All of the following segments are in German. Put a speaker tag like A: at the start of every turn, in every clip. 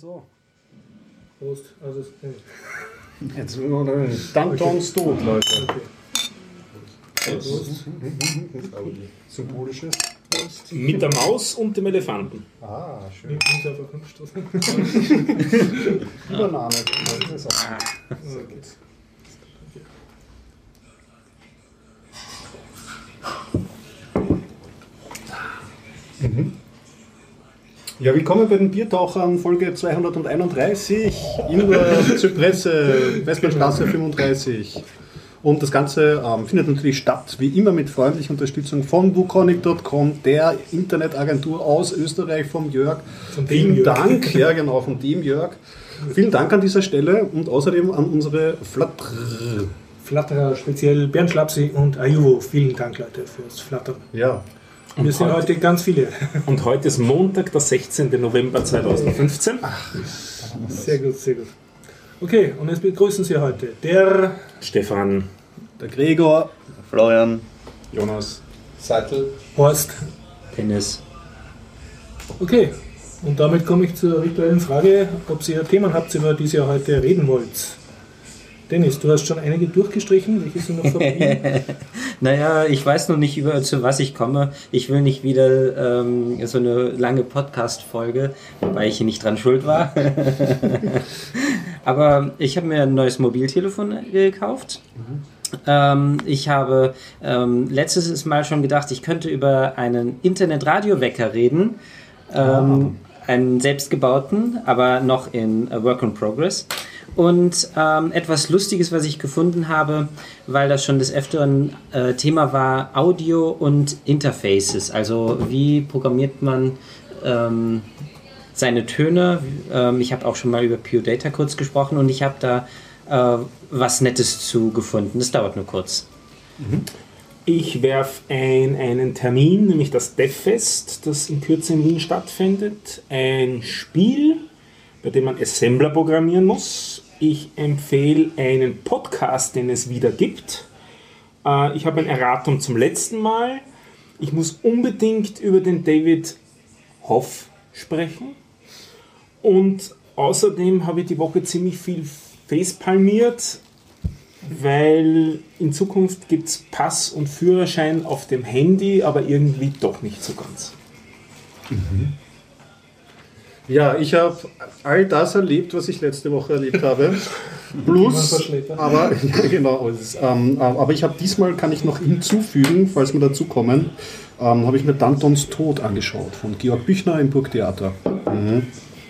A: So.
B: Prost. Also, äh,
A: Jetzt sind wir noch Dantons tot, Leute.
B: okay. Prost.
A: Symbolisches.
C: Mit der Maus und dem Elefanten.
A: Ah, schön.
B: Ich muss einfach anstoßen.
A: Übernahme. Das ist auch
B: Sehr gut.
A: Ja, willkommen bei den Biertauchern, Folge 231 in der Zypresse, Westbahnstraße 35. Und das Ganze ähm, findet natürlich statt, wie immer mit freundlicher Unterstützung von wukonic.com, der Internetagentur aus Österreich, vom Jörg.
B: Von
A: Vielen
B: Jörg.
A: Dank, ja genau, von dem Jörg. Vielen Dank an dieser Stelle und außerdem an unsere Flatter.
B: Flatterer, speziell Bernd Schlapsi und Ayuvo. Vielen Dank, Leute, fürs Flattern.
A: Ja,
B: Wir sind heute ganz viele.
C: Und heute ist Montag, der 16. November 2015.
B: Sehr gut, sehr gut. Okay, und jetzt begrüßen Sie heute der
C: Stefan,
A: der Gregor,
D: Florian,
A: Jonas.
E: Sattel.
B: Horst.
D: Penis.
B: Okay, und damit komme ich zur rituellen Frage, ob Sie Themen habt, über die Sie heute reden wollt. Dennis, du hast schon einige durchgestrichen. Welche sind noch verblieben?
D: Naja, ich weiß noch nicht, über, zu was ich komme. Ich will nicht wieder ähm, so eine lange Podcast-Folge, wobei ich hier nicht dran schuld war. Aber ich habe mir ein neues Mobiltelefon gekauft. Ähm, ich habe ähm, letztes Mal schon gedacht, ich könnte über einen Internet-Radio-Wecker reden. Ähm, Einen selbstgebauten, aber noch in äh, Work in Progress. Und ähm, etwas Lustiges, was ich gefunden habe, weil das schon des Öfteren äh, Thema war, Audio und Interfaces. Also wie programmiert man ähm, seine Töne. Ähm, ich habe auch schon mal über Pure Data kurz gesprochen und ich habe da äh, was Nettes zu gefunden. Das dauert nur kurz.
C: ich werfe ein, einen Termin, nämlich das DevFest, das in Kürze in Wien stattfindet. Ein Spiel, bei dem man Assembler programmieren muss. Ich empfehle einen Podcast, den es wieder gibt. Äh, ich habe ein Erratum zum letzten Mal. Ich muss unbedingt über den David Hoff sprechen. Und außerdem habe ich die Woche ziemlich viel facepalmiert, weil in Zukunft gibt es Pass und Führerschein auf dem Handy, aber irgendwie doch nicht so ganz.
A: Ja, ich habe all das erlebt, was ich letzte Woche erlebt habe. Plus, aber ja, genau, ist, ähm, äh, aber ich habe diesmal kann ich noch hinzufügen, falls wir dazu kommen, ähm, habe ich mir Dantons Tod angeschaut von Georg Büchner im Burgtheater. Mhm.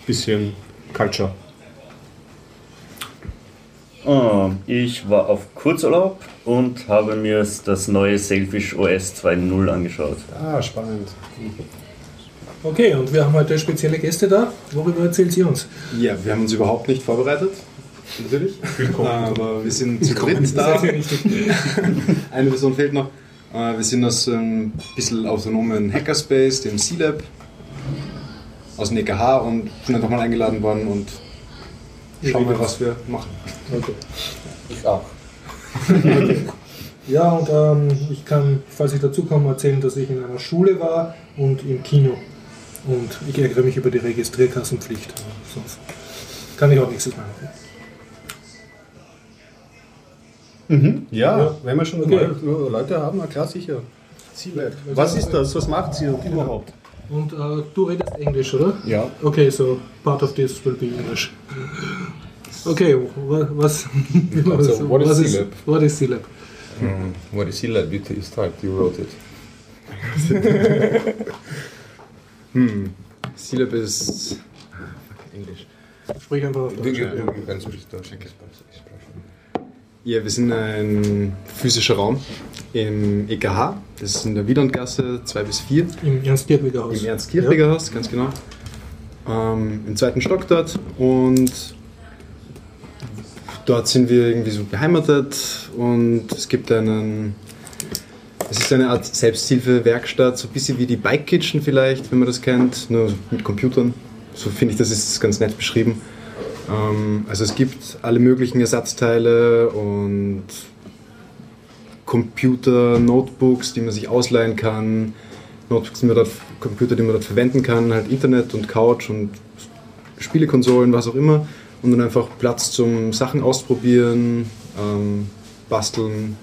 A: Bisschen Culture.
F: Oh, ich war auf Kurzurlaub und habe mir das neue Selfish OS 2.0 angeschaut.
E: Ah, spannend.
B: Okay, und wir haben heute spezielle Gäste da. Worüber erzählt sie uns?
E: Ja, wir haben uns überhaupt nicht vorbereitet. Natürlich. Willkommen. Aber wir sind zu dritt da. Eine Person fehlt noch. Äh, Wir sind aus einem bisschen autonomen Hackerspace, dem C-Lab, aus dem EKH und sind einfach mal eingeladen worden und schauen wir, was wir machen.
B: Okay.
E: Ich auch.
B: Ja, und ähm, ich kann, falls ich dazu komme, erzählen, dass ich in einer Schule war und im Kino. Und ich ärgere mich über die Registrierkassenpflicht. Sonst kann ich auch nächstes Mal machen.
A: Ja,
B: Ja.
A: wenn wir schon
B: Okay.
A: Leute haben, na klar, sicher. C-Lab. Was ist das? Was macht sie überhaupt?
B: Und äh, du redest Englisch, oder?
E: Ja.
B: Okay, so part of this will be English. Okay, wa- was,
G: So, what is
B: was
G: C-Lab?
B: What is C-Lab?
G: Mm, what is Illa? You start, you wrote it.
E: Hm. C-Lab ist. Englisch.
B: Sprich einfach auf Deutsch. ja.
G: du kannst mich Deutsch.
E: Ja, wir sind ein physischer Raum im EKH. Das ist in der Wiedandgasse 2 bis 4.
B: Im Ernst-Dierbliger Haus.
E: Im Ernst-Kirchberger Haus, ganz genau. Ähm, Im zweiten Stock dort. Und dort sind wir irgendwie so beheimatet. Und es gibt einen. Es ist eine Art Selbsthilfewerkstatt, so ein bisschen wie die Bike Kitchen vielleicht, wenn man das kennt, nur mit Computern. So finde ich, das ist ganz nett beschrieben. Ähm, also es gibt alle möglichen Ersatzteile und Computer, Notebooks, die man sich ausleihen kann, Notebooks, die man dort, Computer, die man dort verwenden kann, halt Internet und Couch und Spielekonsolen, was auch immer. Und dann einfach Platz zum Sachen ausprobieren, ähm, basteln.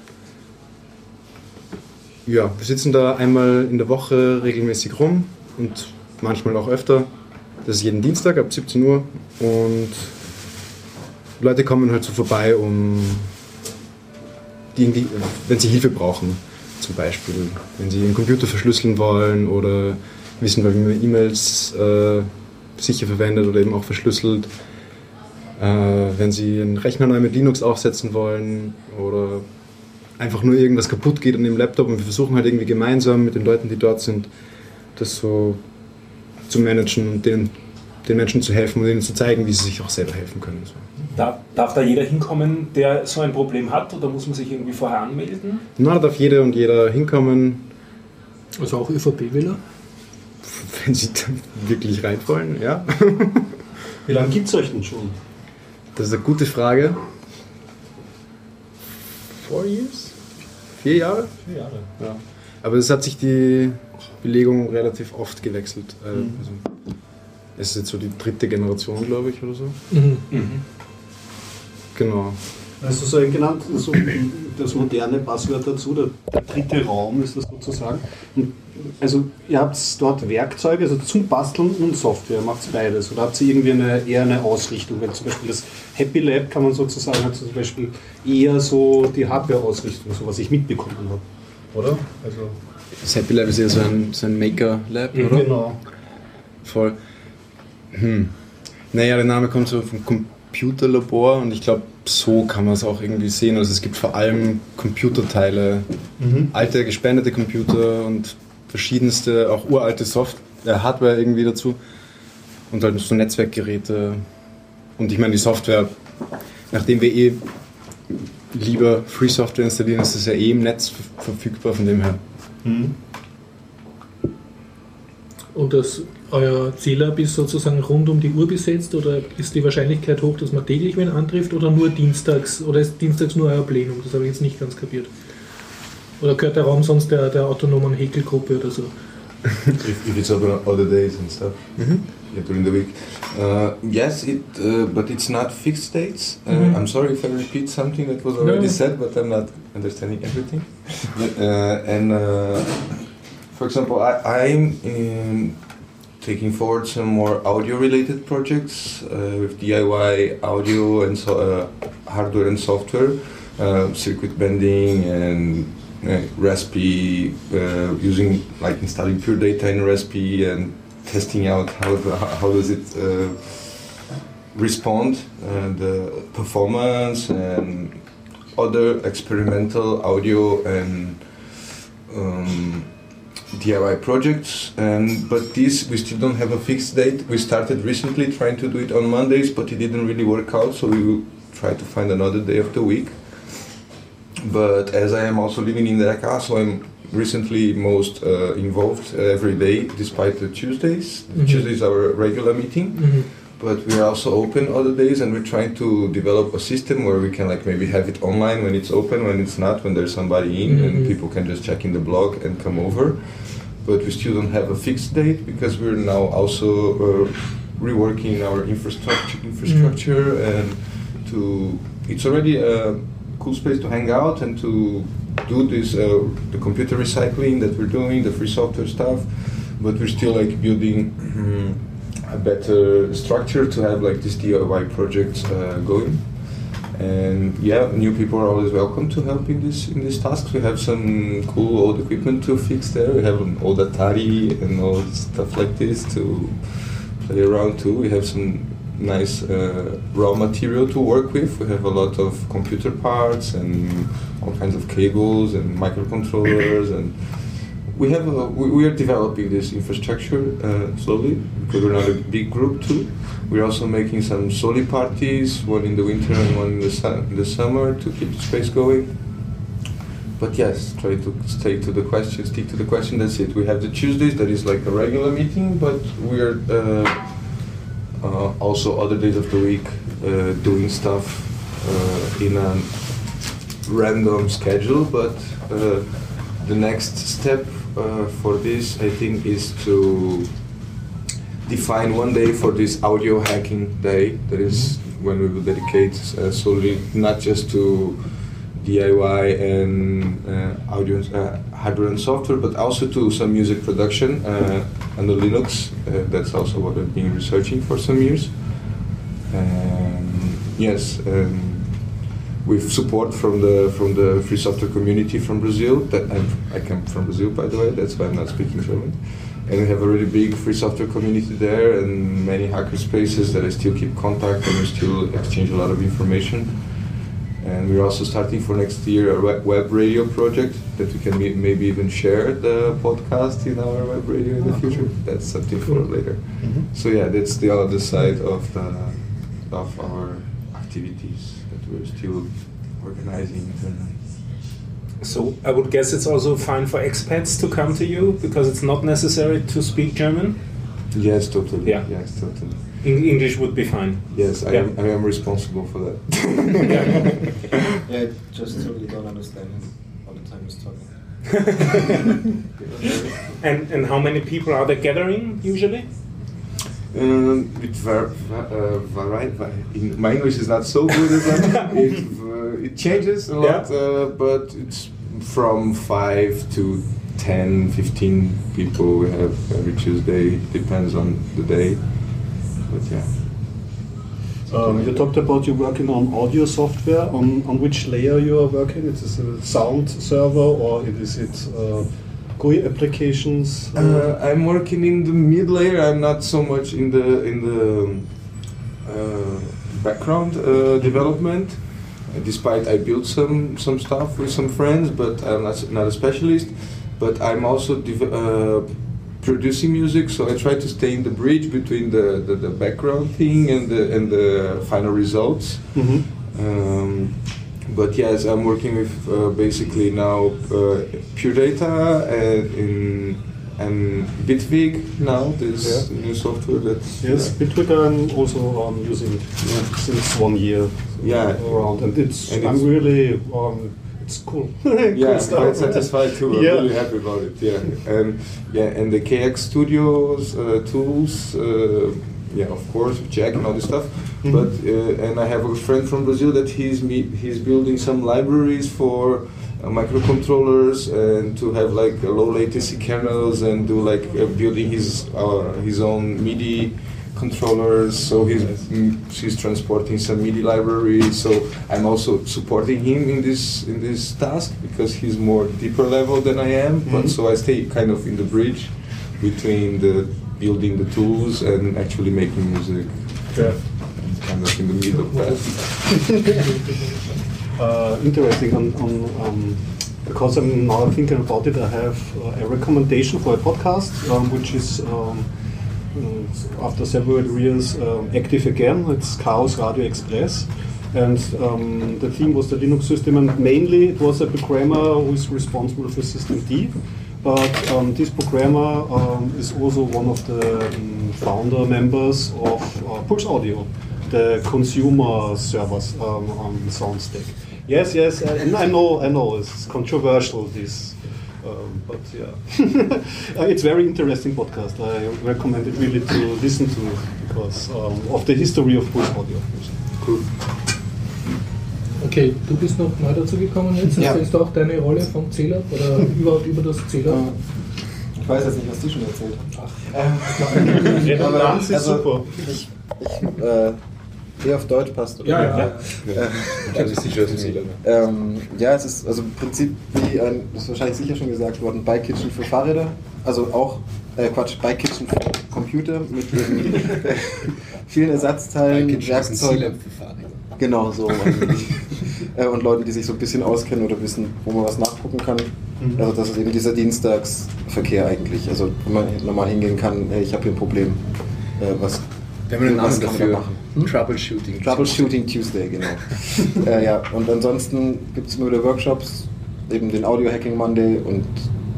E: Ja, wir sitzen da einmal in der Woche regelmäßig rum und manchmal auch öfter. Das ist jeden Dienstag ab 17 Uhr und Leute kommen halt so vorbei, um die, wenn sie Hilfe brauchen, zum Beispiel, wenn sie ihren Computer verschlüsseln wollen oder wissen wollen, wie man E-Mails äh, sicher verwendet oder eben auch verschlüsselt, äh, wenn sie einen Rechner neu mit Linux aufsetzen wollen oder einfach nur irgendwas kaputt geht an dem Laptop und wir versuchen halt irgendwie gemeinsam mit den Leuten, die dort sind, das so zu managen und denen, den Menschen zu helfen und ihnen zu zeigen, wie sie sich auch selber helfen können. So.
C: Darf, darf da jeder hinkommen, der so ein Problem hat oder muss man sich irgendwie vorher anmelden?
E: Na, da darf jeder und jeder hinkommen,
B: Also auch ÖVP-Wähler?
E: wenn sie dann wirklich rein wollen, ja.
A: Wie lange gibt es euch denn schon?
E: Das ist eine gute Frage. Four years? Vier Jahre?
B: Vier Jahre.
E: Ja. Aber es hat sich die Belegung relativ oft gewechselt. Äh, Also, es ist jetzt so die dritte Generation, glaube ich, oder so.
B: Mhm.
E: Genau.
A: Also so genannt, so das moderne Passwort dazu, der, der dritte Raum ist das sozusagen. Und also ihr habt dort Werkzeuge, also zum Basteln und Software, macht beides. Oder habt ihr irgendwie eine, eher eine Ausrichtung? Weil zum Beispiel das Happy Lab kann man sozusagen hat zum Beispiel eher so die Hardware-Ausrichtung, so was ich mitbekommen habe. Oder? Also,
E: Das Happy Lab ist ja so ein, so ein Maker-Lab, oder?
A: Genau.
E: Voll. Hm. Naja, der Name kommt so vom Computerlabor und ich glaube, so kann man es auch irgendwie sehen. Also es gibt vor allem Computerteile, alte gespendete Computer und verschiedenste, auch uralte Soft äh, Hardware irgendwie dazu und halt so Netzwerkgeräte. Und ich meine, die Software, nachdem wir eh lieber Free Software installieren, ist es ja eh im Netz ver- verfügbar, von dem her.
B: Und das, euer Zähler ist sozusagen rund um die Uhr besetzt oder ist die Wahrscheinlichkeit hoch, dass man täglich wen antrifft oder nur dienstags oder ist dienstags nur euer Plenum? Das habe ich jetzt nicht ganz kapiert. Oder gehört der Raum sonst der, der autonomen Häkelgruppe oder so?
G: if, if it's open on other days and stuff yeah, during the week. Uh, yes, it, uh, but it's not fixed dates. Uh,
B: Mhm.
G: I'm sorry if I repeat something that was already
B: No.
G: said, but I'm not understanding everything. But, uh, and uh, for example, I, I'm in taking forward some more audio-related projects uh, with DIY audio and so, uh, hardware and software, uh, circuit bending and Raspi, uh, using like installing pure data in Raspi and testing out how the, how does it uh, respond, uh, the performance and other experimental audio and um, DIY projects. And but this we still don't have a fixed date. We started recently trying to do it on Mondays, but it didn't really work out. So we will try to find another day of the week. But as I am also living in Dhaka, so I'm recently most uh, involved every day, despite the Tuesdays.
B: Mhm.
G: Tuesday is our regular meeting,
B: Mhm.
G: but we are also open other days, and we're trying to develop a system where we can like maybe have it online when it's open, when it's not, when there's somebody in,
B: Mhm.
G: and people can just check in the blog and come over. But we still don't have a fixed date because we're now also uh, reworking our infrastructure, infrastructure, and to it's already a cool space to hang out and to do this uh, the computer recycling that we're doing, the free software stuff. But we're still like building a better structure to have like this DIY projects uh, going. And yeah, new people are always welcome to help in this in these tasks. We have some cool old equipment to fix there. We have an old Atari and all stuff like this to play around too. We have some nice uh, raw material to work with. We have a lot of computer parts and all kinds of cables and microcontrollers and we have a, we, we are developing this infrastructure uh, slowly because we're not a big group too. We're also making some soli parties, one in the winter and one in the, su- in the summer to keep the space going. But yes, try to stay to the question, stick to the question. That's it. We have the Tuesdays that is like a regular meeting, but we're uh, uh, also other days of the week uh, doing stuff uh, in a random schedule. But uh, the next step uh, for this, I think, is to define one day for this audio hacking day. That is when we will dedicate uh, solely not just to DIY and uh, audio, uh, hardware and software, but also to some music production uh, under Linux. Uh, that's also what I've been researching for some years. Um, yes, um, with support from the from the free software community from Brazil. That I'm, I come from Brazil, by the way. That's why I'm not speaking German. And we have a really big free software community there, and many hacker spaces that I still keep contact and we still exchange a lot of information. And we're also starting for next year a web, radio project that we can maybe even share the podcast in our web radio in the ah, future. That's something for later. Mm-hmm. So yeah, that's the other side of the of our activities that we're still organizing internally.
C: So I would guess it's also fine for expats to come to you because it's not necessary to speak German.
G: Yes, totally.
C: Yeah.
G: Yes, totally.
C: En- English would be fine.
G: Yes, I
C: Yeah.
G: am. I am responsible for that.
H: Yeah, I just totally don't understand him all the time he's talking.
C: And and how many people are they gathering usually?
G: Um, it var- va- uh, vari- in, my English is not so good as that. it, uh, it changes a lot,
C: Yeah.
G: uh, but it's from 5 to 10, 15 people we have every Tuesday. Depends on the day. But yeah.
A: Um, you talked about you working on audio software. On, on which layer you are working? Is it a sound server or it is it uh, GUI applications?
G: Uh, I'm working in the mid layer. I'm not so much in the in the uh, background uh, development. Uh, despite I built some some stuff with some friends, but I'm not not a specialist. But I'm also uh, producing music, so I try to stay in the bridge between the, the, the background thing and the and the final results.
A: Mhm.
G: Um, but yes, I'm working with uh, basically now uh, Pure Data and in and Bitvig now. This new software that's
A: Yes, Bitwig I'm also um, using since one year
G: Yeah.
A: around, and it's
G: And
A: I'm
G: it's-
A: really um, it's cool.
G: yeah,
A: Cool
G: I'm satisfied too. I'm
A: Yeah.
G: really happy about it. Yeah, and yeah, and the KX Studios uh, tools. Uh, yeah, of course, Jack and all this stuff.
A: Mhm.
G: But uh, and I have a friend from Brazil that he's me, he's building some libraries for uh, microcontrollers and to have like low latency kernels and do like uh, building his uh, his own MIDI controllers. So he's mm, he's transporting some MIDI libraries. So I'm also supporting him in this in this task because he's more deeper level than I am. But
A: Mhm.
G: so I stay kind of in the bridge between the building the tools and actually making music.
A: Yeah.
G: Kind of in the middle path.
A: uh, interesting on, on um, because I'm now thinking about it. I have uh, a recommendation for a podcast, um, which is um, after several years um, active again. It's Chaos Radio Express, and um, the theme was the Linux system, and mainly it was a programmer who is responsible for System D. But um, this programmer um, is also one of the um, founder members of uh, Pulse Audio, the consumer servers um, on SoundStack. Yes, yes, and I know, I know, it's controversial this, um, but yeah, Uh, it's very interesting podcast. I recommend it really to listen to because um, of the history of Pulse Audio.
G: Cool.
B: Okay, du bist noch neu dazu gekommen jetzt.
H: Ja.
B: Erzählst du auch deine Rolle vom Zähler oder überhaupt über das Zähler?
H: Ich weiß jetzt nicht, was die schon erzählt haben.
B: Ach,
A: Redundanz ist
H: also,
A: super.
H: Ich, ich äh, eher auf Deutsch passt. Oder?
B: Ja, ja.
H: Äh,
E: Das ist sicher.
H: Ähm, ja, es ist also im Prinzip wie ein, das ist wahrscheinlich sicher schon gesagt worden, Bike Kitchen für Fahrräder. Also auch, äh, Quatsch, Bike Kitchen für Computer mit vielen Ersatzteilen, Werkzeugen. Genau so. eigentlich. äh, und Leuten, die sich so ein bisschen auskennen oder wissen, wo man was nachgucken kann. Also das ist eben dieser Dienstagsverkehr eigentlich. Also wo man normal hingehen kann, hey, ich habe hier ein Problem. Äh, was
E: Wir haben einen Namen
H: kann man da
E: dafür.
H: machen?
E: Troubleshooting.
H: Troubleshooting Tuesday, genau. äh, ja, und ansonsten gibt es immer wieder Workshops, eben den Audio Hacking Monday und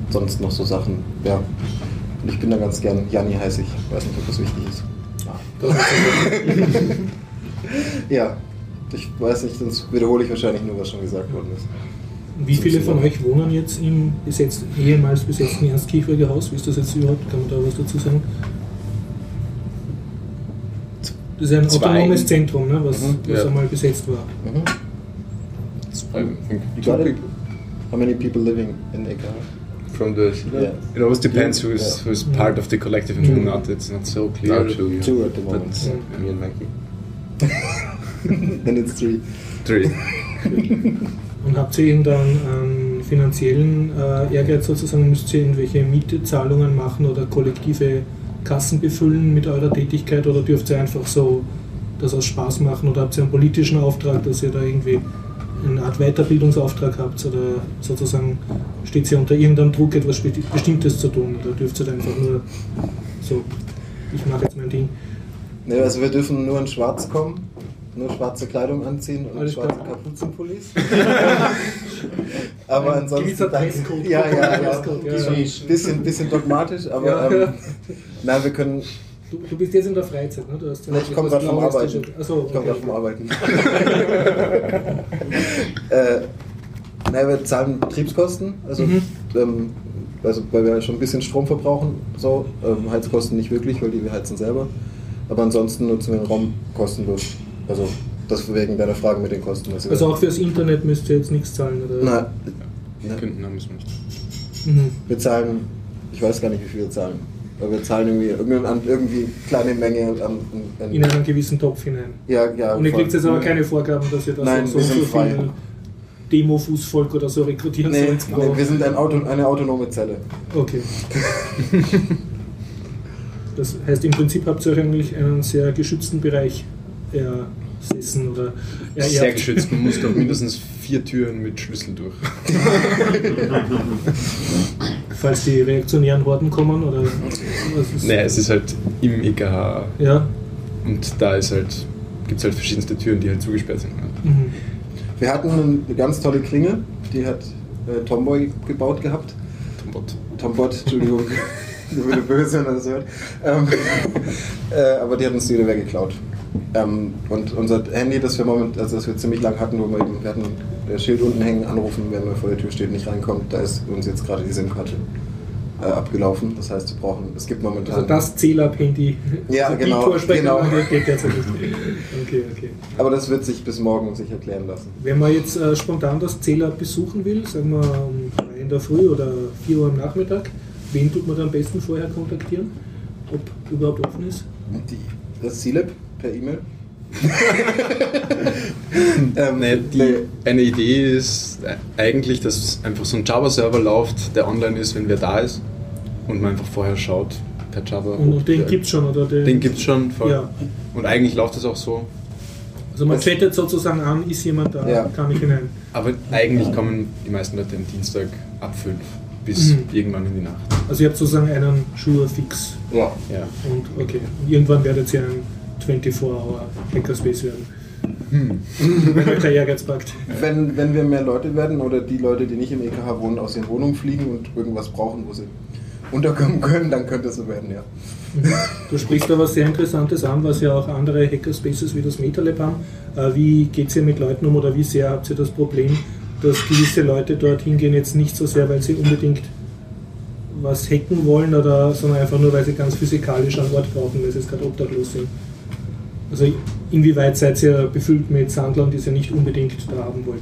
H: sonst noch so Sachen. Ja. Und ich bin da ganz gern, Janni heiße ich, weiß nicht, ob das wichtig ist. ja, ich weiß nicht, sonst wiederhole ich wahrscheinlich nur, was schon gesagt worden ist.
B: Wie viele von euch wohnen jetzt im besetzt, ehemals besetzten Erstkieferger Haus? Wie ist das jetzt überhaupt? Kann man da was dazu sagen? Das ist ein
E: Zwei.
B: autonomes Zentrum, ne, was,
H: Mhm,
B: was
E: ja.
B: einmal besetzt war.
H: Mhm.
E: Zwei,
H: You got it? How many people living in EKH?
E: From the,
H: Yeah.
E: it always depends who is,
H: Yeah.
E: who is part of the collective and who not. It's not so clear.
G: Now two, yeah.
H: Two at the
E: But
H: moment.
G: Me and Mikey.
H: Then it's three.
E: three.
B: Und habt ihr irgendeinen ähm, finanziellen äh, Ehrgeiz sozusagen? Müsst ihr irgendwelche Mietzahlungen machen oder kollektive Kassen befüllen mit eurer Tätigkeit oder dürft ihr einfach so das aus Spaß machen oder habt ihr einen politischen Auftrag, dass ihr da irgendwie eine Art Weiterbildungsauftrag habt oder sozusagen steht ihr unter irgendeinem Druck, etwas Bestimmtes zu tun oder dürft ihr da einfach nur so, ich mache jetzt mein Ding.
H: Ne, also wir dürfen nur in schwarz kommen, nur schwarze Kleidung anziehen und
B: Alles
H: schwarze. Kapuzenpullis. aber
B: Ein
H: ansonsten...
B: gewisser Dresscode.
H: Ja, ja, ja.
B: Ja, ja.
H: Bisschen, bisschen dogmatisch, aber
B: Ja,
H: ähm,
B: ja.
H: nein, wir können...
B: Du, du bist jetzt in der Freizeit, ne? Du hast
H: Ne, ich komme gerade vom Arbeiten.
B: Achso,
H: Ich komme gerade vom Arbeiten. äh, naja, wir zahlen Betriebskosten, also,
B: Mhm.
H: ähm, also weil wir schon ein bisschen Strom verbrauchen, so. Ähm, Heizkosten nicht wirklich, weil die wir heizen selber. Aber ansonsten nutzen wir den Raum kostenlos. Also das wegen deiner Frage mit den Kosten. Also,
B: Also auch fürs Internet müsst ihr jetzt nichts zahlen, oder?
H: Nein, nein,
E: Könnten, nein, müssen wir nicht.
B: Mhm.
H: wir zahlen, ich weiß gar nicht, wie viel wir zahlen. Aber wir zahlen irgendwie, irgendwie, an- irgendwie kleine Menge an, an,
B: In einen gewissen Topf hinein.
H: ja, ja,
B: Und ihr kriegt jetzt aber keine Vorgaben, dass ihr da
H: Nein,
B: so,
H: wir
B: so
H: sind
B: viel
H: frei.
B: Demo-Fußvolk oder so rekrutieren
H: Nee,
B: sollt.
H: nee, wir sind ein Auto, eine autonome Zelle.
B: Okay. Das heißt, im Prinzip habt ihr euch eigentlich einen sehr geschützten Bereich ersessen oder ererbt.
E: Sehr geschützt. Man muss doch mindestens vier Türen mit Schlüssel durch.
B: Falls die reaktionären Horden kommen oder was?
E: Naja, es ist halt im EKH
B: Ja.
E: und da ist halt, gibt es halt verschiedenste Türen, die halt zugesperrt sind.
B: Mhm.
H: Wir hatten eine ganz tolle Klinge, die hat äh, Tomboy gebaut gehabt.
E: Tombot.
H: Tombot, Entschuldigung, würde böse, wenn er das hört. Ähm, äh, aber die hat uns die wieder weggeklaut. Ähm, und unser Handy, das wir moment, also das wir ziemlich lang hatten, wo wir eben, wir hatten das Schild unten hängen, anrufen, wenn man vor der Tür steht, nicht reinkommt, da ist uns jetzt gerade die SIM-Karte äh, abgelaufen. Das heißt, wir brauchen, es gibt momentan.
B: Also das Zählab-Handy.
H: Ja,
B: also
H: genau,
B: Die Torsprecher
H: genau.
B: geht, derzeit nicht. Okay, okay.
H: aber das wird sich bis morgen sich erklären lassen.
B: Wenn man jetzt äh, spontan das Zählab besuchen will, sagen wir um 3 in der Früh oder 4 Uhr am Nachmittag, wen tut man da am besten vorher kontaktieren? Ob überhaupt offen ist?
H: Die, das CLIP per E-Mail. ähm,
E: Nee, die, eine Idee ist eigentlich, dass einfach so ein Java-Server läuft, der online ist, wenn wer da ist und man einfach vorher schaut per Java.
B: Und,
E: ob
B: den gibt es schon, oder? Den,
E: Den gibt es schon. Voll.
B: Ja.
E: Und eigentlich läuft es auch so.
B: Also man
H: Das-
B: chattet sozusagen an, ist jemand da,
H: Ja.
B: kann ich hinein.
E: Aber eigentlich kommen die meisten Leute am Dienstag ab 5 bis
B: Mhm.
E: irgendwann in die Nacht.
B: Also ihr habt sozusagen einen Schuhe-Fix
H: ja.
E: Ja.
B: und okay. Und irgendwann werdet ihr ein 24-Hour-Hackerspace werden. Wenn euch der Ehrgeiz packt.
H: Wenn, wenn wir mehr Leute werden oder die Leute, die nicht im EKH wohnen, aus ihren Wohnungen fliegen und irgendwas brauchen, wo sie unterkommen können, dann könnte es so werden, ja.
B: Du sprichst da was sehr Interessantes an, was ja auch andere Hackerspaces wie das MetaLab haben. Äh, Wie geht es ihr mit Leuten um oder wie sehr habt ihr das Problem, dass gewisse Leute dorthin gehen, jetzt nicht so sehr, weil sie unbedingt was hacken wollen, oder, sondern einfach nur, weil sie ganz physikalisch einen Ort brauchen, weil sie jetzt gerade obdachlos sind? Also inwieweit seid ihr befüllt mit Sandlern, die ihr nicht unbedingt da haben wollt?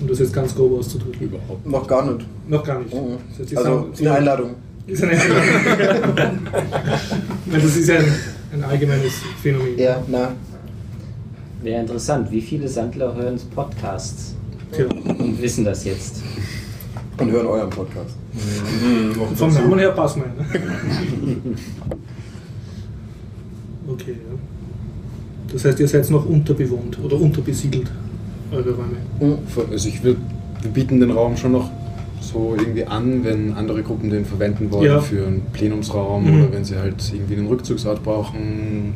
B: Um das jetzt ganz grob auszudrücken.
E: Überhaupt.
H: Noch gar nicht.
B: Noch gar nicht.
H: Mhm.
B: Das heißt, die
H: Also, ist eine Einladung.
B: Ist eine Einladung. Weil das ist ja ein, ein allgemeines Phänomen.
H: Ja, na.
D: Wäre interessant, wie viele Sandler hören Podcasts
B: Tja.
D: und wissen das jetzt?
H: Und hören euren Podcast.
B: Vom Namen her passen wir. Ne? Okay, ja. Das heißt, ihr seid noch unterbewohnt oder unterbesiedelt, eure Räume.
E: Also ich würde, wir bieten den Raum schon noch so irgendwie an, wenn andere Gruppen den verwenden wollen
B: Ja.
E: für einen Plenumsraum
B: Mhm.
E: oder wenn sie halt irgendwie einen Rückzugsort brauchen,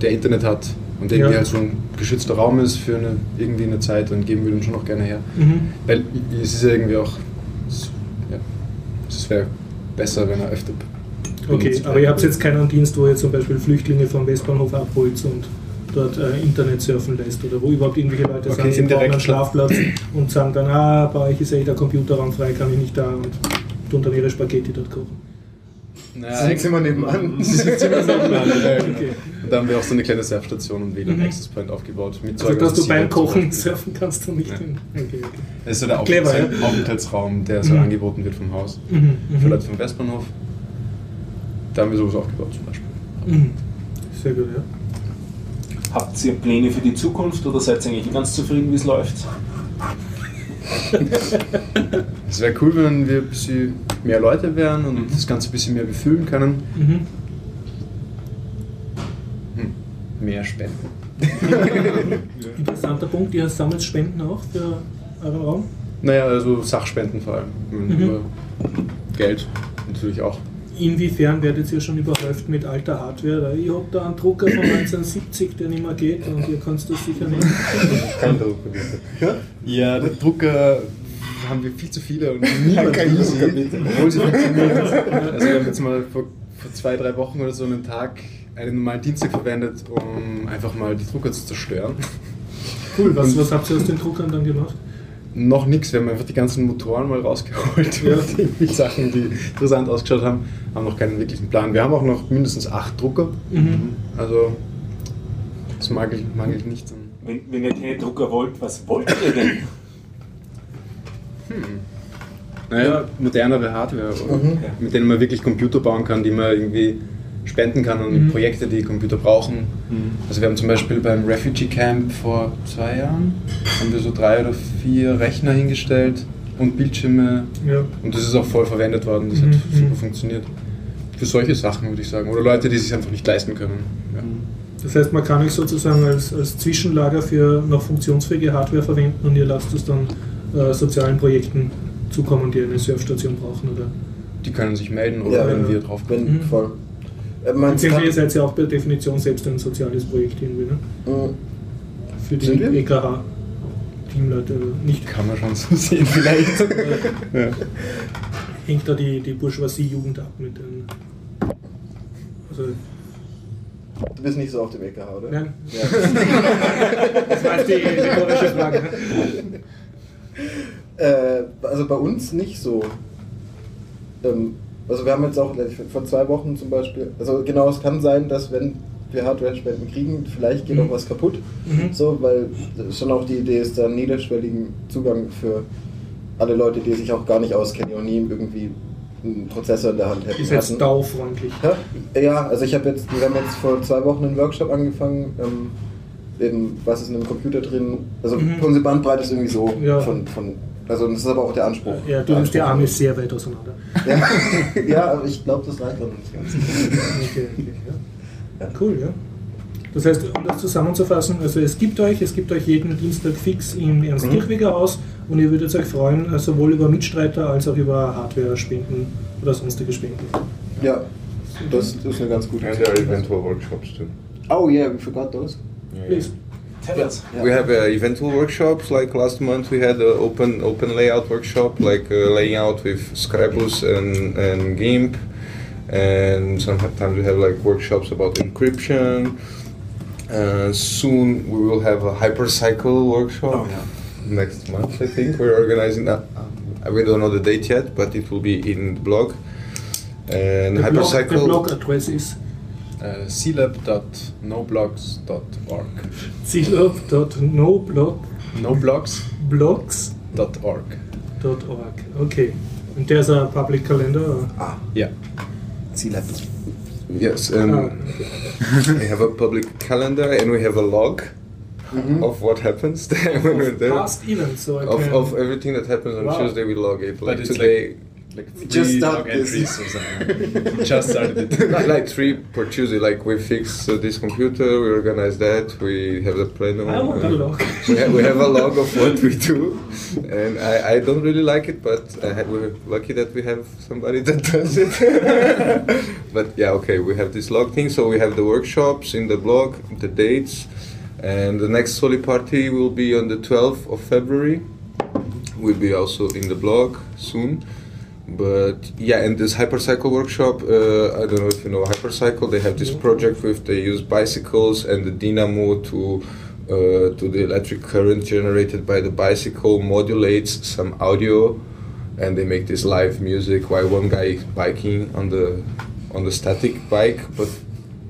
E: der Internet hat und irgendwie
B: Ja.
E: halt so ein geschützter Raum ist für eine, irgendwie eine Zeit, dann geben wir den schon noch gerne her.
B: Mhm.
E: Weil es ist ja irgendwie auch, es- ja, es wäre besser, wenn er öfter
B: Okay, aber ihr habt jetzt keinen Dienst, wo ihr zum Beispiel Flüchtlinge vom Westbahnhof abholt und dort äh, Internet surfen lässt oder wo überhaupt irgendwelche Leute
E: Okay,
B: sagen, sie brauchen einen. Schlafplatz und sagen dann, ah, bei euch ist ja eh der Computerraum frei, kann ich nicht da und tun dann ihre Spaghetti dort kochen.
E: Naja,
H: Sie sind Zimmer nebenan.
E: Sie sind ziemlich nebenan. ja, genau.
B: Okay.
E: Und da haben wir auch so eine kleine Surfstation und WLAN
B: Mhm.
E: Access Point aufgebaut. Mit
B: Also, dass du beim
E: zum
B: Kochen surfen kannst du nicht.
E: Ja.
B: hin. Okay, okay.
E: Das ist so der
B: Clever,
E: Aufenthalts
B: ja.
E: Aufenthaltsraum, der so
B: Mhm.
E: angeboten wird vom Haus.
B: Mhm,
E: Für
B: mhm.
E: Leute vom Westbahnhof. Da haben wir sowas aufgebaut zum Beispiel.
B: Mhm. Sehr gut, ja.
C: Habt ihr Pläne für die Zukunft oder seid ihr eigentlich ganz zufrieden, wie es läuft?
E: Es wäre cool, wenn wir ein bisschen mehr Leute wären und das Ganze ein bisschen mehr befüllen können.
B: Mhm.
E: Hm. Mehr Spenden.
B: Interessanter Punkt, ihr sammelt Spenden auch für euren Raum?
E: Naja, also Sachspenden vor allem.
B: Mhm.
E: Geld natürlich auch.
B: Inwiefern werdet ihr schon überhäuft mit alter Hardware? Ich habe da einen Drucker von 1970, der nicht mehr geht und ihr könnt das sicher nehmen.
E: Kein Drucker. Ja, der Drucker haben wir viel zu viele und niemand
H: Kein
E: will sie, obwohl sie funktioniert. Also wir haben jetzt mal vor, vor zwei, drei Wochen oder so einen Tag einen normalen Dienstag verwendet, um einfach mal die Drucker zu zerstören.
B: Cool, was, was habt ihr aus den Druckern dann gemacht?
E: Noch nichts, wir haben einfach die ganzen Motoren mal rausgeholt
B: Ja.
E: und irgendwie Sachen, die interessant ausgeschaut haben, haben noch keinen wirklichen Plan. Wir haben auch noch mindestens acht Drucker,
B: Mhm.
E: also es mangelt, mangelt nichts an.
C: Wenn, wenn ihr keine Drucker wollt, was wollt ihr denn?
E: Naja, modernere Hardware, mit denen man wirklich Computer bauen kann, die man irgendwie spenden kann an
B: Mhm.
E: Projekte, die Computer brauchen. Also wir haben zum Beispiel beim Refugee Camp vor zwei Jahren haben wir so drei oder vier Rechner hingestellt und Bildschirme
B: Ja.
E: und das ist auch voll verwendet worden, das
B: Mhm,
E: hat
B: mhm.
E: super funktioniert. Für solche Sachen würde ich sagen. Oder Leute, die es sich einfach nicht leisten können. Ja.
B: Das heißt, man kann euch sozusagen als, als Zwischenlager für noch funktionsfähige Hardware verwenden und ihr lasst es dann äh, sozialen Projekten zukommen, die eine Surfstation brauchen. Oder?
E: Die können sich melden oder
H: Ja,
E: wenn
B: ja.
E: wir drauf kommen.
B: Mhm.
H: voll. Äh,
B: Beziehungsweise ihr seid ja auch per Definition selbst ein soziales Projekt irgendwie, ne?
H: Mhm.
B: Für die
H: Sind wir?
B: EKH. Teamleute nicht.
E: Kann man schon so sehen vielleicht. ja.
B: Hängt da die, die Bourgeoisie-Jugend ab mit den. Also,
H: Du bist nicht so auf dem EKH, oder?
B: nein,
H: Ja.
B: das war die rhetorische Frage.
H: Äh, also bei uns nicht so. Ähm, also wir haben jetzt auch vor zwei Wochen zum Beispiel, also genau, es kann sein, dass wenn wir Hardware-Spenden kriegen, vielleicht geht
B: Mhm.
H: auch was kaputt.
B: Mhm.
H: So, weil schon auch die Idee ist, da einen niederschwelligen Zugang für alle Leute, die sich auch gar nicht auskennen und nie irgendwie einen Prozessor in der Hand hätten.
B: Ist jetzt
H: hatten.
B: DAO-freundlich.
H: Ja, ja, also ich habe jetzt, wir haben jetzt vor zwei Wochen einen Workshop angefangen, ähm, eben, was ist in einem Computer drin, also
B: Mhm.
H: unsere Bandbreite ist irgendwie so
B: Ja.
H: von, von, also das ist aber auch der Anspruch.
B: Ja, du nimmst die. Arme sehr weit auseinander.
H: Ja, ja aber ich glaube, das reicht noch nicht ganz.
B: Okay, okay, ja. Cool, ja. Das heißt, um das zusammenzufassen, also es gibt euch, es gibt euch jeden Dienstag fix im Ernst-Kirchweger Haus und ihr würdet euch freuen, äh, sowohl über Mitstreiter als auch über Hardware-Spenden oder sonstige Spenden.
H: Ja, das, ist eine ganz gute
G: And there are eventual workshops too.
H: Oh yeah, we forgot those.
B: Please.
C: Tell us.
G: We have uh, eventual workshops. Like last month, we had an open open layout workshop, like uh, laying out with Scribus and and GIMP. And sometimes we have like workshops about encryption. Uh, soon we will have a hypercycle workshop. Next month, I think we're organizing that. Uh, we don't know the date yet, but it will be in the blog. And
B: The blog,
G: hypercycle.
B: the blog address is
E: Uh, clab.noblogs.org.
B: zlab.noblogs.org.
E: Noblogs.org.
B: Okay. And there's a public calendar? or-
E: Yeah.
H: C-Lab.
G: Yes, and
B: Ah,
G: we have a public calendar and we have a log of what happens there when we're there.
B: Past events, so I
G: Of,
B: can...
G: of everything that happens on
B: Wow.
G: Tuesday, we log it. Like today,
E: Like three
H: Just start
E: log
H: this.
E: entries or something. Just started it.
G: like, like three per Tuesday. Like we fix uh, this computer, we organize that, we have the plan.
B: I want a log.
G: we, have, we have a log of what we do, and I, I don't really like it, but I had, we're lucky that we have somebody that does it. but yeah, okay, we have this log thing, so we have the workshops in the blog, the dates, and the next Soli party will be on the 12th of February. Will be also in the blog soon. But yeah, in this hypercycle workshop, uh, I don't know if you know hypercycle. They have this project with they use bicycles and the dynamo to uh, to the electric current generated by the bicycle modulates some audio, and they make this live music while one guy is biking on the on the static bike, but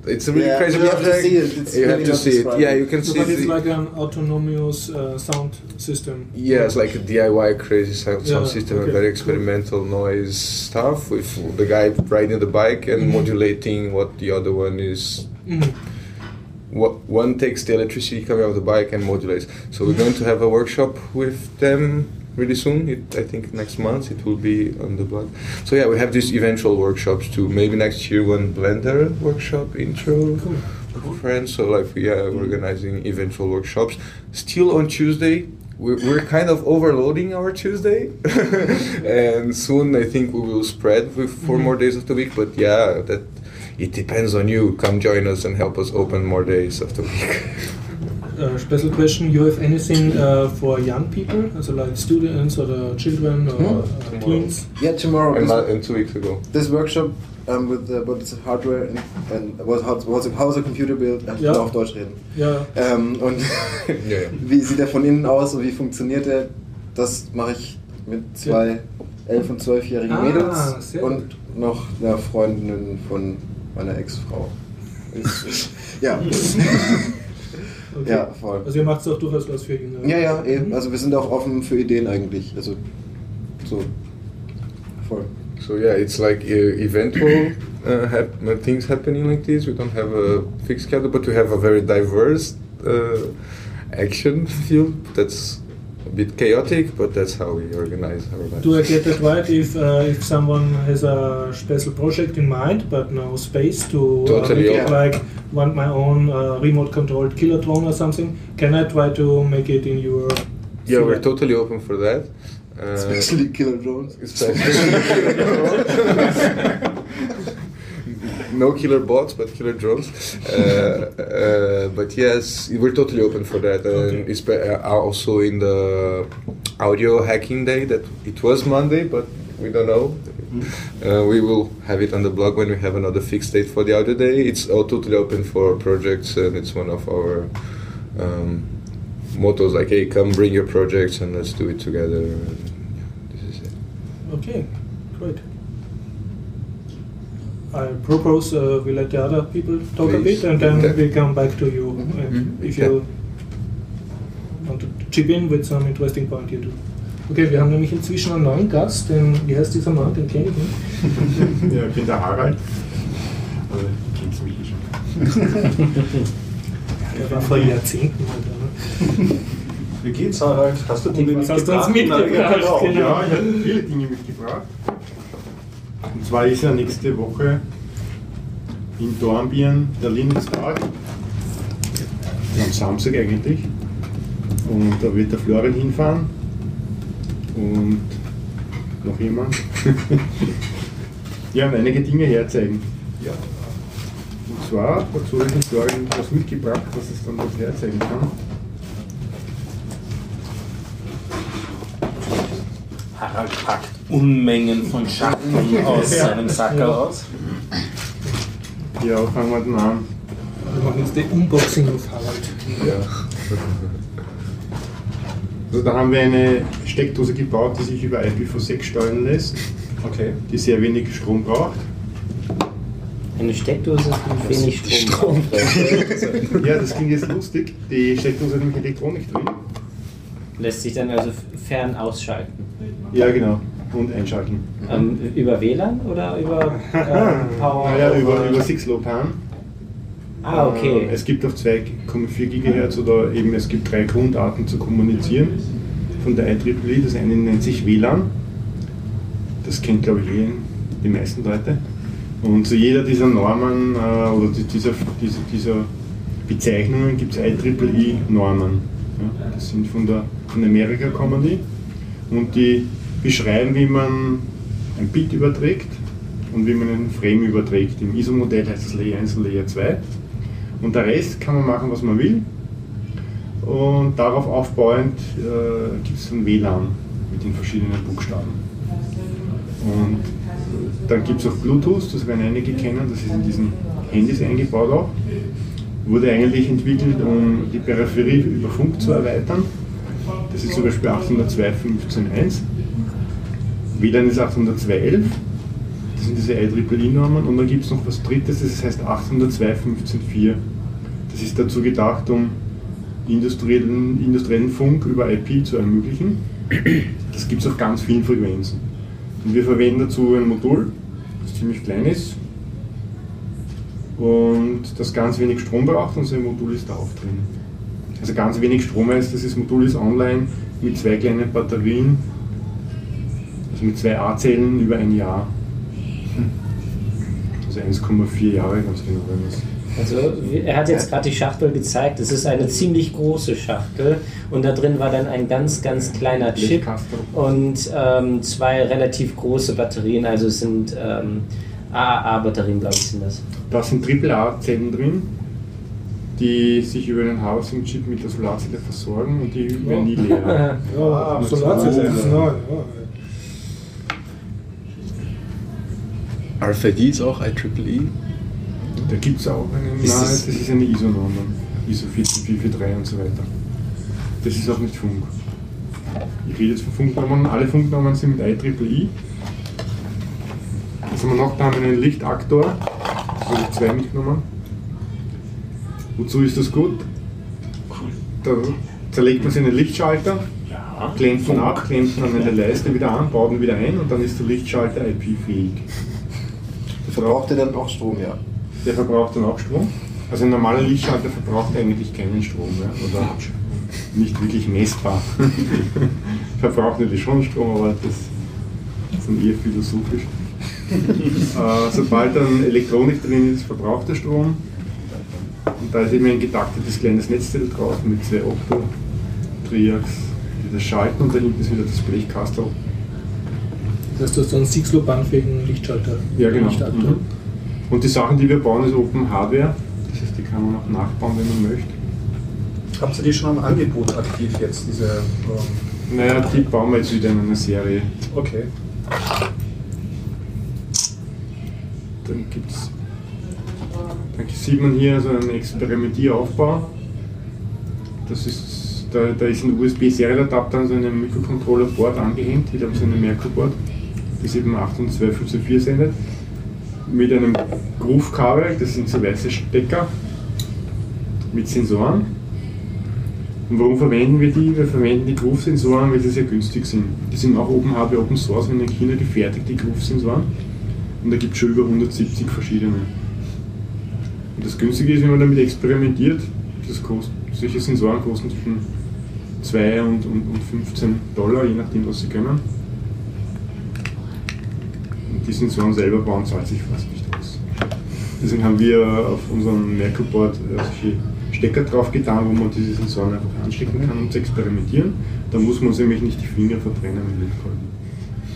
G: it's a really
H: Yeah,
G: crazy
H: you have to see it. It's
G: you have
H: really
G: to see it. Yeah, you can see
B: but it's
G: the,
B: like an autonomous uh, sound system.
G: Yeah, it's like a DIY crazy sound, sound system
B: okay,
G: and very
B: cool.
G: experimental noise stuff with the guy riding the bike and
B: Mhm.
G: modulating what the other one is.
B: Mhm.
G: What one takes the electricity coming out of the bike and modulates. So we're going to have a workshop with them really soon. It, I think next month it will be on the blog. So yeah, we have these eventual workshops too. Maybe next year one Blender workshop intro
B: Cool.
G: friends. So like we are organizing eventual workshops. Still on Tuesday, we're, we're kind of overloading our Tuesday, and soon I think we will spread with 4
B: Mhm.
G: more days of the week. But yeah, that it depends on you. Come join us and help us open more days of the week.
B: Uh, special question: You have anything uh, for young people, also like students or the children or
H: Hmm?
B: uh, teens?
H: Yeah, tomorrow.
G: and,
H: This,
G: and two weeks ago.
H: this workshop um, with the, what is hardware and, and was, was, how's a computer built? Ich
B: Ja.
H: kann auf Deutsch reden.
B: Ja,
H: Ähm, und
G: Ja, ja.
H: wie sieht er von innen aus und wie funktioniert er? Das mache ich mit zwei elf- und zwölfjährigen
B: Ah,
H: Mädels
B: sehr
H: und noch einer Freundin von meiner Ex-Frau. Ja.
B: okay.
H: ja, voll.
B: Also ihr macht es auch durchaus was für Jüngere.
H: Ja, ja, eh.
B: Mhm.
H: Also wir sind auch offen für Ideen eigentlich. Also so. Voll.
G: So yeah, it's like uh, eventual uh, hap- uh, things happening like this. We don't have a fixed schedule, but we have a very diverse uh, action field. That's a bit chaotic, but that's how we organize our lives.
B: Do I get that right? If uh, if someone has a special project in mind but no space to
G: Totally,
B: uh, make it like want my own uh, remote controlled killer drone or something, can I try to make it in your?
G: yeah, we're totally open for that. Uh,
H: Especially Killer Drones.
G: no killer bots, but killer drones. Uh, uh, but yes, we're totally open for that. And
B: Okay.
G: uh, also in the audio hacking day that it was Monday, but we don't know. Uh, we will have it on the blog when we have another fixed date for the audio day. It's all totally open for projects, and it's one of our um, mottos. Like, hey, come bring your projects and let's do it together. And, yeah, this is it.
B: Okay, great. I propose uh, we let the other people talk a
G: Please.
B: bit and then
G: Okay.
B: we come back to you uh,
G: Mhm.
B: if
G: Yeah.
B: you want to chip in with some interesting point you do. Okay, wir haben nämlich inzwischen einen neuen Gast, den, wie heißt dieser Mann, den kenne ich nicht.
I: Ja, ich bin der Harald. Also, kennst mich eh schon.
B: Der war vor Jahrzehnten mal da. Ne?
A: Wie geht's, Harald? Hast du Dinge
B: Was hast du uns
A: mitgebracht?
B: mitgebracht?
A: Ja,
B: Genau.
I: Ja, ich habe viele Dinge mitgebracht. Und zwar ist ja nächste Woche in Dornbirn der Linux-Tag. Am Samstag eigentlich. Und da wird der Florian hinfahren. Und noch jemand. ja, und einige Dinge herzeigen. Ja. Und zwar, dazu habe ich dem Florian was mitgebracht, was es dann was herzeigen kann.
C: Harald packt Unmengen von Schatten aus seinem Sack
B: Ja.
C: raus.
I: Ja, fangen wir dann an.
B: Wir machen jetzt die Unboxing auf Harald.
G: Ja.
I: Also da haben wir eine Steckdose gebaut, die sich über IPv6 steuern lässt,
A: Okay.
I: die sehr wenig Strom braucht.
D: Eine Steckdose mit wenig Strom.
I: Ja, das klingt jetzt lustig. Die Steckdose hat nämlich Elektronik drin.
D: Lässt sich dann also fern ausschalten.
I: Ja, genau. Und einschalten.
D: Ähm, über WLAN oder über äh, Power?
I: Naja, über, über 6LoWPAN.
D: Ah, okay.
I: Äh, Es gibt auf 2,4 GHz oder eben es gibt drei Grundarten zu kommunizieren von der IEEE. Das eine nennt sich WLAN. Das kennt glaube ich eh die meisten Leute. Und zu jeder dieser Normen äh, oder die- dieser, dieser, dieser Bezeichnungen gibt es IEEE-Normen. Ja, das sind von, der, von Amerika kommen die und die beschreiben, wie man ein Bit überträgt und wie man einen Frame überträgt. Im ISO-Modell heißt es Layer 1 und Layer 2. Und der Rest kann man machen, was man will. Und darauf aufbauend äh, gibt es ein WLAN mit den verschiedenen Buchstaben. Und dann gibt es auch Bluetooth, das werden einige kennen, das ist in diesen Handys eingebaut auch. Wurde eigentlich entwickelt, um die Peripherie über Funk zu erweitern. Das ist zum Beispiel 802.15.1. WLAN ist 802.11. Das sind diese IEEE-Normen. Und dann gibt es noch was Drittes, das heißt 802.15.4. Das ist dazu gedacht, um industriellen, industriellen Funk über IP zu ermöglichen. Das gibt es auf ganz vielen Frequenzen. Und wir verwenden dazu ein Modul, das ziemlich klein ist und das ganz wenig Strom braucht und so ein Modul ist da auch drin. Also ganz wenig Strom heißt, dieses Modul ist online mit zwei kleinen Batterien, also mit zwei A-Zellen über ein Jahr. Also 1,4 Jahre ganz genau, wenn es
D: Also er hat jetzt gerade die Schachtel gezeigt. Es ist eine ziemlich große Schachtel und da drin war dann ein ganz, ganz kleiner Chip und ähm, zwei relativ große Batterien. Also es sind ähm, AAA-Batterien, glaube ich, sind das.
I: Da sind AAA-Zellen drin, die sich über einen Housing-Chip mit der Solarzelle versorgen und die werden nie leer.
B: Ja, Solarzelle. Ja, ja.
E: RFID ist auch IEEE.
I: Da gibt es auch einen
E: Ist
I: nahe,
E: das-
I: das ist eine ISO-Norm, ISO 14443 und so weiter. Das ist auch nicht Funk. Ich rede jetzt von Funknormen, alle Funknormen sind mit IEEE. Was haben wir noch? Da haben wir einen Lichtaktor, da habe ich zwei mitgenommen. Wozu ist das gut? Da zerlegt man sich einen Lichtschalter, klemmt ihn ab, klemmt ihn an eine Leiste wieder an, baut ihn wieder ein und dann ist der Lichtschalter IP-fähig.
H: Verbraucht ihr dann auch Strom, ja?
I: Der verbraucht dann auch Strom. Also ein normaler Lichtschalter verbraucht eigentlich keinen Strom ja? oder nicht wirklich messbar. verbraucht natürlich schon Strom, aber das ist dann eher philosophisch. äh, sobald dann Elektronik drin ist, verbraucht er Strom. Und da ist eben ein getaktetes kleines Netzteil drauf mit zwei Opto-Triacs, die das schalten und dahinten ist wieder das Blechkastel.
B: Das heißt, du hast so einen Sixlow-bahnfähigen Lichtschalter.
I: Ja, genau. Mhm. Und die Sachen, die wir bauen, ist Open Hardware. Das heißt, die kann man auch nachbauen, wenn man möchte.
A: Habt ihr die schon am Angebot aktiv jetzt, diese. Ähm,
I: Naja, die bauen wir jetzt wieder in einer Serie.
A: okay.
I: Dann gibt's dann sieht man hier so einen Experimentieraufbau. Das ist, da, da ist ein USB-Serial-Adapter an so einem Mikrocontroller-Board angehängt, wieder an so einem Merkel-Board, das eben 802.524 sendet. Mit einem Groove-Kabel, das sind so weiße Stecker mit Sensoren. Und warum verwenden wir die? Wir verwenden die Groove-Sensoren, weil sie sehr günstig sind. Die sind auch Open Hardware, Open Source, in China gefertigt, die Groove-Sensoren. Und da gibt es schon über 170 verschiedene. Und das Günstige ist, wenn man damit experimentiert, das kostet, solche Sensoren kosten zwischen 2 und, und, und 15 Dollar, je nachdem, was sie können. Sensoren selber bauen zahlt sich fast nicht aus. Deswegen haben wir auf unserem Merkel-Board äh, solche Stecker drauf getan, wo man diese Sensoren einfach anstecken kann, um zu experimentieren. Da muss man sich nämlich nicht die Finger verbrennen mit Lötkolben.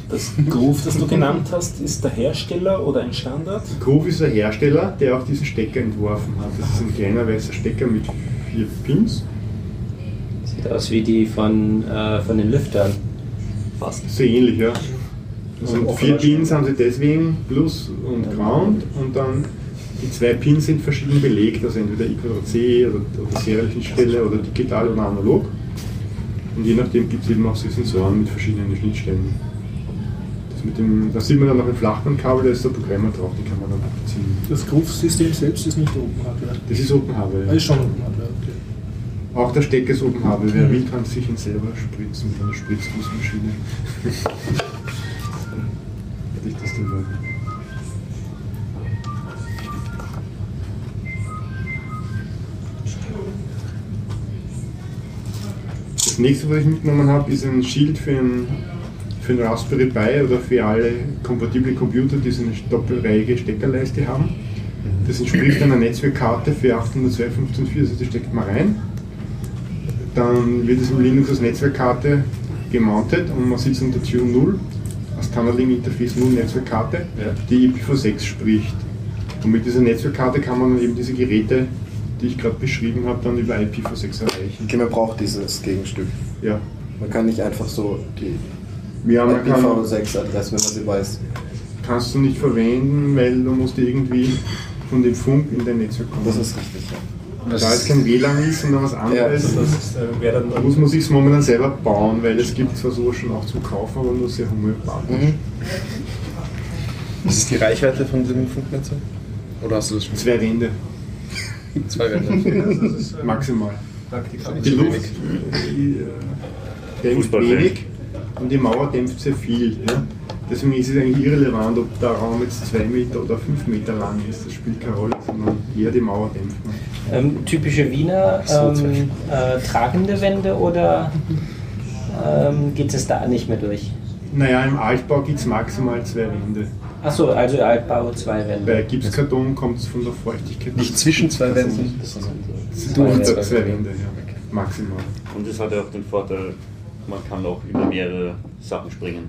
C: Das Groove, das du genannt hast, ist der Hersteller oder ein Standard?
I: Groove ist ein Hersteller, der auch diesen Stecker entworfen hat. Das ist ein kleiner weißer Stecker mit vier Pins.
D: Sieht aus wie die von, äh, von den Lüftern.
C: Fast.
I: So ähnlich, ja.
A: Also
I: Und vier Pins haben sie deswegen, Plus und Ground. Und dann die zwei Pins sind verschieden belegt, also entweder I2C oder, oder Serialschnittstelle oder digital oder analog. Und je nachdem gibt es eben auch so Sensoren mit verschiedenen Schnittstellen. Das mit dem, da sieht man dann noch ein Flachbandkabel, da ist der Programmer drauf, die kann man dann abziehen.
B: Das Groove-System selbst ist nicht Open Hardware.
I: Das ist Open Hardware.
B: Ah, ist schon Open Hardware, okay.
I: Auch der Stecker ist Open Hardware. Wer will, kann sich ihn selber spritzen mit einer Spritzgussmaschine. Hätte ich das nächste, was ich mitgenommen habe, ist ein Shield für ein, für ein Raspberry Pi oder für alle kompatible Computer, die so eine doppelreihige Steckerleiste haben. Das entspricht einer Netzwerkkarte für 802.15.4, also die steckt man rein. Dann wird es im Linux als Netzwerkkarte gemountet und man sitzt unter Tune 0 als Tunneling Interface 0 Netzwerkkarte, die IPv6 spricht. Und mit dieser Netzwerkkarte kann man dann eben diese Geräte, die ich gerade beschrieben habe, dann über IPv6 erreichen.
H: Okay, man braucht dieses Gegenstück.
I: Ja.
H: Man kann nicht einfach so die
I: Ja, man kann,
H: IPv6-Adresse, wenn man sie weiß.
I: kannst du nicht verwenden, weil du musst irgendwie von dem Funk in dein Netzwerk kommen.
H: Das ist richtig, ja.
I: Da es kein WLAN ist, sondern was anderes,
C: Also das ist, äh, dann
I: da muss man sich momentan selber bauen, weil es gibt zwar so schon auch zum Kaufen, aber nur sehr homöopathisch.
H: Mhm.
E: Was ist die Reichweite von dem Funknetz? Oder hast du das schon?
I: Zwei Wände,
E: Zwei Wände.
I: maximal.
A: Praktikabel.
I: Die Luft die, äh, dämpft wenig und die Mauer dämpft sehr viel. Ja? Deswegen ist es eigentlich irrelevant, ob der Raum jetzt zwei Meter oder fünf Meter lang ist. Das spielt keine Rolle, sondern eher die Mauer dämpft man.
D: Ähm, typische Wiener ähm, äh, tragende Wände oder ähm, geht es da nicht mehr durch?
I: Naja, im Altbau gibt es maximal zwei Wände.
D: Achso, also Altbau zwei Wände.
I: Bei Gipskarton kommt es von der Feuchtigkeit.
E: Nicht zwischen zwei Wänden?
I: durch
D: Wände.
I: zwei Wände, ja. Maximal.
F: Und es hat ja auch den Vorteil, man kann auch über mehrere Sachen springen.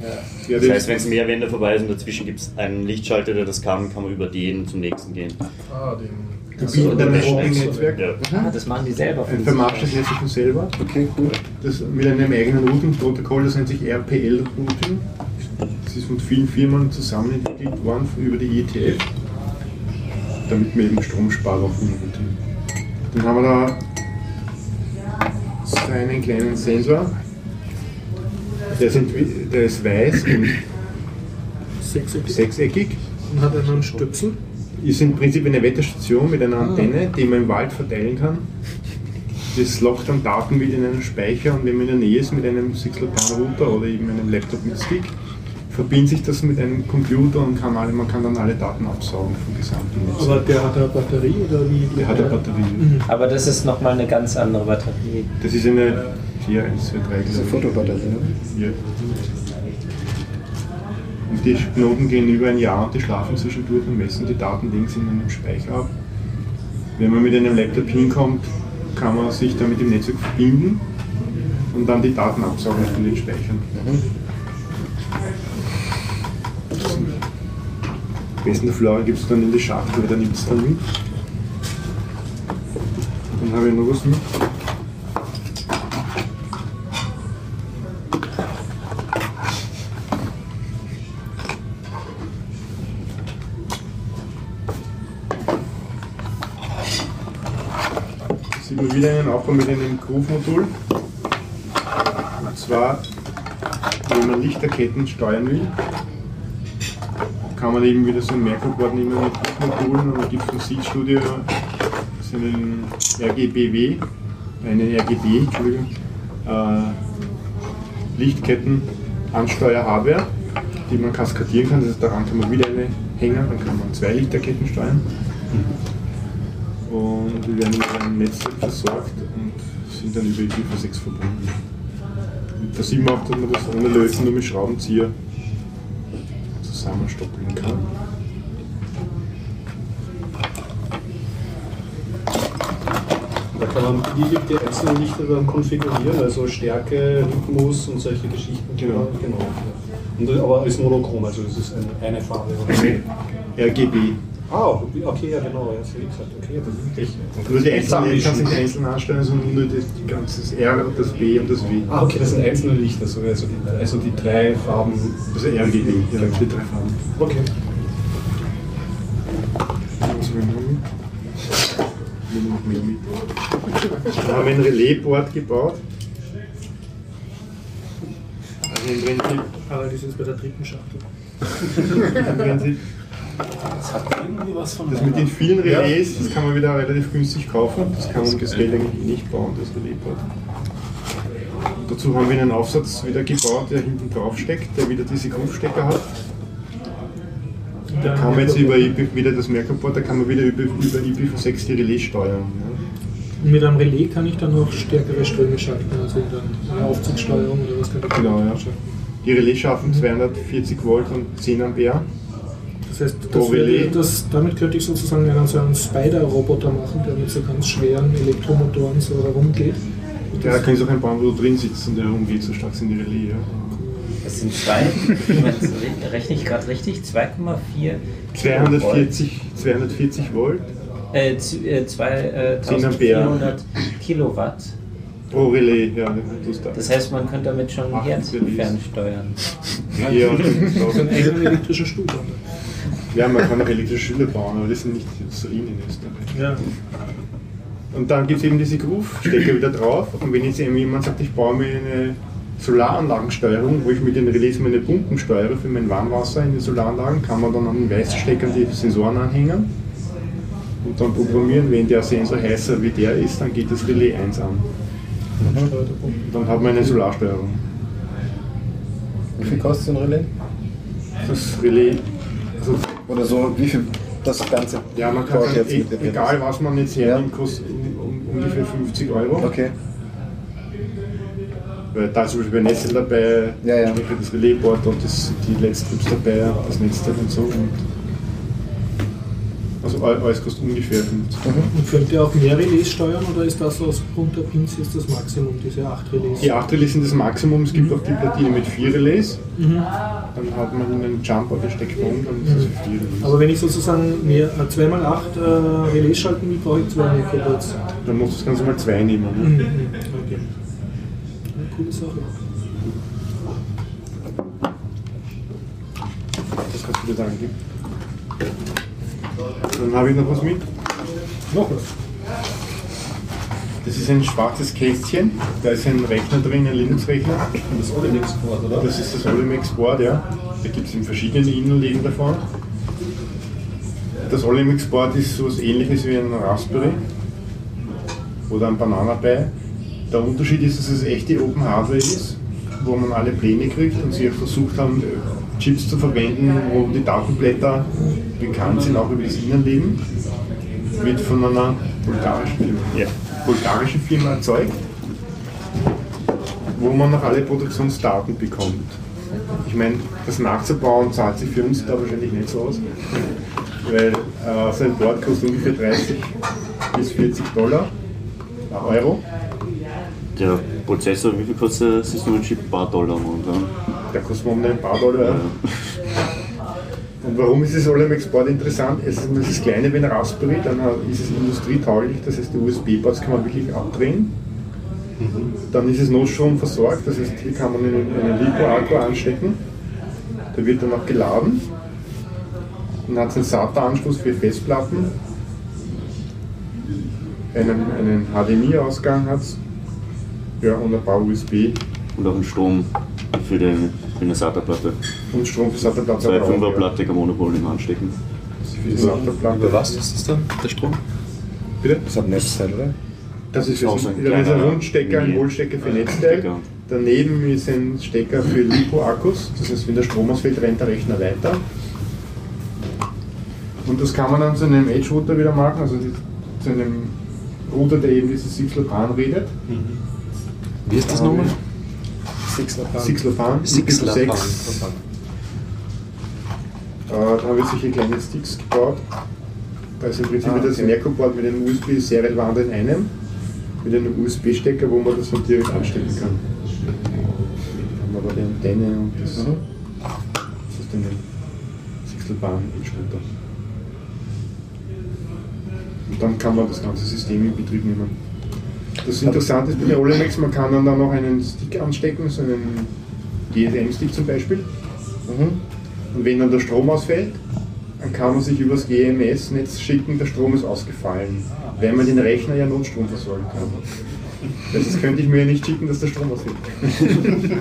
I: Ja,
F: Das heißt, wenn es mehr Wände vorbei ist und dazwischen gibt es einen Lichtschalter, der das kann, kann man über den zum nächsten gehen.
A: Ah, den.
I: bieten dann ein Shopping-Netzwerk.
F: Ja.
D: Ah, das machen die selber
I: Ein
D: von
I: vermarktes Netzwerk von selber.
H: Okay, cool.
I: Das mit einem eigenen Routing-Protokoll, das nennt sich RPL-Routing. Das ist von vielen Firmen zusammen entwickelt worden über die ETF, damit man eben Strom spart auf dem Routing. Dann haben wir da so einen kleinen Sensor. Der ist, entwi- der ist weiß und
B: Sechseckig.
I: sechseckig.
B: Und hat einen Stöpsel.
I: Ist im Prinzip eine Wetterstation mit einer Antenne, die man im Wald verteilen kann. Das lockt dann Daten wieder in einen Speicher und wenn man in der Nähe ist mit einem 6LoWPAN-Router oder eben einem Laptop mit Stick, verbindet sich das mit einem Computer und kann alle, man kann dann alle Daten absaugen vom gesamten Netz.
B: Aber der hat eine Batterie oder wie?
I: Der hat eine Batterie.
D: Aber das ist nochmal eine ganz andere Batterie.
I: Das ist eine 4, 1, 2, 3,
H: Das ist eine Fotobatterie, ne?
I: Ja. Und die Knoten gehen über ein Jahr und die schlafen zwischendurch und messen die Daten links in einem Speicher ab. Wenn man mit einem Laptop hinkommt, kann man sich dann mit dem Netzwerk verbinden und dann die Daten absaugen von den Speichern. Am besten Flora gibt es dann in die Schachtel, weil der nimmt es dann mit. Dann habe ich noch was mit. sieht man wieder einen Aufbau mit einem Groove-Modul. Und zwar, wenn man Lichterketten steuern will, kann man eben wieder so ein Merkurboard nehmen mit Groove-Modulen und dann gibt es von Seed Studio so einen RGBW, einen RGB, Entschuldigung, äh, Lichtketten Ansteuer-Hardware, die man kaskadieren kann. Das heißt, daran kann man wieder eine hängen, dann kann man zwei Lichterketten steuern und wir werden mit einem Netzwerk versorgt und sind dann über IPv6 verbunden. Und da sieht man auch, dass man das ohne Löten nur mit Schraubenzieher zusammenstoppeln kann.
A: Da kann man beliebig die einzelnen Lichter dann konfigurieren, also Stärke, Rhythmus und solche Geschichten.
I: Genau.
A: genau. Und, aber ist monochrom, also es ist eine, eine Farbe.
I: RGB.
A: Ah, okay, ja genau, ja, wie gesagt, okay, das ist echt.
I: Nur die einzelnen, kannst nicht einzeln anstellen, sondern nur das ganze R, das B und das W.
A: Ah, okay, das sind einzelne Lichter, so, also, die, also die drei Farben.
I: Also RGB, ja, die drei Farben.
A: Okay.
I: Wir haben wir ein Relaisboard gebaut. Also im Prinzip,
B: Aber das ist bei der dritten Schachtel.
I: im Prinzip
C: Das hat irgendwie was von
I: Das mit den vielen Relais, das kann man wieder relativ günstig kaufen. Das kann man das Geld eigentlich eh nicht bauen, das Relaisboard. Dazu haben wir einen Aufsatz wieder gebaut, der hinten drauf steckt, der wieder diese Groove-Stecker hat. Da kann man jetzt über IP, wieder das Merkabort, da kann man wieder über, über IPv6 die Relais steuern.
B: Und mit einem Relais kann ich dann noch stärkere Ströme schalten, also dann eine Aufzugssteuerung oder was kann ich
I: Genau, ja. Die Relais schaffen 240 Volt und 10 Ampere.
B: Das heißt,
I: Pro
B: das wäre,
I: Relais.
B: das, damit könnte ich sozusagen einen, so einen Spider-Roboter machen, der mit so ganz schweren Elektromotoren so herumgeht.
I: Ja, da kann ich auch einbauen, wo du drin sitzt und der herumgeht, so stark sind die Relais. Ja.
D: Das sind zwei, Moment, rechne ich gerade richtig? 2,4
I: 240, 240 Volt
D: Äh, z- äh, zwei, äh,
I: 10 Ampere.
D: 1400 Kilowatt.
I: pro Relais. Ja, das ist da.
D: Das heißt, man könnte damit schon
I: Relais.
D: fernsteuern.
I: Ja,
B: So einen eigenen elektrischen Stuhl.
I: Ja, man kann auch elektrische Schüler bauen, aber das sind nicht so in Österreich.
B: Ja.
I: Und dann gibt es eben diese Groove-Stecker wieder drauf. Und wenn jetzt jemand sagt, ich baue mir eine Solaranlagensteuerung, wo ich mit den Relais meine Pumpen steuere für mein Warmwasser in den Solaranlagen, kann man dann an den Weißsteckern die Sensoren anhängen und dann programmieren, wenn der Sensor heißer wie der ist, dann geht das Relais 1 an. Und dann hat man eine Solarsteuerung.
H: Wie viel kostet so ein Relais?
I: Das Relais, also
H: Oder so, wie viel das Ganze?
I: ja, man kann
H: jetzt mit
I: e- egal was man jetzt hernimmt, kostet um, um, ungefähr 50 Euro.
H: Okay.
I: Weil da ist zum Beispiel Netzel dabei,
H: Ja, ja.
I: das Relaisboard und das, die Letztrips dabei, das Netzteil und so. Und also all- alles kostet ungefähr 50.
B: Und könnt ihr auch mehr Relais steuern oder ist das aus Grund der Pins jetzt das Maximum, diese 8 Relais?
I: Die 8 Relais sind das Maximum, es gibt auch die Platine mit 4 Relais.
B: Mhm.
I: Dann hat man einen Jumper, der steckt um, dann ist es 4 Relais.
B: Aber wenn ich sozusagen mehr 2x8 äh, Relais schalten will, brauche ich zwei Mikrobots.
I: Dann musst du das Ganze mal 2 nehmen. Ne?
B: Mhm. Okay. Eine coole Sache.
I: Das kannst du dir sagen. gell? Dann habe ich noch was mit.
B: Noch was.
I: Das ist ein schwarzes Kästchen, da ist ein Rechner drin, ein Linux-Rechner.
A: Das Olimex-Board, oder?
I: Das ist das Olimex-Board, ja. Da gibt es in verschiedenen Innenleben davon. Das Olimex-Board ist so was ähnliches wie ein Raspberry oder ein Banana Pi. Der Unterschied ist, dass es echte Open Hardware ist, wo man alle Pläne kriegt und sie versucht haben, Chips zu verwenden, wo die Datenblätter bekannt sind, auch über das Innenleben. Wird von einer bulgarischen Firma, ja, bulgarischen Firma erzeugt wo man noch alle Produktionsdaten bekommt. Ich meine, das nachzubauen zahlt sich für uns da wahrscheinlich nicht so aus, weil äh, so ein Board kostet ungefähr 30 bis 40 Dollar, Euro.
F: Der Prozessor, wie viel kostet der System Chip? Ein paar Dollar momentan.
I: Der kostet momentan ein paar Dollar. Und warum ist das Olemex Board interessant? Es ist, es ist kleiner wie ein Raspberry, dann ist es industrietauglich, das heißt die USB-Boards kann man wirklich abdrehen. Dann ist es Notstrom versorgt, das heißt hier kann man einen, einen Lipo-Akku anstecken, der wird dann auch geladen. Dann hat es einen SATA-Anschluss für Festplatten, einen, einen HDMI-Ausgang hat es ja, und ein paar USB
F: Und auch einen Strom für, den, für eine SATA-Platte.
I: und Strom für SATA-Platte.
F: Zwei
I: ja.
F: 5er-Platte kann man ohne Probleme anstecken.
I: Für die SATA-Platte.
E: Über was ist das dann, der Strom?
I: Bitte?
H: Das hat Netzteil, oder?
I: Das ist,
F: so
I: ein,
F: ein
I: da ist ein Rundstecker, ein Wohlstecker für Netzteil.
F: Stecker.
I: Daneben ist ein Stecker für Lipo-Akkus, das heißt, wenn der Strom ausfällt, rennt der Rechner weiter. Und das kann man dann zu einem Edge-Router wieder machen, also die, zu einem Router, der eben dieses Sixlopan redet.
E: Wie ist das nochmal?
H: Sixlopan,
I: Sixlopan. IPv6. Äh, da habe ich solche kleine Sticks gebaut. Da ist im Prinzip
H: Ah,
I: das
H: okay.
I: Merkur-Board mit einem USB-Serialwandler in einem, mit einem USB-Stecker, wo man das dann direkt anstecken kann. Dann haben wir da die Antenne und das,
H: Mhm.
I: das ist dann ein Sixtelbahn Edge-Router. Und dann kann man das ganze System in Betrieb nehmen. Das Interessante ist bei der Olemex, man kann dann da noch einen Stick anstecken, so einen GSM-Stick zum Beispiel.
H: Mhm.
I: Und wenn dann der Strom ausfällt, dann kann man sich übers GMS-Netz schicken, der Strom ist ausgefallen, weil man den Rechner ja Notstrom versorgen kann. Das könnte ich mir ja nicht schicken, dass der Strom ausfällt.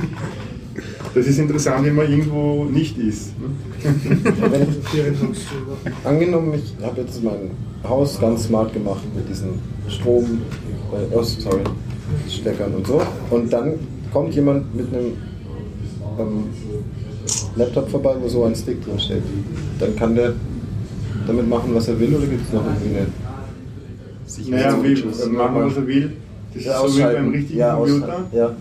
I: Das ist interessant, wenn man irgendwo nicht ist.
H: angenommen, ich habe jetzt mein Haus ganz smart gemacht mit diesen Strom, äh, oh, sorry, Steckern und so. Und dann kommt jemand mit einem ähm, Laptop vorbei, wo so ein Stick drin steht. Dann kann der damit machen, was er will, oder gibt es noch irgendwie eine
I: Naja, wie, äh, machen, was er will. Das ist so wie beim richtigen
H: ja,
I: Computer.
H: Ja,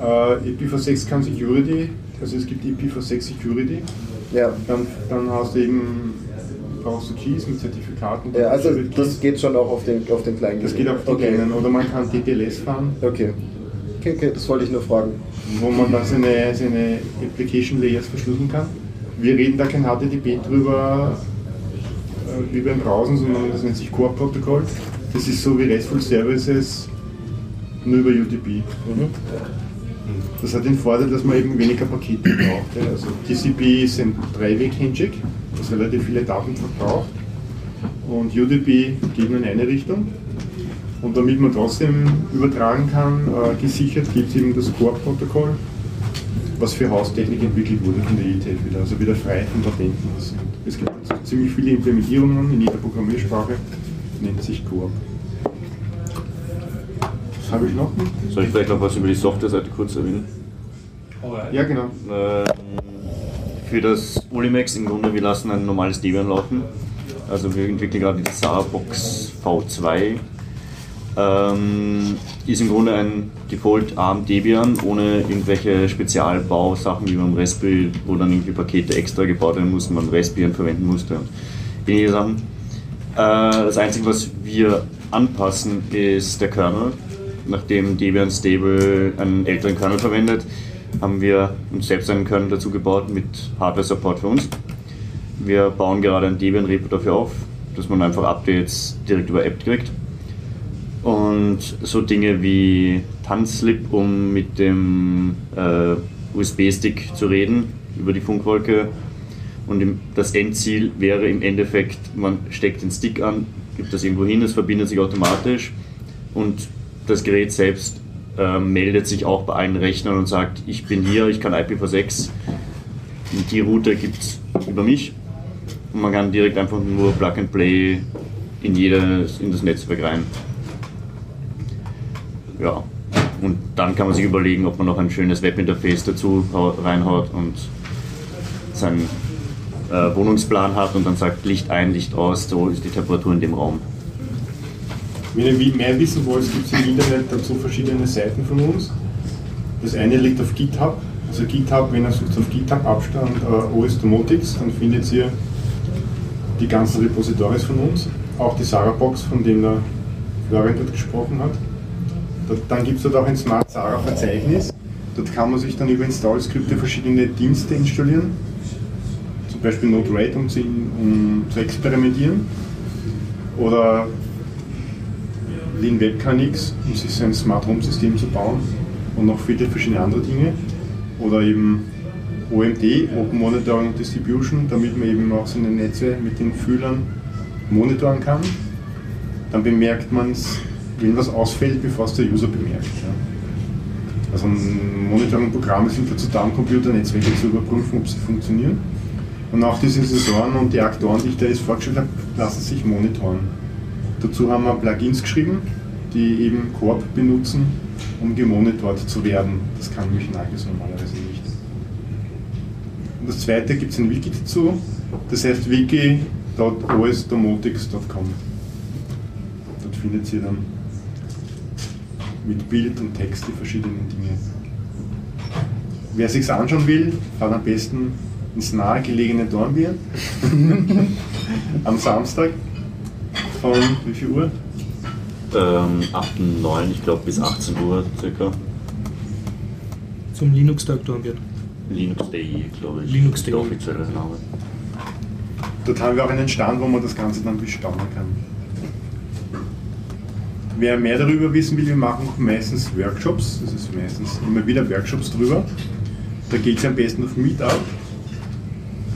I: Äh, IPv6 kann Security, also es gibt IPv6 Security.
H: ja.
I: Dann, dann hast du eben, brauchst du Keys mit Zertifikaten.
H: ja also das geht schon auch auf den, auf den kleinen
I: das geht auf die
H: okay.
I: kleinen. Oder man kann TTLS fahren,
H: Okay. okay, okay, das wollte ich nur fragen.
I: wo man dann seine, seine Application Layers verschlüsseln kann. Wir reden da kein HTTP drüber äh, wie beim Browsen, sondern das nennt sich Core-Protokoll. Das ist so wie RESTful Services, nur über UDP. Das hat den Vorteil, dass man eben weniger Pakete braucht. Also TCP ist ein Dreiweg-Handshake, das relativ viele Daten verbraucht. Und UDP geht nur in eine Richtung. Und damit man trotzdem übertragen kann, äh, gesichert gibt es eben das Core-Protokoll, was für Haustechnik entwickelt wurde von der ETH wieder, also wieder frei von Patenten. Es gibt ziemlich viele Implementierungen in jeder Programmiersprache, nennt sich Coop. Habe ich noch?
F: Soll ich vielleicht noch was über die Softwareseite kurz erwähnen?
I: Ja, genau.
F: Ähm, für das Ulimax im Grunde, wir lassen ein normales Debian laufen. Also wir entwickeln gerade die Zarabox V2. Ähm, ist im Grunde ein Default ARM Debian ohne irgendwelche Spezialbausachen wie beim Raspberry, wo dann irgendwie Pakete extra gebaut werden mussten, man Raspbian verwenden musste und ähnliche Sachen. Äh, das Einzige, was wir anpassen, ist der Kernel. Nachdem Debian Stable einen älteren Kernel verwendet, haben wir uns selbst einen Kernel dazu gebaut mit Hardware-Support für uns. Wir bauen gerade ein Debian-Repo dafür auf, dass man einfach Updates direkt über App kriegt. Und so Dinge wie Tanzslip, um mit dem äh, USB-Stick zu reden über die Funkwolke. Und im, das Endziel wäre im Endeffekt, man steckt den Stick an, gibt das irgendwo hin, es verbindet sich automatisch und das Gerät selbst äh, meldet sich auch bei allen Rechnern und sagt, ich bin hier, ich kann IPv6, und die Route gibt es über mich und man kann direkt einfach nur Plug and Play in, jedes, in das Netzwerk rein. Ja, und dann kann man sich überlegen, ob man noch ein schönes Webinterface dazu hau- reinhaut und seinen äh, Wohnungsplan hat und dann sagt Licht ein, Licht aus, so ist die Temperatur in dem Raum.
I: Wenn ihr mehr wissen wollt, gibt es im Internet dazu verschiedene Seiten von uns. Das eine liegt auf GitHub. Also GitHub, wenn ihr sucht auf GitHub Abstand äh, OS Domotics, dann findet ihr die ganzen Repositories von uns. Auch die Sarabox, von dem der Florian dort gesprochen hat. Dann gibt es dort auch ein Smart Sara Verzeichnis. Dort kann man sich dann über Install-Skripte verschiedene Dienste installieren. Zum Beispiel Node-RED, um, um zu experimentieren. Oder Lean Webcanix, um sich sein Smart Home System zu bauen und noch viele verschiedene andere Dinge. Oder eben OMD, Open Monitoring and Distribution, damit man eben auch seine Netze mit den Fühlern monitoren kann. Dann bemerkt man es, wenn was ausfällt, bevor es der User bemerkt. Ja. Also Monitoring-Programme sind dazu da, um Computernetzwerke zu überprüfen, ob sie funktionieren. Und auch diese Sensoren und die Aktoren, die ich da jetzt vorgestellt habe, lassen sich monitoren. Dazu haben wir Plugins geschrieben, die eben Corp benutzen, um gemonitort zu werden. Das kann nämlich Nagios normalerweise nicht. Und das zweite gibt es ein Wiki dazu, das heißt wiki.osdomotics.com. Dort findet ihr dann mit Bild und Text die verschiedenen Dinge. Wer sich's anschauen will, fahrt am besten ins nahegelegene Dornbirn am Samstag von wie viel Uhr?
F: Ähm, ab 9, ich glaube bis 18 Uhr circa.
B: Zum Linux-Tag Dornbirn.
F: Linux Day, glaube ich.
B: Linux
F: ist
B: Day.
F: Der offizielle Name.
I: Dort haben wir auch einen Stand, wo man das Ganze dann bestaunen kann. Wer mehr darüber wissen will, wir machen meistens Workshops, das ist meistens immer wieder Workshops drüber. Da geht es am besten auf Meetup,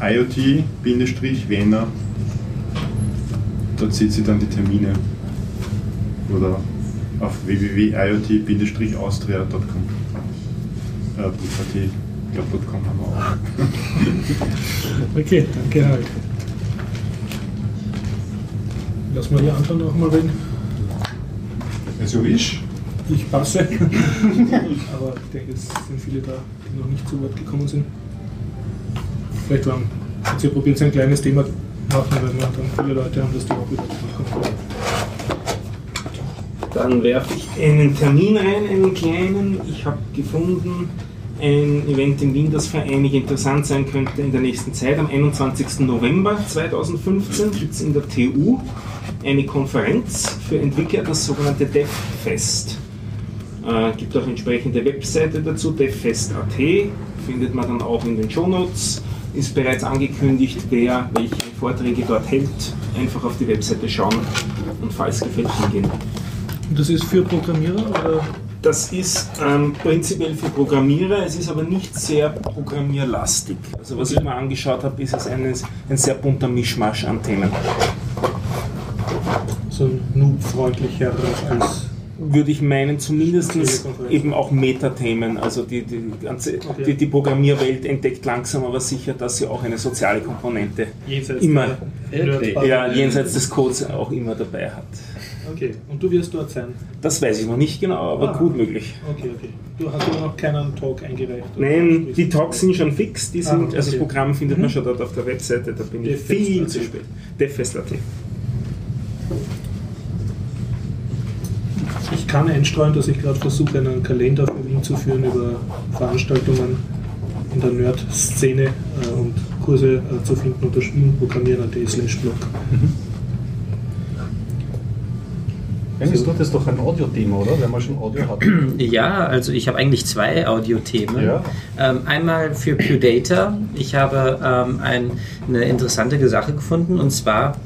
I: IoT-Vienna. Dort seht ihr dann die Termine. Oder auf www.iot-austria.com. Äh, .at. Ich glaube, .com haben wir auch.
B: Okay, danke halt. Lass mal die anderen noch mal reden.
I: Also ich?
B: Ich passe. Aber ich denke, es sind viele da, die noch nicht zu Wort gekommen sind. Vielleicht waren, jetzt ihr probiert ein kleines Thema weil wir dann viele Leute haben, dass die auch wieder kommen.
C: Dann werfe ich einen Termin ein, einen kleinen. Ich habe gefunden, ein Event in Wien, das für einige interessant sein könnte in der nächsten Zeit. Am 21. November 2015 gibt es in der TU eine Konferenz für Entwickler, das sogenannte DevFest. Äh, gibt auch entsprechende Webseite dazu, devfest.at, findet man dann auch in den Shownotes. Ist bereits angekündigt, wer welche Vorträge dort hält. Einfach auf die Webseite schauen und falls gefällt hingehen.
B: Und das ist für Programmierer oder?
C: Das ist ähm, prinzipiell für Programmierer, es ist aber nicht sehr programmierlastig. Also was ich mir angeschaut habe, ist es ein, ein sehr bunter Mischmasch an Themen.
B: So noob-freundlicher als
C: würde ich meinen, zumindest eben auch Metathemen. Also die, die, ganze,
B: Okay.
C: die, die Programmierwelt entdeckt langsam aber sicher, dass sie auch eine soziale Komponente
B: Jenseits
C: immer,
B: der
C: ja, jenseits des Codes auch immer dabei hat.
B: Okay, und du wirst dort sein.
C: Das weiß ich noch nicht genau, aber
B: Ah.
C: gut möglich.
B: Okay, okay. Du hast aber noch keinen Talk eingereicht.
C: Nein, die Talks sind schon fix, die sind,
B: Ah, okay.
C: also das Programm findet man
B: Mhm.
C: schon dort auf der Webseite, da bin ich
B: Defest
C: viel zu spät. Defest.at.
B: kann einstreuen, dass ich gerade versuche, einen Kalender für Wien zu führen über Veranstaltungen in der Nerd-Szene äh, und Kurse äh, zu finden unter spielen.programmieren.at slash blog.
A: Dennis, du hattest doch ein Audio-Thema, oder? Wenn man schon Audio hat.
D: Ja, also ich habe eigentlich zwei Audiothemen.
A: Ja.
D: Ähm, einmal für PewData. Ich habe ähm, ein, eine interessante Sache gefunden und zwar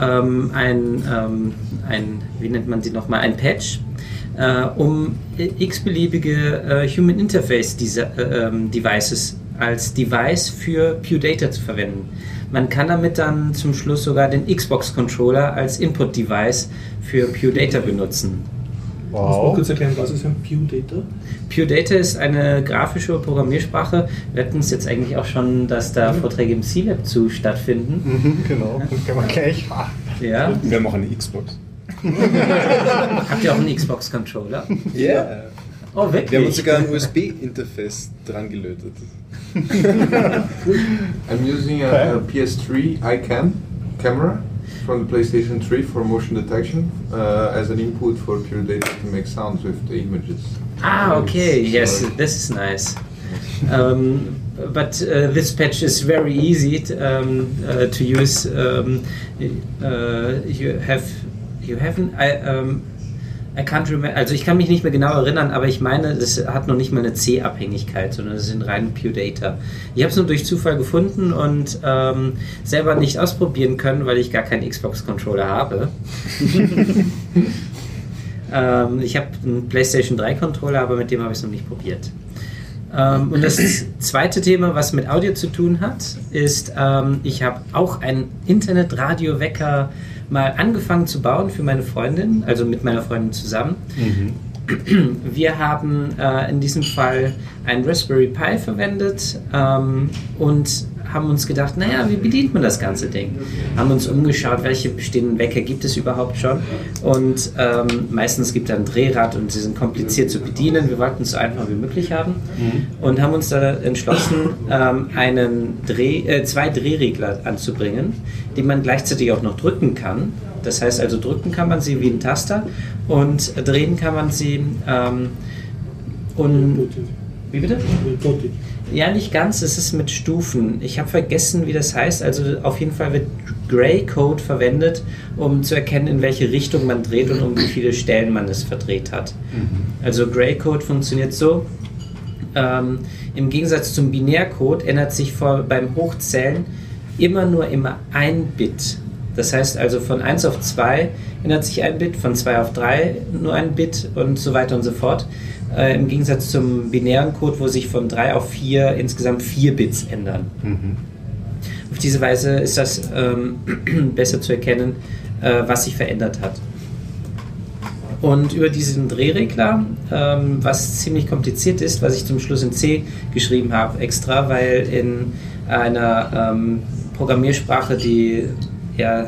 D: ähm, ein, ähm, ein, wie nennt man sie nochmal, ein Patch, äh, um x-beliebige äh, Human Interface äh, ähm, Devices als Device für PewData zu verwenden. Man kann damit dann zum Schluss sogar den Xbox-Controller als Input-Device für PewData benutzen.
B: Muss man
A: Wow.
B: kurz erklären, was ist ein PewData?
D: PureData ist eine grafische Programmiersprache. Wir hatten es jetzt eigentlich auch schon, dass da Vorträge im C-Lab zu stattfinden.
A: Mhm, genau. Das kann man gleich machen.
D: Ja.
E: Wir haben auch eine Xbox.
D: Habt ihr auch einen Xbox-Controller?
E: Ja.
D: Oh,
E: Wir haben uns sogar ein USB-Interface dran gelötet.
G: I'm using a, a PS3 iCam camera from the PlayStation 3 for motion detection uh, as an input for Pure Data to make sounds with the images.
D: Ah, okay. Yes, this is nice. Um, but uh, this patch is very easy t- um, uh, to use. Um, uh, you have, you haven't. I, um, I can't remember. Also ich kann mich nicht mehr genau erinnern, aber ich meine, das hat noch nicht mal eine C-Abhängigkeit, sondern es sind rein Pure Data. Ich habe es nur durch Zufall gefunden und ähm, selber nicht ausprobieren können, weil ich gar keinen Xbox-Controller habe. Ähm, ich habe einen PlayStation 3 Controller, aber mit dem habe ich es noch nicht probiert. Ähm, und das zweite Thema, was mit Audio zu tun hat, ist, ähm, ich habe auch einen Internet-Radio-Wecker mal angefangen zu bauen für meine Freundin, also mit meiner Freundin zusammen. Wir haben äh, in diesem Fall einen Raspberry Pi verwendet ähm, und haben uns gedacht, naja, wie bedient man das ganze Ding? Haben uns umgeschaut, welche bestehenden Wecker gibt es überhaupt schon und ähm, meistens gibt es ein Drehrad und sie sind kompliziert zu bedienen. Wir wollten es so einfach wie möglich haben und haben uns da entschlossen, ähm, einen Dreh, äh, zwei Drehregler anzubringen, die man gleichzeitig auch noch drücken kann. Das heißt also, drücken kann man sie wie ein Taster und drehen kann man sie ähm, und wie bitte? Ja, nicht ganz. Es ist mit Stufen. Ich habe vergessen, wie das heißt. Also auf jeden Fall wird Gray Code verwendet, um zu erkennen, in welche Richtung man dreht und um wie viele Stellen man es verdreht hat. Also Gray Code funktioniert so. Ähm, Im Gegensatz zum Binärcode ändert sich vor, beim Hochzählen immer nur immer ein Bit. Das heißt also von 1 auf 2 ändert sich ein Bit, von 2 auf 3 nur ein Bit und so weiter und so fort. Äh, Im Gegensatz zum binären Code, wo sich von 3 auf 4 insgesamt 4 Bits ändern. Auf diese Weise ist das ähm, besser zu erkennen, äh, was sich verändert hat. Und über diesen Drehregler, ähm, was ziemlich kompliziert ist, was ich zum Schluss in C geschrieben habe, extra, weil in einer ähm, Programmiersprache, die ja,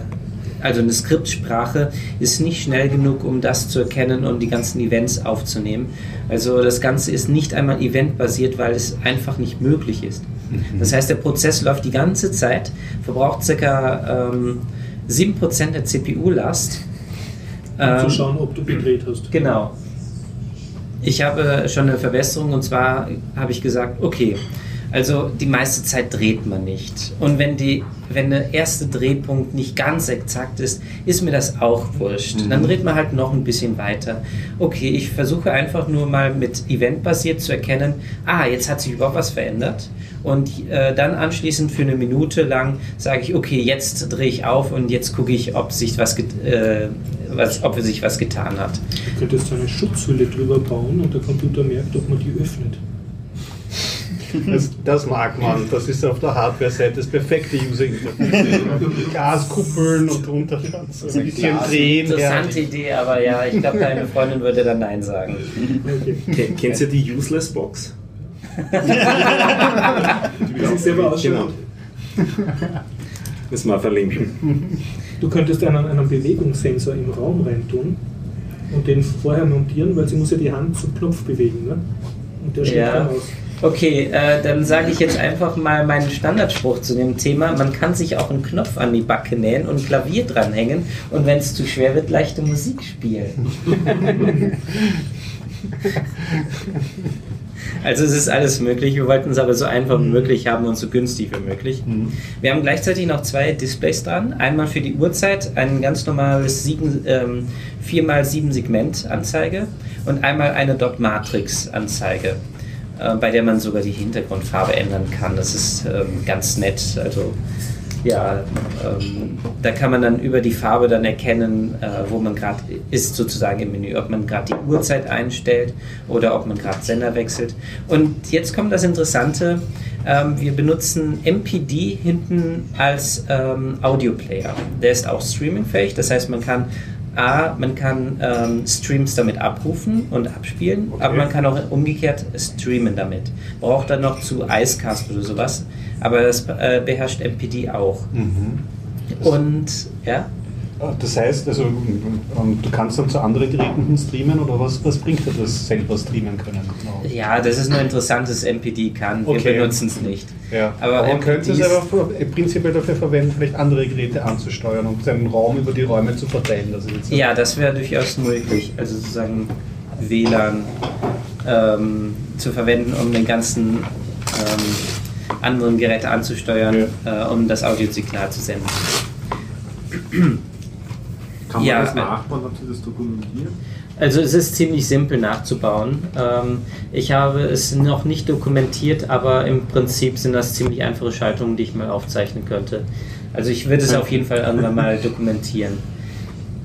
D: also eine Skriptsprache, ist nicht schnell genug, um das zu erkennen und die ganzen Events aufzunehmen. Also das Ganze ist nicht einmal eventbasiert, weil es einfach nicht möglich ist. Das heißt, der Prozess läuft die ganze Zeit, verbraucht ca. Ähm, 7% der CPU-Last.
B: Um
D: Ähm,
B: zu schauen, ob du gedreht hast.
D: Genau. Ich habe schon eine Verbesserung und zwar habe ich gesagt, okay, also die meiste Zeit dreht man nicht. Und wenn, die, wenn der erste Drehpunkt nicht ganz exakt ist, ist mir das auch wurscht. Dann dreht man halt noch ein bisschen weiter. Okay, ich versuche einfach nur mal mit eventbasiert zu erkennen, ah, jetzt hat sich überhaupt was verändert. Und äh, dann anschließend für eine Minute lang sage ich, okay, jetzt drehe ich auf und jetzt gucke ich, ob sich was, äh, was, ob sich was getan hat.
B: Du könntest eine Schutzhülle drüber bauen und der Computer merkt, ob man die öffnet.
A: Das, das mag man. Das ist auf der Hardware-Seite das perfekte User-Interface. Glaskuppeln und drunter so ein bisschen drehen.
D: Interessante Idee, aber ja, ich glaube, deine Freundin würde dann Nein sagen.
C: Ken- Kennst du die Useless Box?
B: Wie sich selber ausschaut.
C: Genau. Müssen wir verlinken.
B: Du könntest einen, einen Bewegungssensor im Raum reintun und den vorher montieren, weil sie muss ja die Hand zum Knopf bewegen. Ne? Und der steht
D: Ja.
B: dann aus.
D: Okay, äh, dann sage ich jetzt einfach mal meinen Standardspruch zu dem Thema. Man kann sich auch einen Knopf an die Backe nähen und ein Klavier dranhängen und wenn es zu schwer wird, leichte Musik spielen. Also es ist alles möglich. Wir wollten es aber so einfach wie möglich haben und so günstig wie möglich. Wir haben gleichzeitig noch zwei Displays dran. Einmal für die Uhrzeit ein ganz normales sieben, ähm, 4x7 Segment Anzeige und einmal eine Dot Matrix Anzeige, bei der man sogar die Hintergrundfarbe ändern kann. Das ist ähm, ganz nett. Also ja, ähm, da kann man dann über die Farbe dann erkennen, äh, wo man gerade ist, sozusagen im Menü, ob man gerade die Uhrzeit einstellt oder ob man gerade Sender wechselt. Und jetzt kommt das Interessante, ähm, wir benutzen MPD hinten als ähm, Audioplayer. Der ist auch streamingfähig, das heißt, man kann A, man kann ähm, Streams damit abrufen und abspielen, aber man kann auch umgekehrt streamen damit. Braucht dann noch zu Icecast oder sowas, aber das äh, beherrscht MPD auch. Und ja,
A: Das heißt, also, du kannst dann zu anderen Geräten hin streamen oder was, was bringt dir das selber streamen können? Genau.
D: ja, das ist nur interessant, dass MPD kann. Wir
A: Okay.
D: benutzen es nicht.
A: Ja.
D: Aber
A: Aber man könnte es aber prinzipiell dafür verwenden, vielleicht andere Geräte anzusteuern und seinen Raum über die Räume zu verteilen. Das
D: Ja, das wäre durchaus möglich. Also sozusagen WLAN ähm, zu verwenden, um den ganzen ähm, anderen Geräte anzusteuern, äh, um das Audiosignal zu senden.
I: Kann man
D: Ja,
I: das
D: äh,
I: nachbauen? Habt ihr das dokumentiert?
D: Also es ist ziemlich simpel nachzubauen. Ähm, ich habe es noch nicht dokumentiert, aber im Prinzip sind das ziemlich einfache Schaltungen, die ich mal aufzeichnen könnte. Also ich würde es auf jeden Fall irgendwann mal dokumentieren.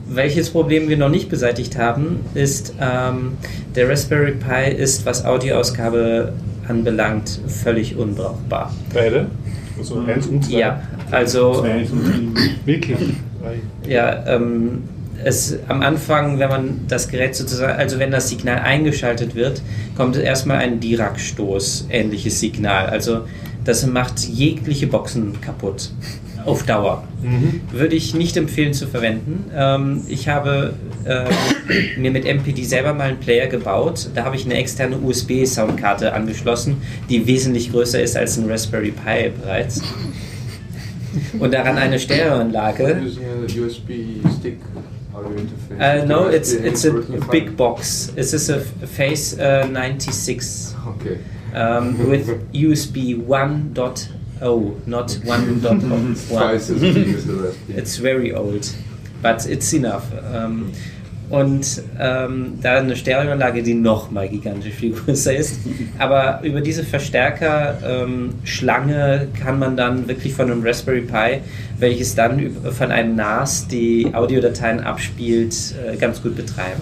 D: Welches Problem wir noch nicht beseitigt haben, ist, ähm, der Raspberry Pi ist, was Audioausgabe anbelangt, völlig unbrauchbar.
A: beide. Also eins und zwei.
D: Ja, also
A: Wirklich.
D: ja, ähm, es am Anfang, wenn man das Gerät sozusagen, also wenn das Signal eingeschaltet wird, kommt erstmal ein Dirac-Stoß, ähnliches Signal. Also das macht jegliche Boxen kaputt. Auf Dauer. Würde ich nicht empfehlen zu verwenden. Ähm, ich habe äh, mir mit MPD selber mal einen Player gebaut. Da habe ich eine externe USB-Soundkarte angeschlossen, die wesentlich größer ist als ein Raspberry Pi bereits. Und daran eine Stereoanlage. Uh, no, it's it's a, big box. It is a Phase uh, 96
G: Okay.
D: um, with USB 1.0, not 1.1.
G: Twice as big as the Raspberry.
D: It's very old, but it's enough. Um, und ähm, da eine Stereoanlage, die nochmal gigantisch viel größer ist. Aber über diese Verstärker-Schlange kann man dann wirklich von einem Raspberry Pi, welches dann von einem NAS die Audiodateien abspielt, äh, ganz gut betreiben.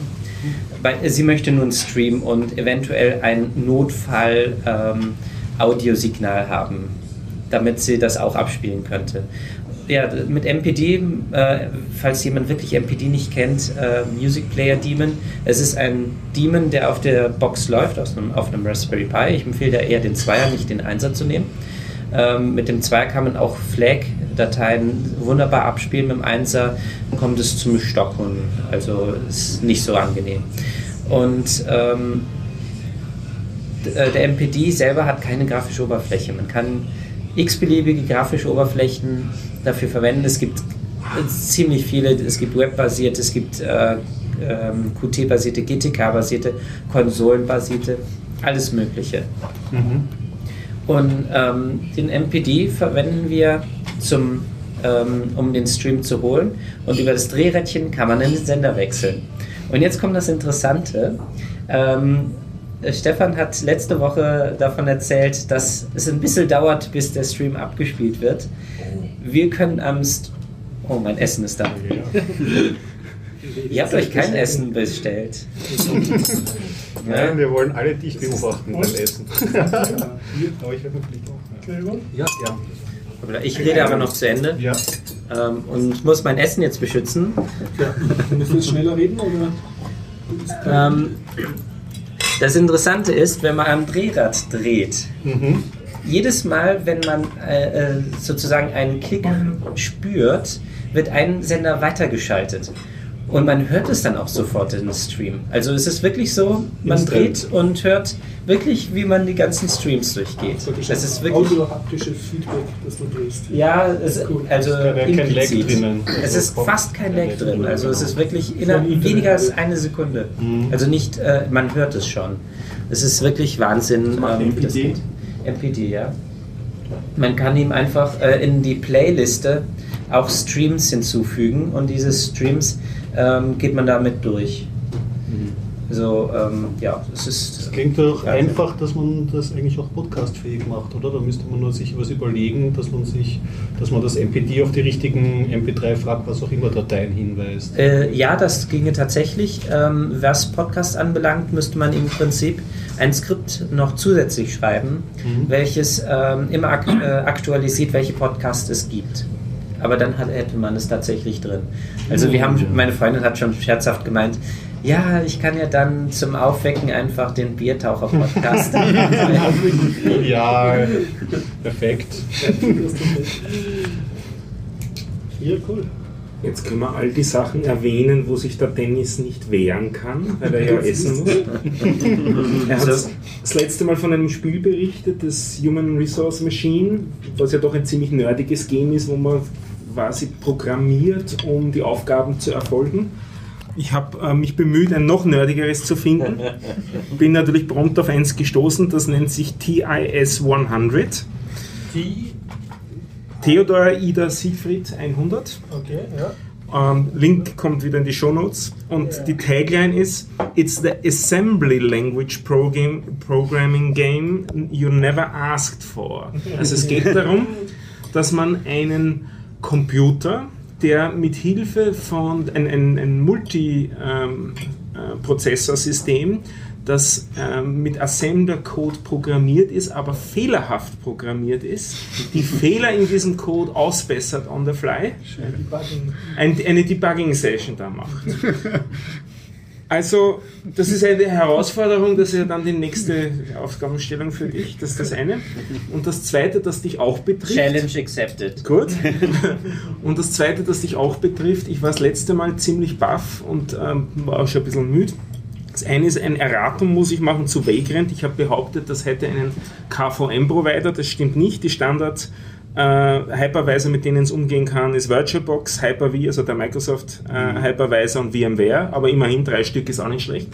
D: Weil sie möchte nun Stream und eventuell ein Notfall-Audiosignal haben, damit sie das auch abspielen könnte. Ja, mit MPD, äh, falls jemand wirklich MPD nicht kennt, äh, Music Player Daemon. Es ist ein Daemon, der auf der Box läuft, einem, auf einem Raspberry Pi. Ich empfehle da eher den Zweier, nicht den Einser zu nehmen. Ähm, mit dem Zweier kann man auch FLAC-Dateien wunderbar abspielen. Mit dem Einser kommt es zum Stocken, also ist nicht so angenehm. Und ähm, äh, der MPD selber hat keine grafische Oberfläche. Man kann x-beliebige grafische Oberflächen dafür verwenden. Es gibt äh, ziemlich viele. Es gibt webbasierte, es gibt äh, ähm, Qt-basierte, GTK-basierte, Konsolenbasierte, alles Mögliche. Und ähm, den MPD verwenden wir zum, ähm, um den Stream zu holen. Und über das Drehrädchen kann man den Sender wechseln. Und jetzt kommt das Interessante. Ähm, äh, Stefan hat letzte Woche davon erzählt, dass es ein bisschen dauert, bis der Stream abgespielt wird. Wir können am... St oh, mein Essen ist da. Ihr habt euch kein Essen bestellt.
A: Nein, wir wollen alle dich beobachten beim Essen. Aber ich werde natürlich auch.
B: Ja.
A: Ja.
D: Ich rede aber noch zu Ende
A: ja.
D: ähm, und muss mein Essen jetzt beschützen.
B: ja. Müssen wir jetzt schneller reden oder?
D: Ähm, das Interessante ist, wenn man am Drehrad dreht, jedes Mal, wenn man äh, äh, sozusagen einen Klick spürt, wird ein Sender weitergeschaltet. Und man hört es dann auch sofort im Stream. Also es ist wirklich so, man dreht und hört wirklich, wie man die ganzen Streams durchgeht. Es ist wirklich.
B: Audio-haptisches Feedback, das du drehst.
D: Ja, es, also
A: Da wäre kein Lag
D: implizit.
A: drinnen.
D: Es ist
A: Also
D: fast kein Lag drin. Also es ist wirklich innerhalb weniger als eine Sekunde. Also nicht, äh, man hört es schon. Es ist wirklich Wahnsinn. ähm, wie das geht. MPD, ja. Man kann ihm einfach äh, in die Playliste auch Streams hinzufügen und diese Streams ähm, geht man damit durch. So, ähm, ja, es ist.
A: Es klingt doch
D: Ja.
A: einfach, dass man das eigentlich auch podcastfähig macht, oder? Da müsste man nur sich was überlegen, dass man sich, dass man das MPD auf die richtigen MP3 fragt, was auch immer Dateien hinweist.
D: Äh, ja, das ginge tatsächlich. Ähm, was Podcast anbelangt, müsste man im Prinzip ein Skript noch zusätzlich schreiben, welches ähm, immer ak äh, aktualisiert, welche Podcasts es gibt. Aber dann hat, hätte man es tatsächlich drin. Also wir haben, meine Freundin hat schon scherzhaft gemeint, ja, ich kann ja dann zum Aufwecken einfach den Biertaucher-Podcast.
A: Ja, perfekt.
B: Ja, cool.
C: Jetzt können wir all die Sachen erwähnen, wo sich der Dennis nicht wehren kann, weil er ja essen muss. Er hat
D: Also-
C: das letzte Mal von einem Spiel berichtet, das Human Resource Machine, was ja doch ein ziemlich nerdiges Game ist, wo man quasi programmiert, um die Aufgaben zu erfolgen. Ich habe äh, mich bemüht, ein noch nerdigeres zu finden. Bin natürlich prompt auf eins gestoßen, das nennt sich TIS 100.
B: Die,
C: Theodor Ida Siegfried 100.
B: okay, ja.
C: Ähm, Link kommt wieder in die Show Notes. Und die Tagline ist: It's the assembly language program, programming game you never asked for. Also es geht darum, dass man einen Computer, der mit Hilfe von ein, ein, ein Multiprozessorsystem, das ähm, mit Assembler-Code programmiert ist, aber fehlerhaft programmiert ist, die Fehler in diesem Code ausbessert on the fly. Ein, eine Debugging-Session da macht. Also, das ist eine Herausforderung, das ist ja dann die nächste Aufgabenstellung für dich. Das ist das eine. Und das zweite, das dich auch betrifft.
D: Challenge accepted.
C: Gut. Und das zweite, das dich auch betrifft, ich war das letzte Mal ziemlich baff und ähm, war auch schon ein bisschen müde. Das eine ist ein Erratum, muss ich machen zu Vagrant. Ich habe behauptet, das hätte einen KVM-Provider. Das stimmt nicht. Die Standard äh, Hypervisor, mit denen es umgehen kann, ist VirtualBox, Hyper-V, also der Microsoft äh, Hypervisor und VMware. Aber immerhin drei Stück ist auch nicht schlecht.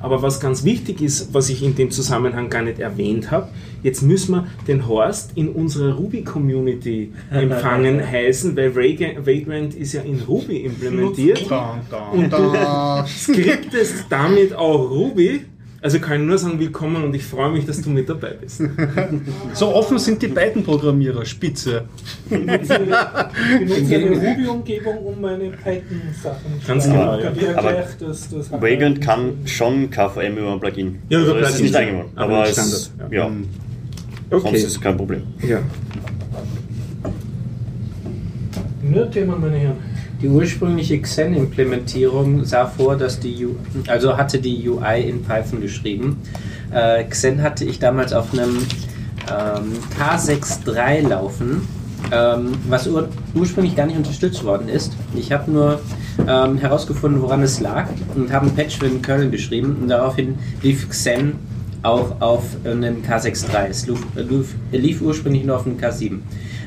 C: Aber was ganz wichtig ist, was ich in dem Zusammenhang gar nicht erwähnt habe, jetzt müssen wir den Horst in unserer Ruby-Community empfangen heißen, weil Vagrant Vagrant ist ja in Ruby implementiert. Und du skriptest damit auch Ruby. Also kann ich nur sagen, willkommen und ich freue mich, dass du mit dabei bist.
A: So offen sind die beiden Programmierer, spitze.
B: Ich benutze eine Ruby-Umgebung, um meine Python-Sachen zu
C: Ganz genau, ja.
F: Aber
B: gleich, dass das
F: Vagrant kann schon KVM über ein Plugin.
C: Ja, über
F: also es ist
C: Plugin.
F: nicht eingebaut.
C: Aber
F: Aber, es,
C: Standard,
F: ja. sonst
C: Okay.
F: ist es kein Problem.
C: Ja.
B: Nerd-Thema, meine Herren.
D: Die ursprüngliche Xen-Implementierung sah vor, dass die U also hatte die UI in Python geschrieben. Äh, Xen hatte ich damals auf einem ähm, K6.3 laufen, ähm, was ur ursprünglich gar nicht unterstützt worden ist. Ich habe nur ähm, herausgefunden, woran es lag und habe einen Patch für den Kernel geschrieben und daraufhin lief Xen auch auf einem K6.3. Es lief, lief, lief ursprünglich nur auf einem K7.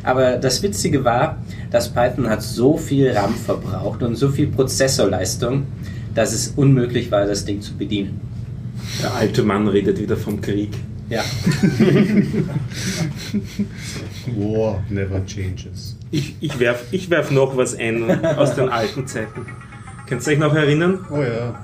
D: Aber das Witzige war, dass Python hat so viel RAM verbraucht und so viel Prozessorleistung, dass es unmöglich war, das Ding zu bedienen.
C: Der alte Mann redet wieder vom Krieg.
D: Ja.
A: War never changes.
C: Ich, ich werf, ich werf noch was ein aus den alten Zeiten. Könnt ihr euch noch erinnern?
A: Oh ja.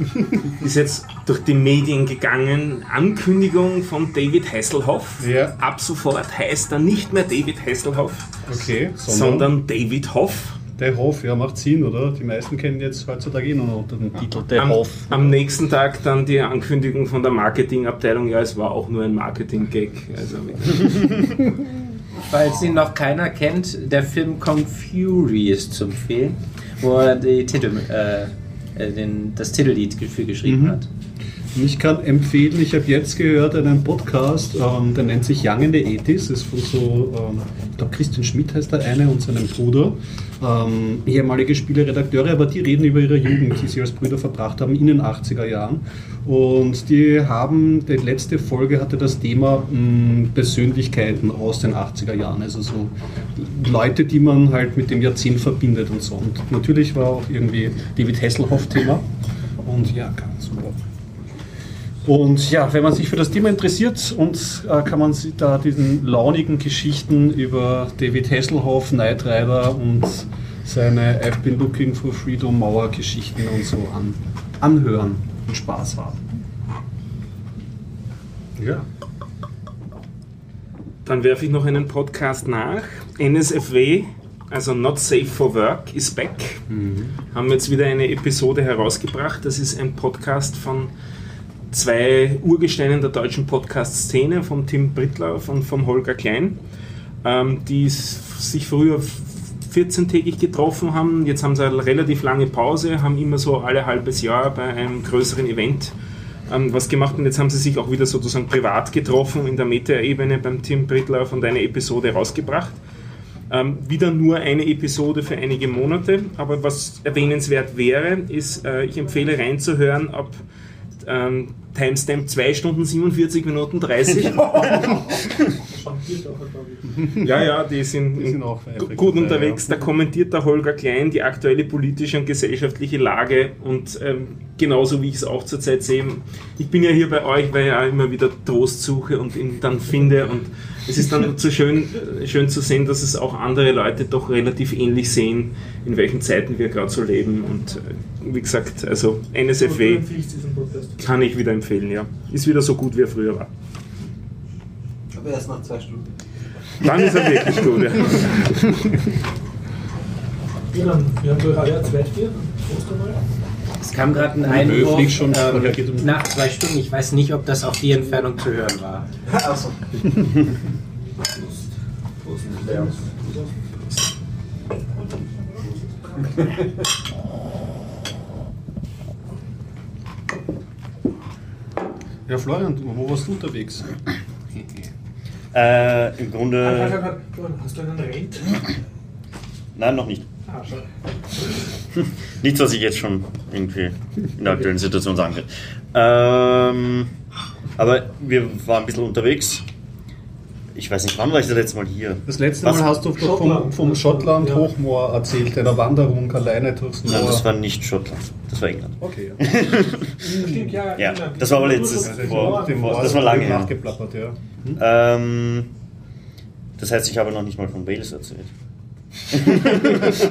C: Ist jetzt durch die Medien gegangen, Ankündigung von David Hasselhoff.
A: Ja.
C: Ab sofort heißt er nicht mehr David Hasselhoff,
A: Okay.
C: sondern David Hoff.
A: Der Hof, ja, macht Sinn, oder? Die meisten kennen jetzt heutzutage eh nur noch unter dem Titel Der
C: Am,
A: Hof.
C: am nächsten Tag dann die Ankündigung von der Marketingabteilung, ja, es war auch nur ein Marketing-Gag. Also,
D: Falls ihn noch keiner kennt, der Film Confury ist zu empfehlen, wo er die Titel, äh, äh, den, das Titellied für geschrieben
A: Mhm.
D: hat.
A: Ich kann empfehlen, ich habe jetzt gehört einen Podcast, ähm, der nennt sich Young in the 80s, ist von so, ähm, ich glaube Christian Schmidt heißt der eine und seinem Bruder, ähm, ehemalige Spieleredakteure, aber die reden über ihre Jugend, die sie als Brüder verbracht haben in den 80er Jahren. Und die haben, die letzte Folge hatte das Thema mh, Persönlichkeiten aus den 80er Jahren, also so Leute, die man halt mit dem Jahrzehnt verbindet und so. Und natürlich war auch irgendwie David Hasselhoff Thema. Und ja, ganz super. Und ja, wenn man sich für das Thema interessiert, und äh, kann man sich da diesen launigen Geschichten über David Hasselhoff, Knight Rider und seine I've been looking for freedom Mauer Geschichten und so an, anhören und Spaß haben. Ja.
C: Dann werfe ich noch einen Podcast nach. NSFW, also Not Safe for Work, is back. Haben jetzt wieder eine Episode herausgebracht. Das ist ein Podcast von zwei Urgesteinen der deutschen Podcast-Szene, vom Tim Brittler und vom Holger Klein, ähm, die sich früher 14-tägig getroffen haben. Jetzt haben sie eine relativ lange Pause, haben immer so alle halbes Jahr bei einem größeren Event ähm, was gemacht und jetzt haben sie sich auch wieder sozusagen privat getroffen in der Meta-Ebene beim Tim Brittler und eine Episode rausgebracht. Ähm, wieder nur eine Episode für einige Monate, aber was erwähnenswert wäre, ist, äh, ich empfehle reinzuhören ab ähm, Timestamp 2 Stunden 47 Minuten 30. ja, ja, die sind,
A: Die sind auch
C: gut unterwegs.
A: ja.
C: Da kommentiert der Holger Klein die aktuelle politische und gesellschaftliche Lage und ähm, genauso wie ich es auch zurzeit sehe. Ich bin ja hier bei euch, weil ich auch immer wieder Trost suche und ihn dann finde und es ist dann so schön, äh, schön zu sehen, dass es auch andere Leute doch relativ ähnlich sehen, in welchen Zeiten wir gerade so leben und äh, wie gesagt, also NSFW kann ich wieder empfehlen, ja. Ist wieder so gut, wie er früher war.
H: Aber erst nach zwei Stunden.
C: Dann ist er wirklich gut, ja.
B: Wir haben durch euer Zweitbier. Prost einmal.
D: Es kam gerade ein Einwurf
A: schon
D: ähm, nach zwei Stunden. Ich weiß nicht, ob das auf die Entfernung zu hören war.
H: Achso.
A: Ja, Florian, wo warst du unterwegs?
F: Äh, Im Grunde.
B: Florian, Hast du einen Rent?
F: Nein, noch nicht.
B: Ah, schau.
F: Nichts, was ich jetzt schon irgendwie in der aktuellen Situation sagen kann. Ähm, aber wir waren ein bisschen unterwegs. Ich weiß nicht, wann war ich das letzte Mal hier?
A: Das letzte
F: Was?
A: Mal hast du doch vom,
B: Schottland.
A: vom Schottland
B: Ja.
A: Hochmoor erzählt, deiner Wanderung alleine durchs Moor.
F: Nein, das war nicht Schottland. Das war England.
A: okay, ja.
B: Stimmt, ja,
F: Ja, das war aber letztes-
B: Das
F: vor-
A: Dem
F: vor- das war lange her.
A: nachgeplappert, ja.
F: Ähm, das heißt, ich habe noch nicht mal von Wales erzählt.
A: Das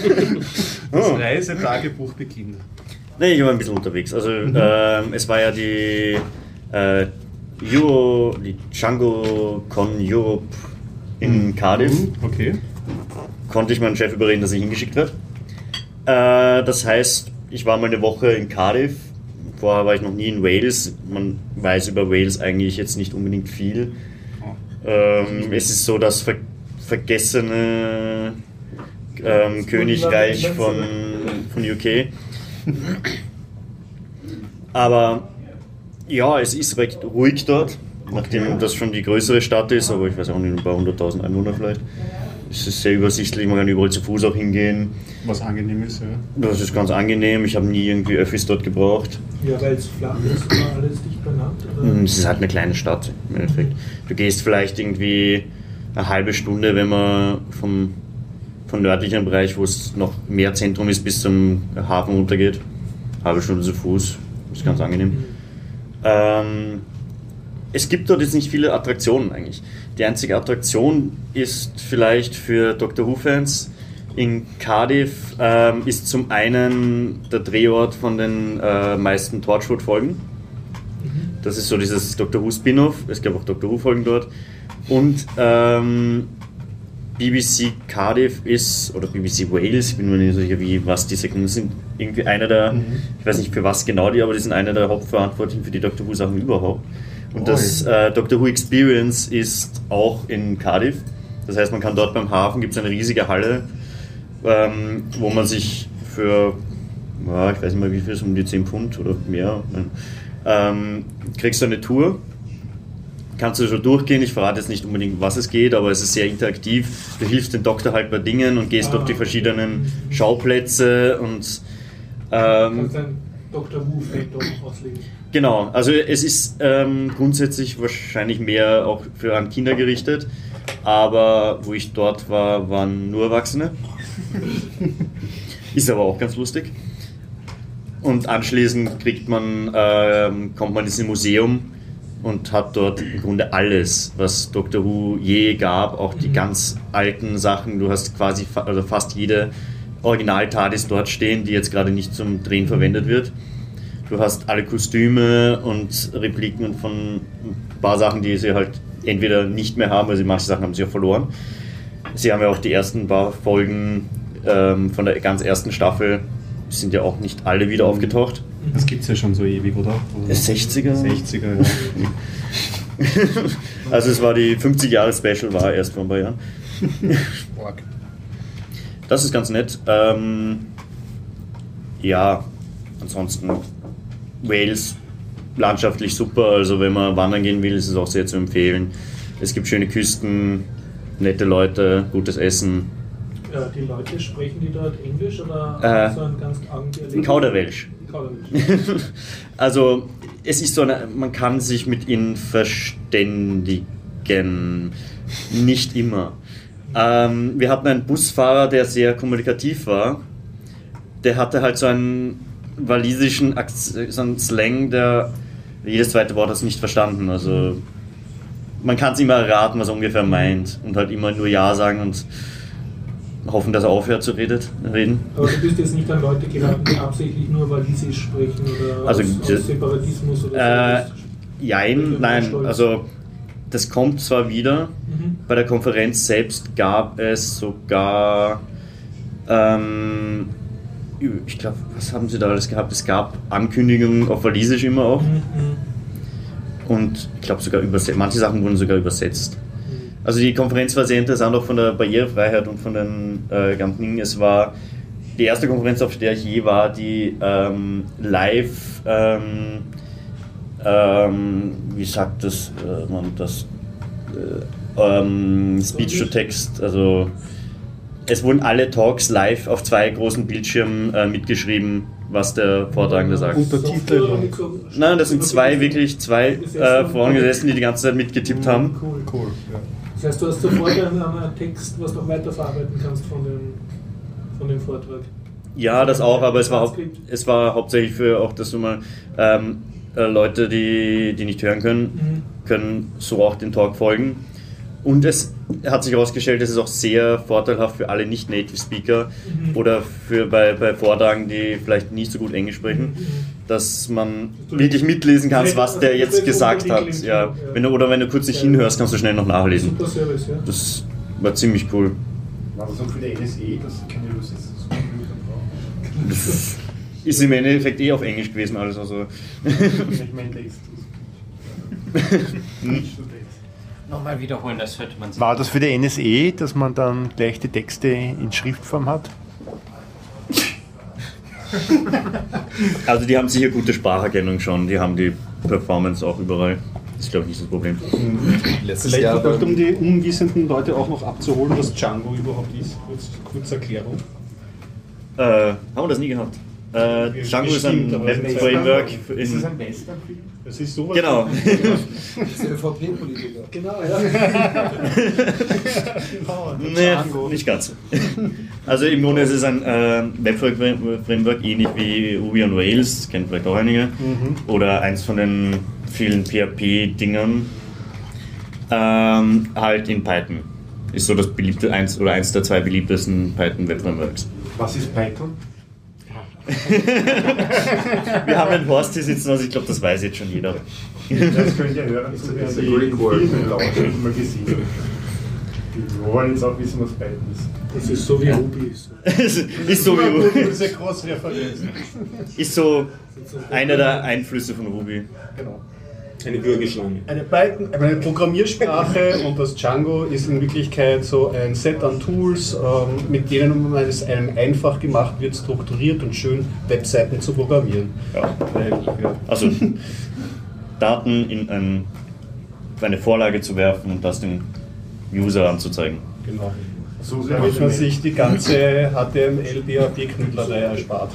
F: Oh.
A: Reisetagebuch beginnt.
F: Nee, ich war ein bisschen unterwegs. Also ähm, es war ja die äh, Euro, die Django Con Europe in Cardiff.
A: Mhm, Okay.
F: Konnte ich meinen Chef überreden, dass ich hingeschickt werde. Äh, das heißt, ich war mal eine Woche in Cardiff. Vorher war ich noch nie in Wales. Man weiß über Wales eigentlich jetzt nicht unbedingt viel. Ähm, es ist so das ver vergessene ähm, Königreich von, von UK. Aber ja, es ist recht ruhig dort, nachdem das schon die größere Stadt ist, aber ich weiß auch nicht, ein paar hunderttausend Einwohner vielleicht. Es ist sehr übersichtlich, man kann überall zu Fuß auch hingehen.
A: Was angenehm ist, ja.
F: Das ist ganz angenehm, ich habe nie irgendwie Öffis dort gebraucht.
B: Ja, weil es flach ist, war alles dicht benannt. Oder?
F: Mm, Es ist halt eine kleine Stadt im Endeffekt. Du gehst vielleicht irgendwie eine halbe Stunde, wenn man vom, vom nördlichen Bereich, wo es noch mehr Zentrum ist, bis zum Hafen runtergeht. Halbe Stunde zu Fuß. Ist ganz angenehm. Ähm, es gibt dort jetzt nicht viele Attraktionen eigentlich. Die einzige Attraktion ist vielleicht für Doctor Who-Fans in Cardiff ähm, ist zum einen der Drehort von den äh, meisten Torchwood-Folgen. Das ist so dieses Doctor Who Spin-off. Es gab auch Doctor Who Folgen dort. Und ähm, BBC Cardiff ist, oder BBC Wales, ich bin mir nicht sicher, wie, was die Sekunden sind, irgendwie einer der, ich weiß nicht für was genau die, aber die sind einer der Hauptverantwortlichen für die Doctor Who Sachen überhaupt. Und das äh, Doctor Who Experience ist auch in Cardiff. Das heißt, man kann dort beim Hafen, gibt es eine riesige Halle, ähm, wo man sich für, ja, ich weiß nicht mal wie viel, so um die 10 Pfund oder mehr, ähm, kriegst du eine Tour kannst du schon durchgehen. Ich verrate jetzt nicht unbedingt, was es geht, aber es ist sehr interaktiv. Du hilfst dem Doktor halt bei Dingen und gehst durch die verschiedenen Schauplätze und ähm,
B: Dr. Who-Faktor auslegen.
F: Genau, also es ist ähm, grundsätzlich wahrscheinlich mehr auch für an Kinder gerichtet, aber wo ich dort war, waren nur Erwachsene. ist aber auch ganz lustig. Und anschließend kriegt man, ähm, kommt man in ein Museum und hat dort im Grunde alles, was Doctor Who je gab, auch die ganz alten Sachen. Du hast quasi fa also fast jede Original-TARDIS dort stehen, die jetzt gerade nicht zum Drehen verwendet wird. Du hast alle Kostüme und Repliken von ein paar Sachen, die sie halt entweder nicht mehr haben, also manche Sachen haben sie ja verloren. Sie haben ja auch die ersten paar Folgen ähm, von der ganz ersten Staffel, sind ja auch nicht alle wieder aufgetaucht.
A: Das gibt es ja schon so ewig, oder?
F: Der 60er?
A: 60er, ja.
F: Also es war die 50 Jahre Special, war erst vor ein paar Jahren. Das ist ganz nett. Ähm, ja, ansonsten Wales landschaftlich super. Also wenn man wandern gehen will, ist es auch sehr zu empfehlen. Es gibt schöne Küsten, nette Leute, gutes Essen.
B: Ja, die Leute sprechen die dort Englisch oder
F: Äh,
B: so ein ganz?
F: Kauderwelsch. Also es ist so eine, man kann sich mit ihnen verständigen. Nicht immer. Ähm, wir hatten einen Busfahrer, der sehr kommunikativ war. Der hatte halt so einen walisischen so einen Slang, der jedes zweite Wort hast du nicht verstanden. Also man kann es immer erraten, was er ungefähr meint und halt immer nur Ja sagen und hoffen, dass er aufhört zu redet, reden.
B: Aber du bist jetzt nicht an Leute geraten, die absichtlich nur Walisisch sprechen oder
F: Also,
B: aus, aus Separatismus oder
F: Äh,
B: so.
F: jein, nein,
B: Stolz.
F: also das kommt zwar wieder.
B: Mhm.
F: Bei der Konferenz selbst gab es sogar, ähm, ich glaube, was haben sie da alles gehabt? Es gab Ankündigungen auf Walisisch immer auch
B: Mhm.
F: und ich glaube sogar übersetzt, manche Sachen wurden sogar übersetzt. Also die Konferenz war sehr interessant, auch von der Barrierefreiheit und von den äh, ganzen Dingen. Es war die erste Konferenz, auf der ich je war, die ähm, live, ähm, ähm, wie sagt das, äh, man das, äh, ähm, Speech-to-Text, also es wurden alle Talks live auf zwei großen Bildschirmen äh, mitgeschrieben, was der Vortragende sagt.
A: Untertitel
F: Nein, das sind zwei wirklich zwei äh, Vorangesetzten, die die ganze Zeit mitgetippt haben.
B: Cool.
A: Cool. Ja.
B: Das heißt, du hast sofort einen, einen Text, was du auch weiterverarbeiten kannst von dem, von dem Vortrag.
F: Ja, das auch, aber es war, hau es war hauptsächlich für auch, dass du mal ähm, äh, Leute, die, die nicht hören können,
B: Mhm.
F: können so auch den Talk folgen. Und es hat sich herausgestellt, es ist auch sehr vorteilhaft für alle Nicht-Native-Speaker
B: Mhm.
F: oder für bei, bei Vortragen, die vielleicht nicht so gut Englisch sprechen, dass man wirklich mitlesen kannst, was der jetzt gesagt hat. Ja. Wenn du, oder wenn du kurz nicht hinhörst, kannst du schnell noch nachlesen.
B: Super Service, ja.
F: Das war ziemlich cool.
I: War das auch für die NSE, dass sie keine Übersetzungscomputer brauchen?
F: Das ist im Endeffekt eh auf Englisch gewesen alles. Also.
I: Ich meine, Text.
D: Nochmal wiederholen, das hört man sich.
I: War das für die NSE, dass man dann gleich die Texte in Schriftform hat?
F: Also die haben sicher gute Spracherkennung schon, die haben die Performance auch überall. Das ist glaube ich nicht das Problem.
E: Letztes
A: Vielleicht
E: Jahr
A: vielleicht, um die unwissenden Leute auch noch abzuholen, was Django überhaupt ist. Kurz, kurze Erklärung.
F: Äh, haben wir das nie gehabt? Äh, Django ist ein Web-Framework.
I: Ist das
F: in-
I: ein Westernfilm?
A: Das ist sowas.
F: Genau.
H: Das ist ÖVP-Politiker.
B: Genau, ja.
F: nee, nicht ganz. Also im Grunde ist es ein äh, Web-Framework, ähnlich wie Ruby on Rails, das kennen vielleicht auch einige. Oder eins von den vielen PHP-Dingern. Ähm, halt in Python. Ist so das beliebte, eins oder eins der zwei beliebtesten Python-Web-Frameworks.
I: Was ist Python?
F: Wir haben einen Horst hier sitzen, also ich glaube, das weiß jetzt schon jeder.
I: Das könnt ihr hören, zu
G: It's a
I: werden
G: Greek word.
I: Filme lauschen, gesehen. Wir wollen jetzt auch wissen, was Python ist.
B: Das ist so wie Ruby ist.
F: ist so wie
A: Diese Großreferenz.
F: ist so einer der Einflüsse von Ruby.
A: Genau.
C: Eine Würgeschlange.
A: Eine Python, eine Programmiersprache und das Django ist in Wirklichkeit so ein Set an Tools, ähm, mit denen man es einem einfach gemacht wird, strukturiert und schön Webseiten zu programmieren.
F: Ja.
A: Weil, ja,
F: Also Daten in ein, eine Vorlage zu werfen und das dem User anzuzeigen.
A: genau.
I: So
A: Damit man sich die ganze HTML-Objektknüttlerei erspart.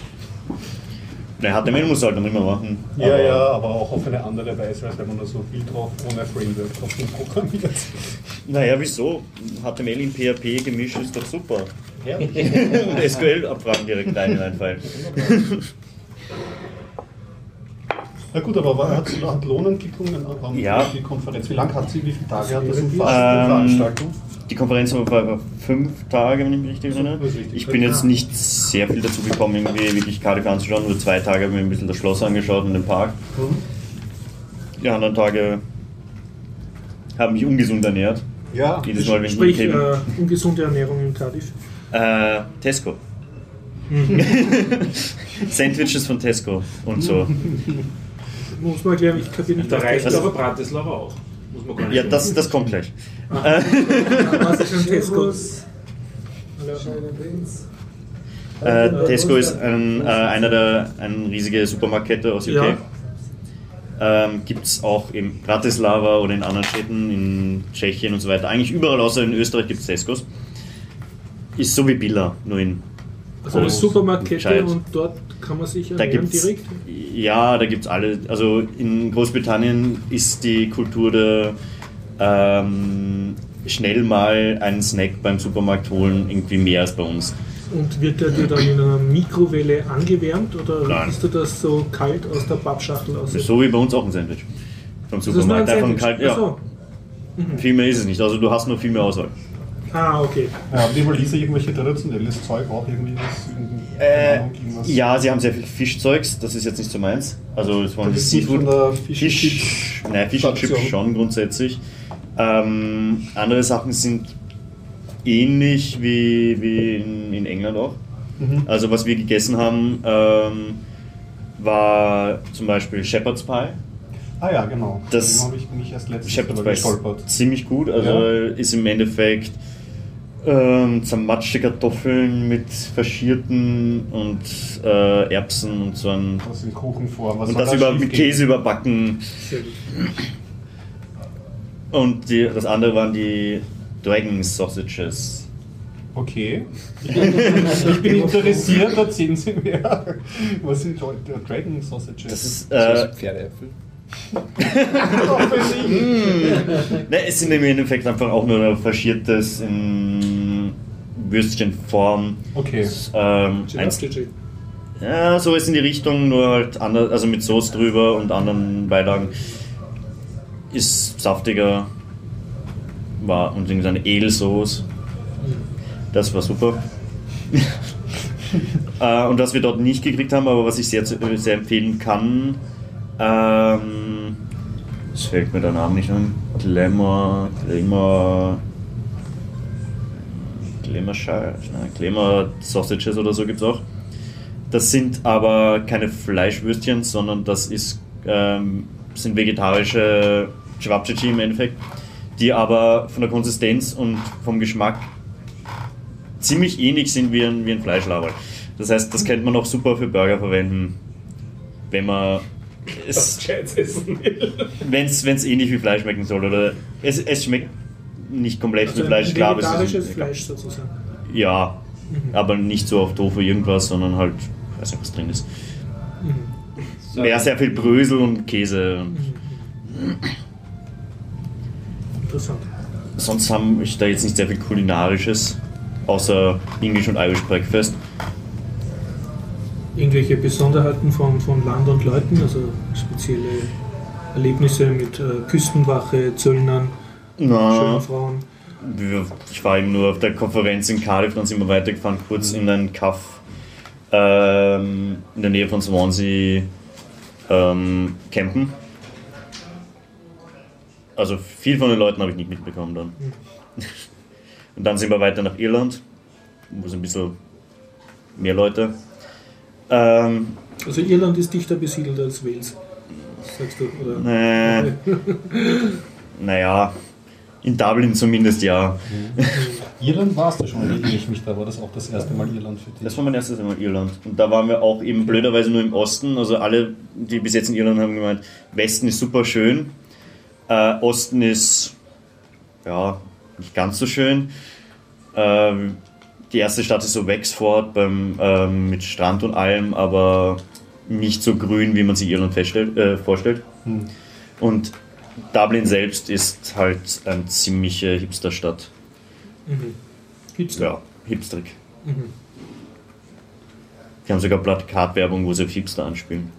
F: Ne, HTML muss halt noch immer machen.
A: Ja,
F: aber
A: ja, aber auch auf eine andere Weise, als wenn man da so viel drauf ohne Framework drauf programmiert.
F: Naja, wieso? HTML in PHP gemischt ist doch super.
A: Ja.
F: Und SQL-Abfragen direkt rein reinfallen.
A: Na gut, aber war- hat, hat Lohnentwicklungen an
F: Ja.
A: die Konferenz? Wie lange hat sie, wie viele Tage hat das
B: Ähm,
A: umfasst, die Veranstaltung?
F: Die Konferenz war über fünf Tage, wenn ich mich richtig erinnere. Ich bin jetzt nicht sehr viel dazu gekommen, irgendwie wirklich KDK anzuschauen. Nur zwei Tage habe ich mir ein bisschen das Schloss angeschaut und den Park. Die anderen Tage haben mich ungesund ernährt.
A: Ja,
F: Jedes Mal, wenn ich
B: Sprich,
F: hinkäme.
B: äh, ungesunde Ernährung in Cardiff.
F: Äh, Tesco. Sandwiches von Tesco und so.
B: Muss man erklären, ich kapiere nicht,
C: Der
B: was
C: reicht aber Bratislava auch. Muss man gar nicht
F: Ja, das, das kommt gleich.
B: Was ist ein Tesco?
F: Äh, Tesco ist ein, äh, einer der eine riesige Supermarktkette aus UK.
B: Ja.
F: Ähm, Gibt es auch in Bratislava oder in anderen Städten, in Tschechien und so weiter. Eigentlich überall außer in Österreich gibt es Tescos. Ist so wie Billa, nur in
B: Also eine
F: groß,
B: Supermarktkette und dort kann man sich ernähren direkt.
F: ja, da gibt es alle. Also in Großbritannien ist die Kultur der ähm, schnell mal einen Snack beim Supermarkt holen irgendwie mehr als bei uns.
B: Und wird der dir dann in einer Mikrowelle angewärmt oder
F: Nein.
B: isst du das so kalt aus der Pappschachtel aus?
F: So wie bei uns auch ein Sandwich. Vom
B: ein
F: Supermarkt. Einfach ein
B: Sandwich.
F: kalt, ja.
B: So.
F: Viel mehr ist es nicht. Also du hast nur viel mehr Auswahl.
B: Ah, okay.
A: Ja, haben die mal Lisa irgendwelche traditionelles Zeug auch irgendwie keine
F: Äh, ja, sie haben sehr viel Fischzeugs. Das ist jetzt nicht so meins. Also es waren
A: Das
F: Seafood.
A: von der Fish and
F: Fisch, nein, Fisch und Chips schon grundsätzlich. Ähm, andere Sachen sind ähnlich wie, wie in, in England auch.
A: Mhm.
F: Also was wir gegessen haben, ähm, war zum Beispiel Shepherd's Pie.
A: Ah ja, genau.
F: Das-
A: Dem habe ich mich erst letztens
F: Shepherd's Pie ist
A: gestolpert.
F: ziemlich gut. Also
A: Ja.
F: ist im Endeffekt ähm, zermatschte Kartoffeln mit faschierten und äh, Erbsen und so ein
A: Was in Kuchenform. Was
F: und das
A: da
F: über, mit? Käse überbacken. Und die, das andere waren die Dragon Sausages.
A: Okay. ich bin interessiert, erzählen Sie mir. Was sind Dra- Dragon Sausages?
F: Das ist. Äh,
E: Pferdeäpfel.
F: ne, es sind im Endeffekt einfach auch nur faschiertes in Würstchenform.
A: Okay.
F: Ähm, ja, so ist in die Richtung, nur halt anders, also mit Soße drüber und anderen Beilagen. Ist saftiger. War und irgendwie eine Edelsauce. Das war super. äh, und was wir dort nicht gekriegt haben, aber was ich sehr, zu- sehr empfehlen kann, ähm, es fällt mir der Name nicht an, Glamour, Glamour, Shy- nein, Glamour Sausages oder so gibt es auch. Das sind aber keine Fleischwürstchen, sondern das ist, ähm, sind vegetarische Cevapcici im Endeffekt, die aber von der Konsistenz und vom Geschmack ziemlich ähnlich sind wie ein, wie ein Fleischlaberl. Das heißt, das könnte man auch super für Burger verwenden, wenn man es, wenn es ähnlich wie Fleisch schmecken soll. Oder es, es schmeckt nicht komplett
B: Also
F: wie Fleisch,
B: ein
F: klar,
B: vegetarisches
F: ist,
B: Fleisch sozusagen.
F: ja,
B: Mhm.
F: aber nicht so auf Tofu irgendwas, sondern halt, ich weiß nicht, was drin ist. Mehr sehr viel Brösel und Käse. Und
B: Interessant.
F: sonst haben ich da jetzt nicht sehr viel kulinarisches, außer English und Irish Breakfast.
B: Irgendwelche Besonderheiten von, von Land und Leuten, also spezielle Erlebnisse mit äh, Küstenwache, Zöllnern,
F: Na,
B: schönen Frauen.
F: ich war eben nur auf der Konferenz in Cardiff, dann sind wir weitergefahren, kurz in einen Kaff ähm, in der Nähe von Swansea ähm, campen. Also viel von den Leuten habe ich nicht mitbekommen dann. Und dann sind wir weiter nach Irland, wo es ein bisschen mehr Leute. Ähm,
B: Also Irland ist dichter besiedelt als Wales, sagst du, oder?
F: äh, naja, in Dublin zumindest ja.
A: Irland warst du schon, erinnere ich mich, da war das auch das erste Mal Irland für dich.
F: Das war mein erstes Mal Irland. Und da waren wir auch eben blöderweise nur im Osten. Also alle, die bis jetzt in Irland haben gemeint, Westen ist super schön, äh, Osten ist ja nicht ganz so schön. Ähm, die erste Stadt ist so Wexford beim, ähm, mit Strand und allem, aber nicht so grün, wie man sich Irland feststellt, äh, vorstellt.
A: Hm.
F: Und Dublin selbst ist halt eine ziemliche Hipsterstadt.
B: Mhm. Gibt's
F: Ja, hipsterig.
B: Mhm.
F: Die haben sogar Plakatwerbung, wo sie auf Hipster anspielen.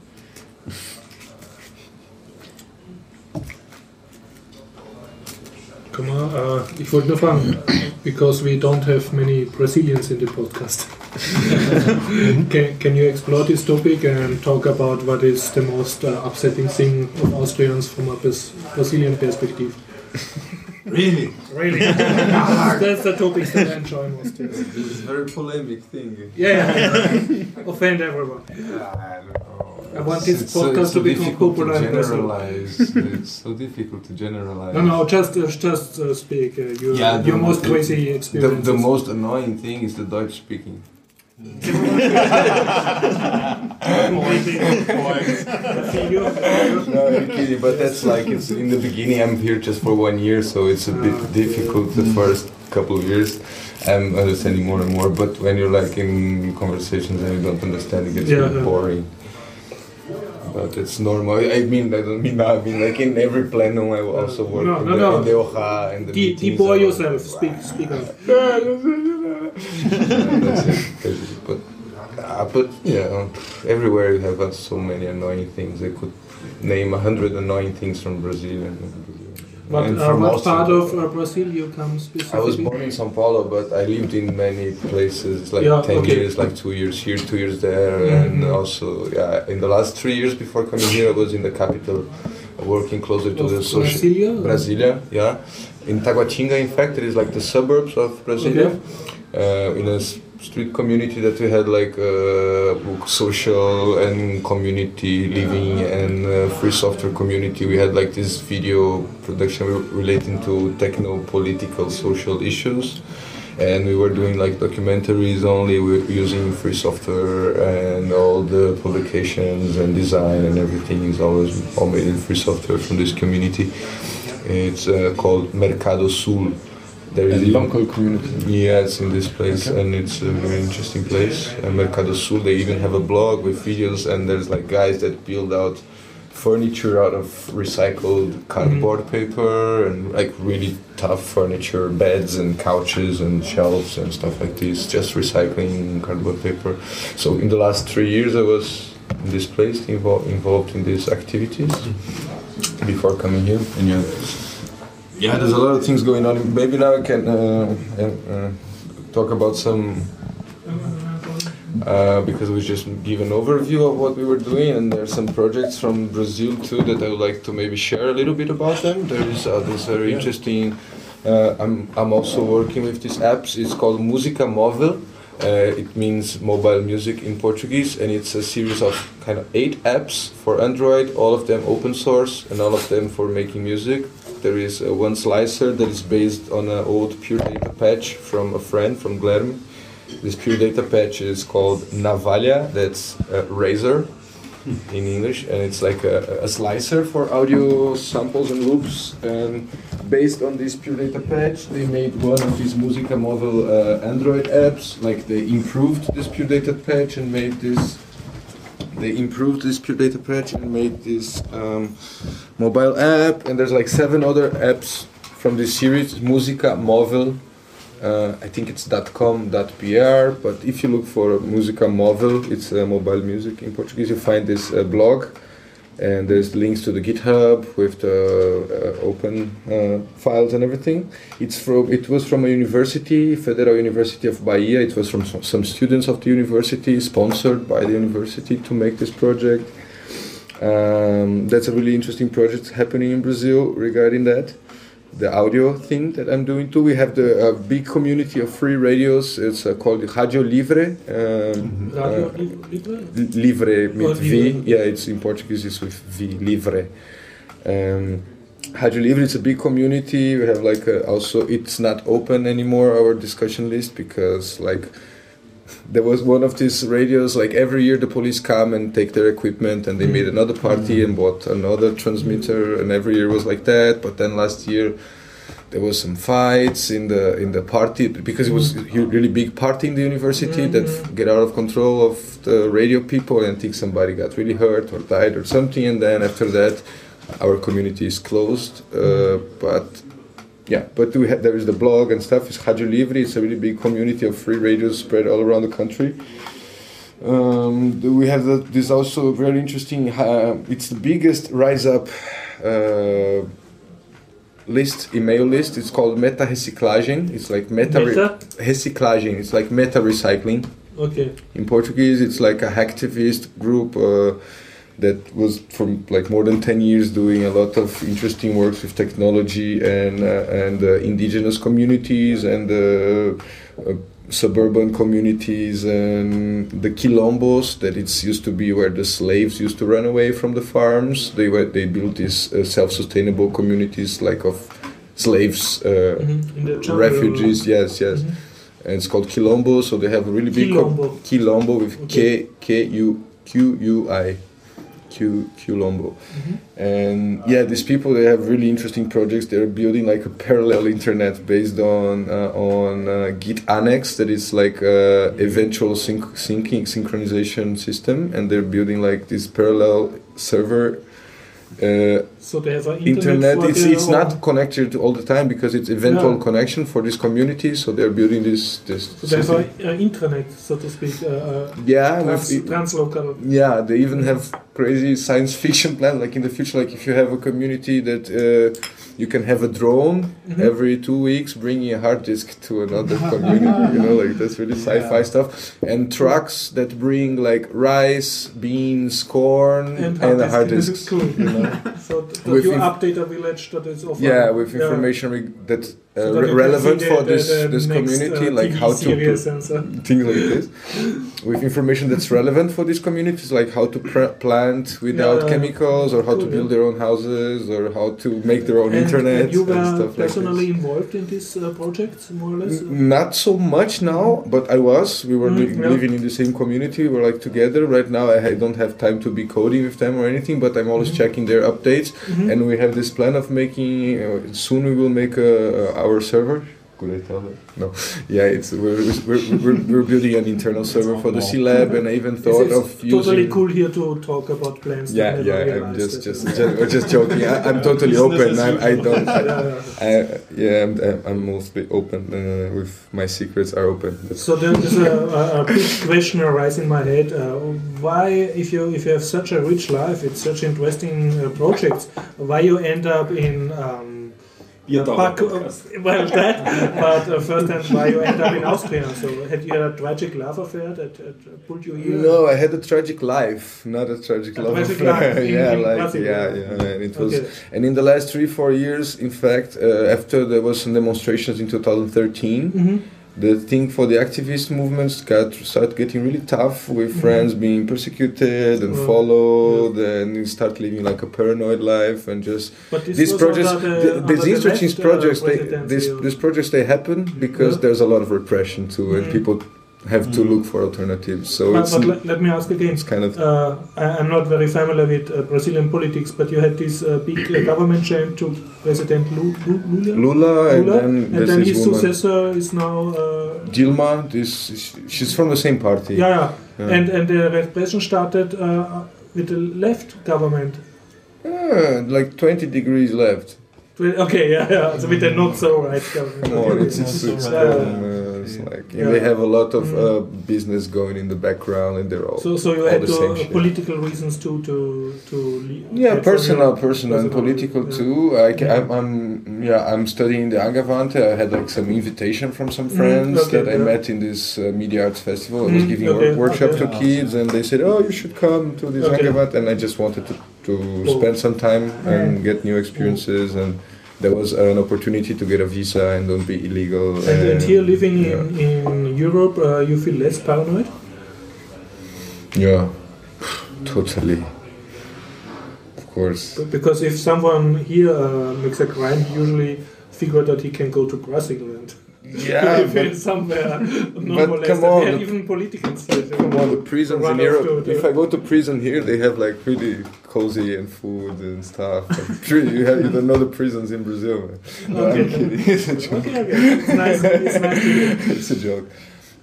B: Kann man, äh, ich wollte nur fragen, because we don't have many Brazilians in the podcast. can, can you explore this topic and talk about what is the most uh, upsetting thing of Austrians from a Brazilian perspective?
G: Really?
B: Really? That's the topics that I enjoy most. Yes.
G: This is a very polemic thing.
B: Yeah, yeah. offend everyone. I want this
G: It's so-
B: podcast
G: so
B: to become
G: difficult
B: popular
G: to
B: in Brazil.
G: generalize. it's so difficult to generalize.
B: No, no, just uh, just uh, speak. Uh, your,
G: Yeah, the-
B: your most
G: the-
B: crazy
G: The,
B: experience.
G: the most annoying thing is the Deutsch speaking. No, I'm kidding, but that's like it's in the beginning. I'm here just for one year, so it's a bit difficult the first couple of years. I'm understanding more and more, but when you're like in conversations and you don't understand, it gets
B: Yeah,
G: really
B: yeah.
G: But it's normal. I mean, I don't mean now. I mean, like in every plenum, I also work
B: No,
G: in,
B: no,
G: the,
B: no.
G: in the OHA and the
B: De-
G: meetings. I-
B: yourself. Speak, speak up.
G: That's it. But, uh, but yeah, everywhere you have uh, so many annoying things. I could name a hundred annoying things from Brazil and,
B: What,
G: and
B: uh,
G: from
B: what
G: Austria.
B: part of uh, Brazil you come
G: I was born in São Paulo, but I lived in many places. Like
B: Yeah,
G: ten
B: okay.
G: years, like two years here, two years there,
B: Mhm.
G: and also yeah. In the last three years before coming here, I was in the capital, working closer to
B: Of
G: the social
B: Brasilia?
G: Brasilia, yeah. In Taguatinga, in fact, it is like the suburbs of Brasilia. Uh, in a s- street community that we had like uh, social and community living and uh, free software community. We had like this video production relating to techno political social issues. And we were doing like documentaries only using free software and all the publications and design and everything is always all made in free software from this community. It's uh, called Mercado Sul. There
E: A local community.
G: yeah, it's in this place, and it's a very interesting place. Uh, Mercado Sul, they even have a blog with videos, and there's like guys that build out furniture out of recycled cardboard paper and like really tough furniture, beds and couches and shelves and stuff like this, just recycling cardboard paper. So in the last three years, I was in this place invo- involved in these activities before coming here, and yeah. Yeah, there's a lot of things going on. Maybe now I can uh, uh, uh, talk about some uh, because we just give an overview of what we were doing, and there's some projects from Brazil too that I would like to maybe share a little bit about them. There is uh, this very interesting. Uh, I'm I'm also working with these apps. It's called Música Móvel. Uh, it means mobile music in Portuguese, and it's a series of kind of eight apps for Android, all of them open source, and all of them for making music. There is uh, one slicer that is based on an old Pure Data patch from a friend from Glerm. This Pure Data patch is called Navalia, that's razor in English, and it's like a, a slicer for audio samples and loops. And based on this Pure Data patch, they made one of these Musica Model uh, Android apps. Like they improved this Pure Data patch and made this. They improved this Pure Data patch and made this um, mobile app. And there's like seven other apps from this series, Musica Móvel. Uh, I think it's .com.br, but if you look for Musica Móvel, it's uh, mobile music in Portuguese, you find this uh, blog, and there's links to the GitHub with the uh, open uh, files and everything. It's from it was from a university, Federal University of Bahia. It was from some, some students of the university, sponsored by the university to make this project. Um, that's a really interesting project happening in Brazil regarding that the audio thing that I'm doing too. We have the uh, big community of free radios. It's uh, called Radio Livre. Um,
B: Radio
G: uh? Livre
B: Oh,
G: with V. Yeah, it's in Portuguese. It's with V. Livre. Um, Rádio Livre is a big community. We have like a, also it's not open anymore our discussion list because like there was one of these radios like every year the police come and take their equipment and they made mm. another party and mm. bought another transmitter and every year was like that. But then last year there was some fights in the in the party because it was mm. a really big party in the university that mm-hmm. f- get out of control of the radio people and I think somebody got really hurt or died or something and then after that our community is closed uh, but yeah. But we ha- there is the blog and stuff it's Radio Livre it's a really big community of free radios spread all around the country. Um, we have the, this also very interesting uh, it's the biggest rise up uh, list email list. It's called meta reciclagem it's like meta, re- reciclagem it's like meta recycling.
B: Okay.
G: in Portuguese, it's like a hacktivist group uh, that was from like more than 10 years doing a lot of interesting works with technology and uh, and uh, indigenous communities and uh, uh, suburban communities and the quilombos that it's used to be where the slaves used to run away from the farms they were they built these uh, self-sustainable communities like of slaves uh,
B: Mhm. The
G: refugees yes yes
B: Mhm.
G: and it's called Quilombo. So they have a really big
B: Quilombo.
G: Quilombo with
B: Okay.
G: K K U Q U I Q Quilombo. And yeah, these people they have really interesting projects. They're building like a parallel internet based on uh, on uh, Git Annex that is like a eventual sync- syncing synchronization system, and they're building like this parallel server. Uh,
B: So have an internet,
G: internet it's, it's not connected all the time because it's eventual
B: Yeah.
G: connection for this community so they're building this this
B: So
G: system.
B: an intranet, so to speak, uh, uh,
G: yeah
B: trans,
G: with,
B: translocal.
G: yeah they even have crazy science fiction plan like in the future like if you have a community that uh, you can have a drone
B: Mhm.
G: every two weeks bringing a hard disk to another community you know like that's really sci-fi stuff and trucks that bring like rice beans corn and,
B: And
G: a hard disk
B: cool.
G: you know
B: So th- that you update a village that is offline.
G: yeah with information re- that
B: So you can
G: relevant for
B: the-
G: this
B: the
G: this
B: next,
G: community
B: uh,
G: like
B: TV
G: how to
B: so.
G: things like this with information that's relevant for these communities like how to pr- plant without
B: Yeah.
G: chemicals or how to build their own houses or how to make their own
B: And,
G: internet
B: and you were personally
G: like
B: involved in these uh, projects, more or less.
G: this N- not so much now but i was we were
B: Mm, yeah.
G: living in the same community we were like together right now i ha- don't have time to be coding with them or anything but i'm always
B: Mhm.
G: checking their updates
B: Mhm.
G: and we have this plan of making uh, soon we will make a, uh, our server could i tell that no yeah it's we're, we're, we're, we're building an internal server for the c lab and i even thought
B: it's,
G: of
B: it's totally
G: using
B: cool here to talk about plans.
G: yeah yeah i'm just just just, just joking I, i'm totally open
B: as
G: I, don't I,
B: Yeah, yeah.
G: I, yeah I'm, I'm mostly open uh, with my secrets are open
B: So there is a, a, big question arise in my head. Uh, why, if you if you have such a rich life, it's such interesting uh, projects, why you end up in um, Back, well, that, but uh, first and why you end up in Austria. So had you had a tragic love affair that, that pulled you here?
G: No, I had a tragic life, not a tragic
B: A
G: love
B: tragic
G: affair.
B: life in-
G: yeah,
B: in
G: like
B: Brazil,
G: yeah,
B: yeah.
G: yeah, and it was.
B: Okay.
G: And in the last three, four years, in fact, uh, after there was some demonstrations in 2013,
B: Mhm.
G: The thing for the activist movements got started getting really tough with
B: Mhm.
G: friends being persecuted and
B: Oh,
G: followed, and you start living like a paranoid life and just
B: But this
G: these projects,
B: under the-
G: these
B: the
G: interesting
B: uh,
G: projects, they,
B: presidency
G: these, these projects they happen because
B: Yeah.
G: there's a lot of repression too, and
B: Mhm.
G: people have to
C: Mhm.
G: look for alternatives. So
B: but,
G: it's
B: but let, let me ask again.
G: it's kind of
B: Uh, I, I'm not very familiar with uh, Brazilian politics, but you had this uh, big uh, government change to President Lu- Lu- Lula.
G: Lula, and
B: Lula,
G: then
B: and then his
G: woman
B: successor is now. Uh,
G: Dilma. This she's from the same party.
B: yeah, yeah.
G: Yeah.
B: And and the repression started uh, with the left government.
G: Ah, like 20 degrees left.
B: Okay, yeah, yeah. So with the not so right government.
G: On,
B: Okay.
G: it's, it's, it's,
B: Yeah.
G: it's like and
B: Yeah.
G: they have a lot of
B: Mm.
G: uh, business going in the background, and they're all
B: So, so you
G: all
B: had
G: the
B: to,
G: same
B: uh, political reasons to to to leave.
G: Yeah, personal, personal, and political
B: yeah.
G: too. I ca- I'm, I'm, yeah, I'm studying the Angavante. I had like some invitation from some
B: Mm,
G: friends
B: okay,
G: that I met in this uh, media arts festival. I was
B: Mm,
G: giving
B: okay,
G: work, workshop
B: okay.
G: to kids, and they said, "Oh, you should come to this
B: Okay.
G: Angavante," and I just wanted to to
B: Oh.
G: spend some time and get new experiences and there was an opportunity to get a visa and don't be illegal.
B: And, and here living
G: yeah.
B: in, in Europe, uh, you feel less paranoid?
G: Yeah, totally. Of course.
B: Because if someone here uh, makes a crime, usually figure that he can go to Brazil and
G: Yeah, but,
B: somewhere
G: but come on, the-
B: even politicians.
G: come on, the prisons in Europe. If I go to prison here, they have like really cozy and food and stuff. Sure you, have, you don't know the prisons in Brazil. Man. No, I'm kidding. It's a joke.
B: Okay, okay. It's nice. It's nice
G: it's a joke.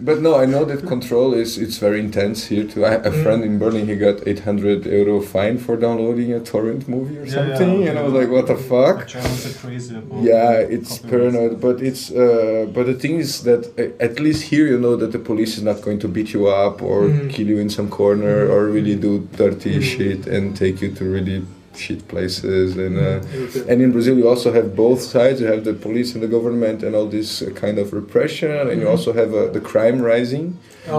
G: But no, I know that control is it's very intense here too. I, a
B: Mm.
G: friend in Berlin, he got 800 euro fine for downloading a torrent movie or something, and I was like, what the fuck?
A: Germans are crazy
G: Yeah, it's paranoid, but it's uh, but the thing is that uh, at least here you know that the police is not going to beat you up or
B: Mm.
G: kill you in some corner or really do dirty
B: Mm.
G: shit and take you to really shit places and. Uh, and in Brazil, you also have both sides. You have the police and the government, and all this uh, kind of repression, and you
B: Mhm.
G: also have uh, the crime rising.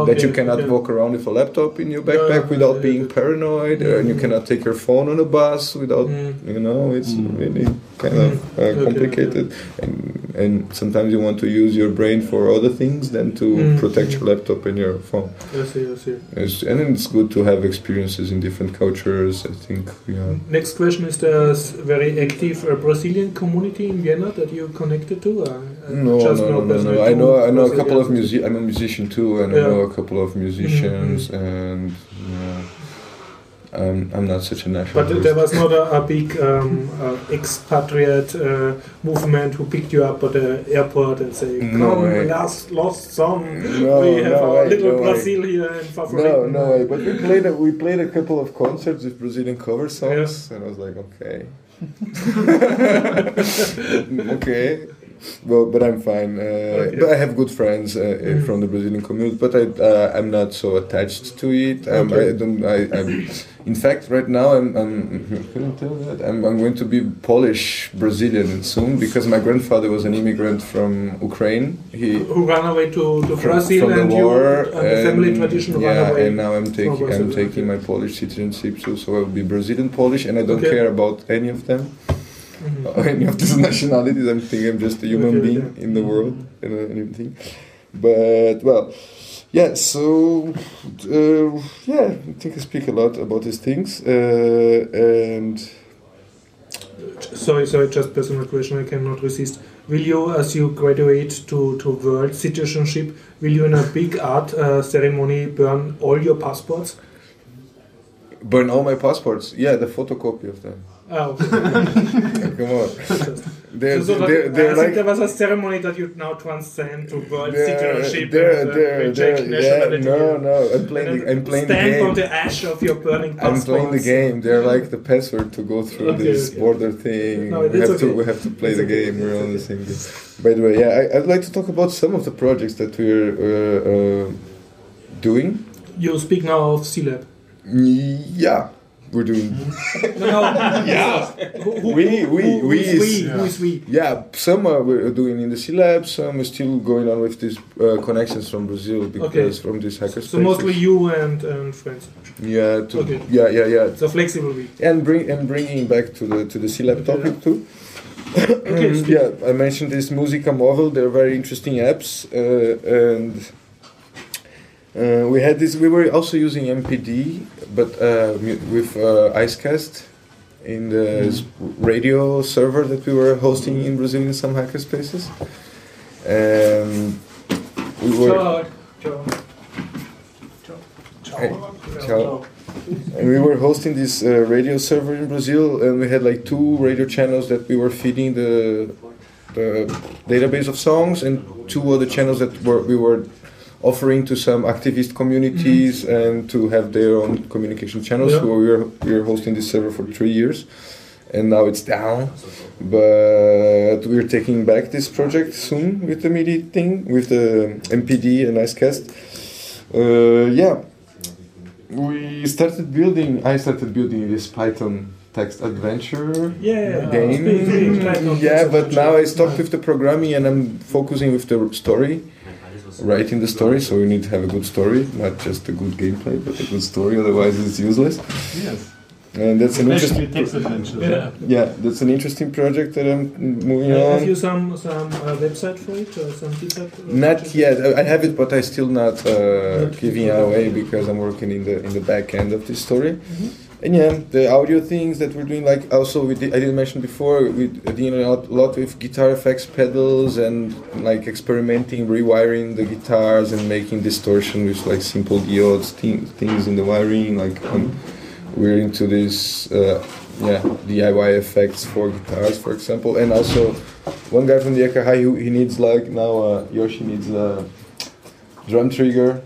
G: that you cannot
B: okay.
G: walk around with a laptop in your
B: Yeah,
G: backpack without
B: yeah,
G: being
B: yeah.
G: paranoid, uh, and you
B: Mhm.
G: cannot take your phone on a bus without,
B: Mm.
G: you know, it's
A: Mm.
G: really kind of
B: Mhm.
G: uh,
B: Okay,
G: complicated. And and sometimes you want to use your brain for other things than to
B: Mm.
G: protect your laptop and your phone.
B: I see, I see.
G: It's, and it's good to have experiences in different cultures. I think, yeah.
B: Next question is there's very active uh, Brazilian community in Vienna that you connected to? Uh, uh,
G: No,
B: just
G: no, no, no, no. I know, I know a couple of music. I'm a musician too, and I know a couple of musicians,
B: Mhm.
G: and yeah, I'm, I'm not such a nationalist.
B: But there was not a, a big um, uh, expatriate uh, movement who picked you up at the airport and say,
G: No
B: "Come,
G: way.
B: last lost son,
G: No,
B: we have
G: no
B: our
G: way,
B: little
G: no way.
B: Brazil here in
G: no, no way. But we played a, we played a couple of concerts with Brazilian cover songs, and I was like, okay, okay. Well, but I'm fine. Uh,
B: Okay.
G: But I have good friends uh, uh,
B: Mhm.
G: from the Brazilian community. But I, uh, I'm not so attached to it. Um,
B: Okay.
G: I don't. I, I'm, in fact, right now I'm. I'm can I tell that? I'm, I'm going to be Polish Brazilian soon because my grandfather was an immigrant from Ukraine. He
B: Who ran away to, to
G: from,
B: Brazil
G: from the
B: and
G: war,
B: you, and the family
G: and-
B: tradition
G: yeah, and now I'm taking I'm taking my Polish citizenship too, so I will be Brazilian Polish, and I don't
B: Okay.
G: care about any of them, any of these nationalities. I'm thinking I'm just a human being in the world and and everything. But well, yeah. So uh, yeah, I think I speak a lot about these things, uh, and
B: Sorry, sorry, just personal question. I cannot resist. Will you, as you graduate to, to world citizenship, will you in a big art uh, ceremony burn all your passports?
G: burn all my passports. Yeah, the photocopy of them.
B: Okay.
G: Come on, they're
B: so, so
G: they're, they're like.
B: there was a ceremony that you now transcend to world citizenship
G: they're,
B: and uh,
G: they're,
B: reject nationality.
G: no, no, I'm playing, the, I'm playing the
B: stand on the ash of your burning
G: I'm playing the game. They're like the password to go through
B: Okay,
G: this
B: okay.
G: border thing.
B: No,
G: we have to
B: okay.
G: we have to play
B: It's
G: the game. We're on the same game. By the way, yeah, I, I'd like to talk about some of the projects that we're uh, uh, doing.
B: You speak now of CLab.
G: Yeah, we're doing.
B: No, no. yeah. Who, who,
G: We- we-
B: who
G: we
B: is
G: is-
B: we? Who is we?
G: Yeah, some are we're doing in the C Lab. Some are still going on with these uh, connections from Brazil because from this hackerspace.
B: So mostly you and, and friends.
G: Yeah, to,
B: Okay.
G: yeah, yeah, yeah.
B: So flexible we.
G: and bring and bringing back to the to the C Lab
B: Okay.
G: topic too.
B: Okay,
G: yeah, I mentioned this Musica Móvel. They're very interesting apps, uh, and uh, we had this. We were also using MPD, but uh, with uh, Icecast in the s- radio server that we were hosting in Brazil in some hackerspaces, and we were.
B: Ciao. Ciao.
G: Hey, ciao. And we were hosting this uh, radio server in Brazil, and we had like two radio channels that we were feeding the, the database of songs, and two other channels that were we were offering to some activist communities and to have their own communication channels.
B: Yeah.
G: So we were we were hosting this server for three years, and now it's down. But we're taking back this project soon with the MIDI thing, with the MPD and Icecast. Uh, yeah, we started building. I started building this Python text adventure
B: Yeah,
G: game.
B: speak, speak, try not to
G: yeah, but now. I stopped with the programming and I'm focusing with the story, writing the story. So we need to have a good story, not just a good gameplay, but a good story. Otherwise, it's useless.
A: Yes.
G: And that's an
A: Especially
G: interesting.
A: text adventures.
B: Yeah.
G: Yeah, that's an interesting project that I'm moving on.
B: Have you some some uh, website for it or some GitHub? uh,
G: Not
B: project?
G: yet. I I have it, but I still not uh,
B: Not
G: giving it away because I'm working in the in the back end of this story.
B: Mhm.
G: And yeah, the audio things that we're doing, like also we I didn't mention before, We're did a lot, with guitar effects pedals and like experimenting, rewiring the guitars and making distortion with like simple diodes, thing, things in the wiring. Like um, we're into this, uh, yeah, DIY effects for guitars, for example. And also, one guy from the EKH, he, he needs like now uh, Yoshi needs a drum trigger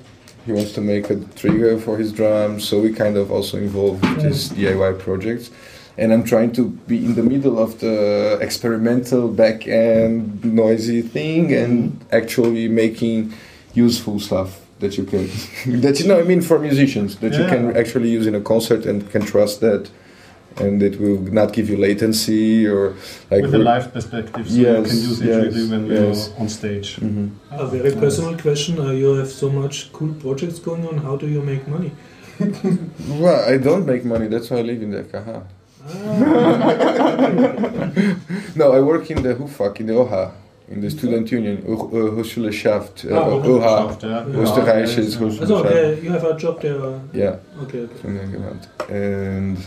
G: he wants to make a trigger for his drums, so we kind of also involved with these mm. DIY projects. And I'm trying to be in the middle of the experimental back end noisy thing mm. and actually making useful stuff that you can that you know I mean for musicians that you can actually use in a concert and can trust that and it will not give you latency or like
A: With a live perspective, so you can use it
G: yes,
A: really when
G: yes.
A: you're on stage.
G: Mhm.
B: A very personal question. Uh, you have so much cool projects going on. How do you make money?
G: Well, I don't make money. That's why I live in the KH. No, I work in the HUFAK, in the OHA, in the student union, Ho- uh, Hochschulschaft, uh,
B: Ah.
G: OHA,
A: Ja.
G: österreichisches
A: Ja,
G: Hochschulschaft.
B: Also, okay, you have a job there. uh,
G: Yeah,
B: Okay, okay.
G: so name. And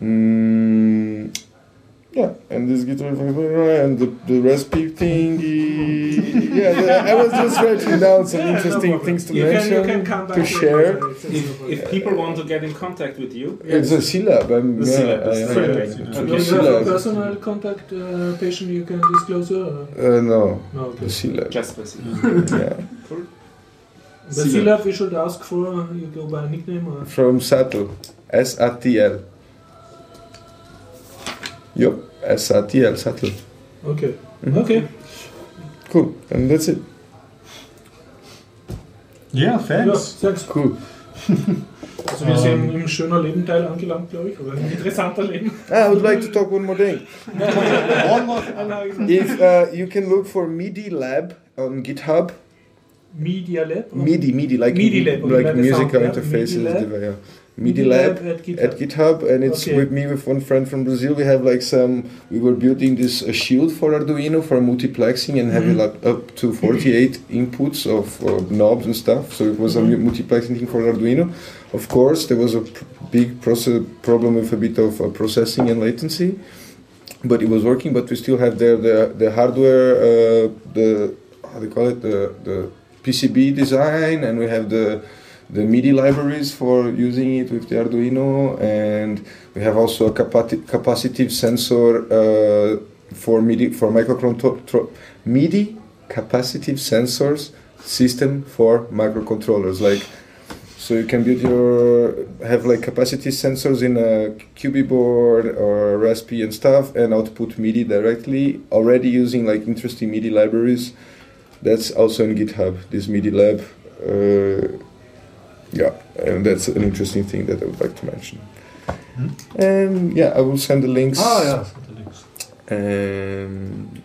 G: mm, yeah, and this guitar and the, the recipe thing. Yeah, the- I was just writing down some
B: Yeah,
G: interesting
B: problem.
G: things to
B: You can- you
G: mention,
B: can come back
G: to share.
B: later. It's- it's no
C: If, if people want to get in contact with you,
G: It's a syllab. I'm,
C: The
G: yeah,
C: syllab,
G: I- I-
C: right.
G: it's
A: Okay.
B: Do you have a personal contact uh, patient you can disclose? Or?
G: Uh, no,
B: No, okay.
G: the syllab.
C: just by
G: Yeah.
B: The C-Lab we should ask for, uh, you go by a nickname or?
G: From Sattel. S A T L. Yup, S A T L, Sattel.
B: Okay.
G: Mhm.
B: Okay.
G: Cool, and that's it.
A: Ja,
B: Ja,
A: thanks.
B: thanks.
G: Cool.
B: Also wir sind im schöner Leben angelangt, glaube ich, oder ein interessanter Leben.
G: Ah, I would like to talk one more thing.
A: One more
G: If uh, you can look for MIDI Lab on GitHub,
B: Media Lab.
G: MIDI, MIDI, like
B: MIDI Lab,
G: like musical
B: sound, yeah,
G: interfaces,
B: MIDI Lab.
G: yeah. MIDI Lab.
B: at GitHub.
G: at GitHub, and it's
B: Okay.
G: with me with one friend from Brazil. We have like some. We were building this uh, shield for Arduino for multiplexing and having
B: Mhm.
G: like up to 48 inputs of uh, knobs and stuff. So it was a
B: Mhm.
G: mu- multiplexing thing for Arduino. Of course, there was a pr- big proce- problem with a bit of uh, processing and latency, but it was working. But we still have there the the hardware, uh, the how do you call it, the the PCB design, and we have the the MIDI libraries for using it with the Arduino, and we have also a capacitive sensor uh, for MIDI for microcontroller MIDI capacitive sensors system for microcontrollers. Like, so you can build your have like capacity sensors in a QB board or Raspberry and stuff, and output MIDI directly. Already using like interesting MIDI libraries. That's also in GitHub. This MIDI lab. Uh, yeah, and that's an interesting thing that I would like to mention. And yeah, I will send the links.
A: Ah, ja. Links.
G: And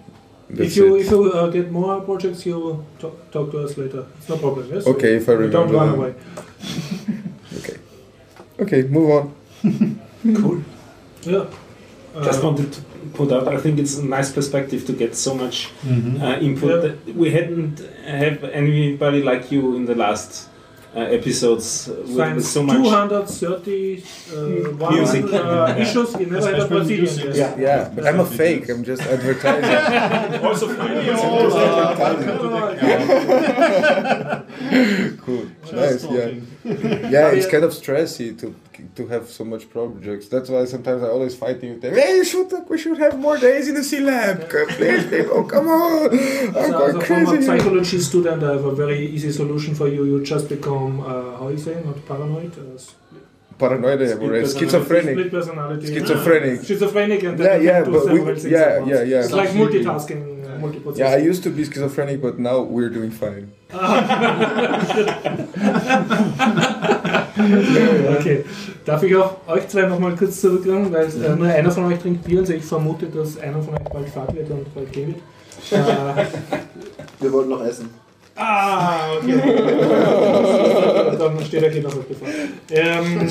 B: If you
G: it.
B: if you uh, get more projects, you talk, talk to us later. It's no problem. Yes.
G: Okay, if I
B: You Don't run away.
G: Okay, Okay, move on.
C: cool.
B: Yeah. Uh,
C: Just wanted to put out. I think it's a nice perspective to get so much
A: Mhm.
C: uh, input.
B: Yeah.
C: That we hadn't have anybody like you in the last uh, episodes uh, with, with so much.
B: 230 uh, one,
C: Music.
B: uh, issues. in never had a
A: Especially
B: Brazilian.
C: Yeah.
G: Yeah, but I'm a fake. I'm just advertising.
C: also
G: cool. Nice. Yeah.
A: talking.
G: Yeah, it's kind of stressy to to have so much projects. That's why sometimes I always fighting with them. Hey, you should we should have more days in the C lab. Please, people, come on. I'm
B: So,
G: going
B: so from a
G: crazy.
B: psychology student, I have a very easy solution for you. You just become, uh, how you say, not paranoid, uh,
G: Paranoid, yeah,
C: Split
G: schizophrenic.
B: split personality.
G: Schizophrenic.
B: Schizophrenic and then
G: Yeah,
B: you
G: yeah,
B: do
G: but
B: several
G: we,
B: things
G: yeah,
B: at once.
G: yeah, yeah.
B: It's like multitasking, multiple
G: Yeah, I used to be schizophrenic, but now we're doing fine.
B: Okay. Darf ich auch euch zwei nochmal kurz zurückkommen, weil äh, nur einer von euch trinkt Bier und ich vermute, dass einer von euch bald Fahrt wird und bald gehen wird. Äh,
H: Wir wollten noch essen.
B: Ah, okay. Dann steht er noch auf Gefahr. Ähm,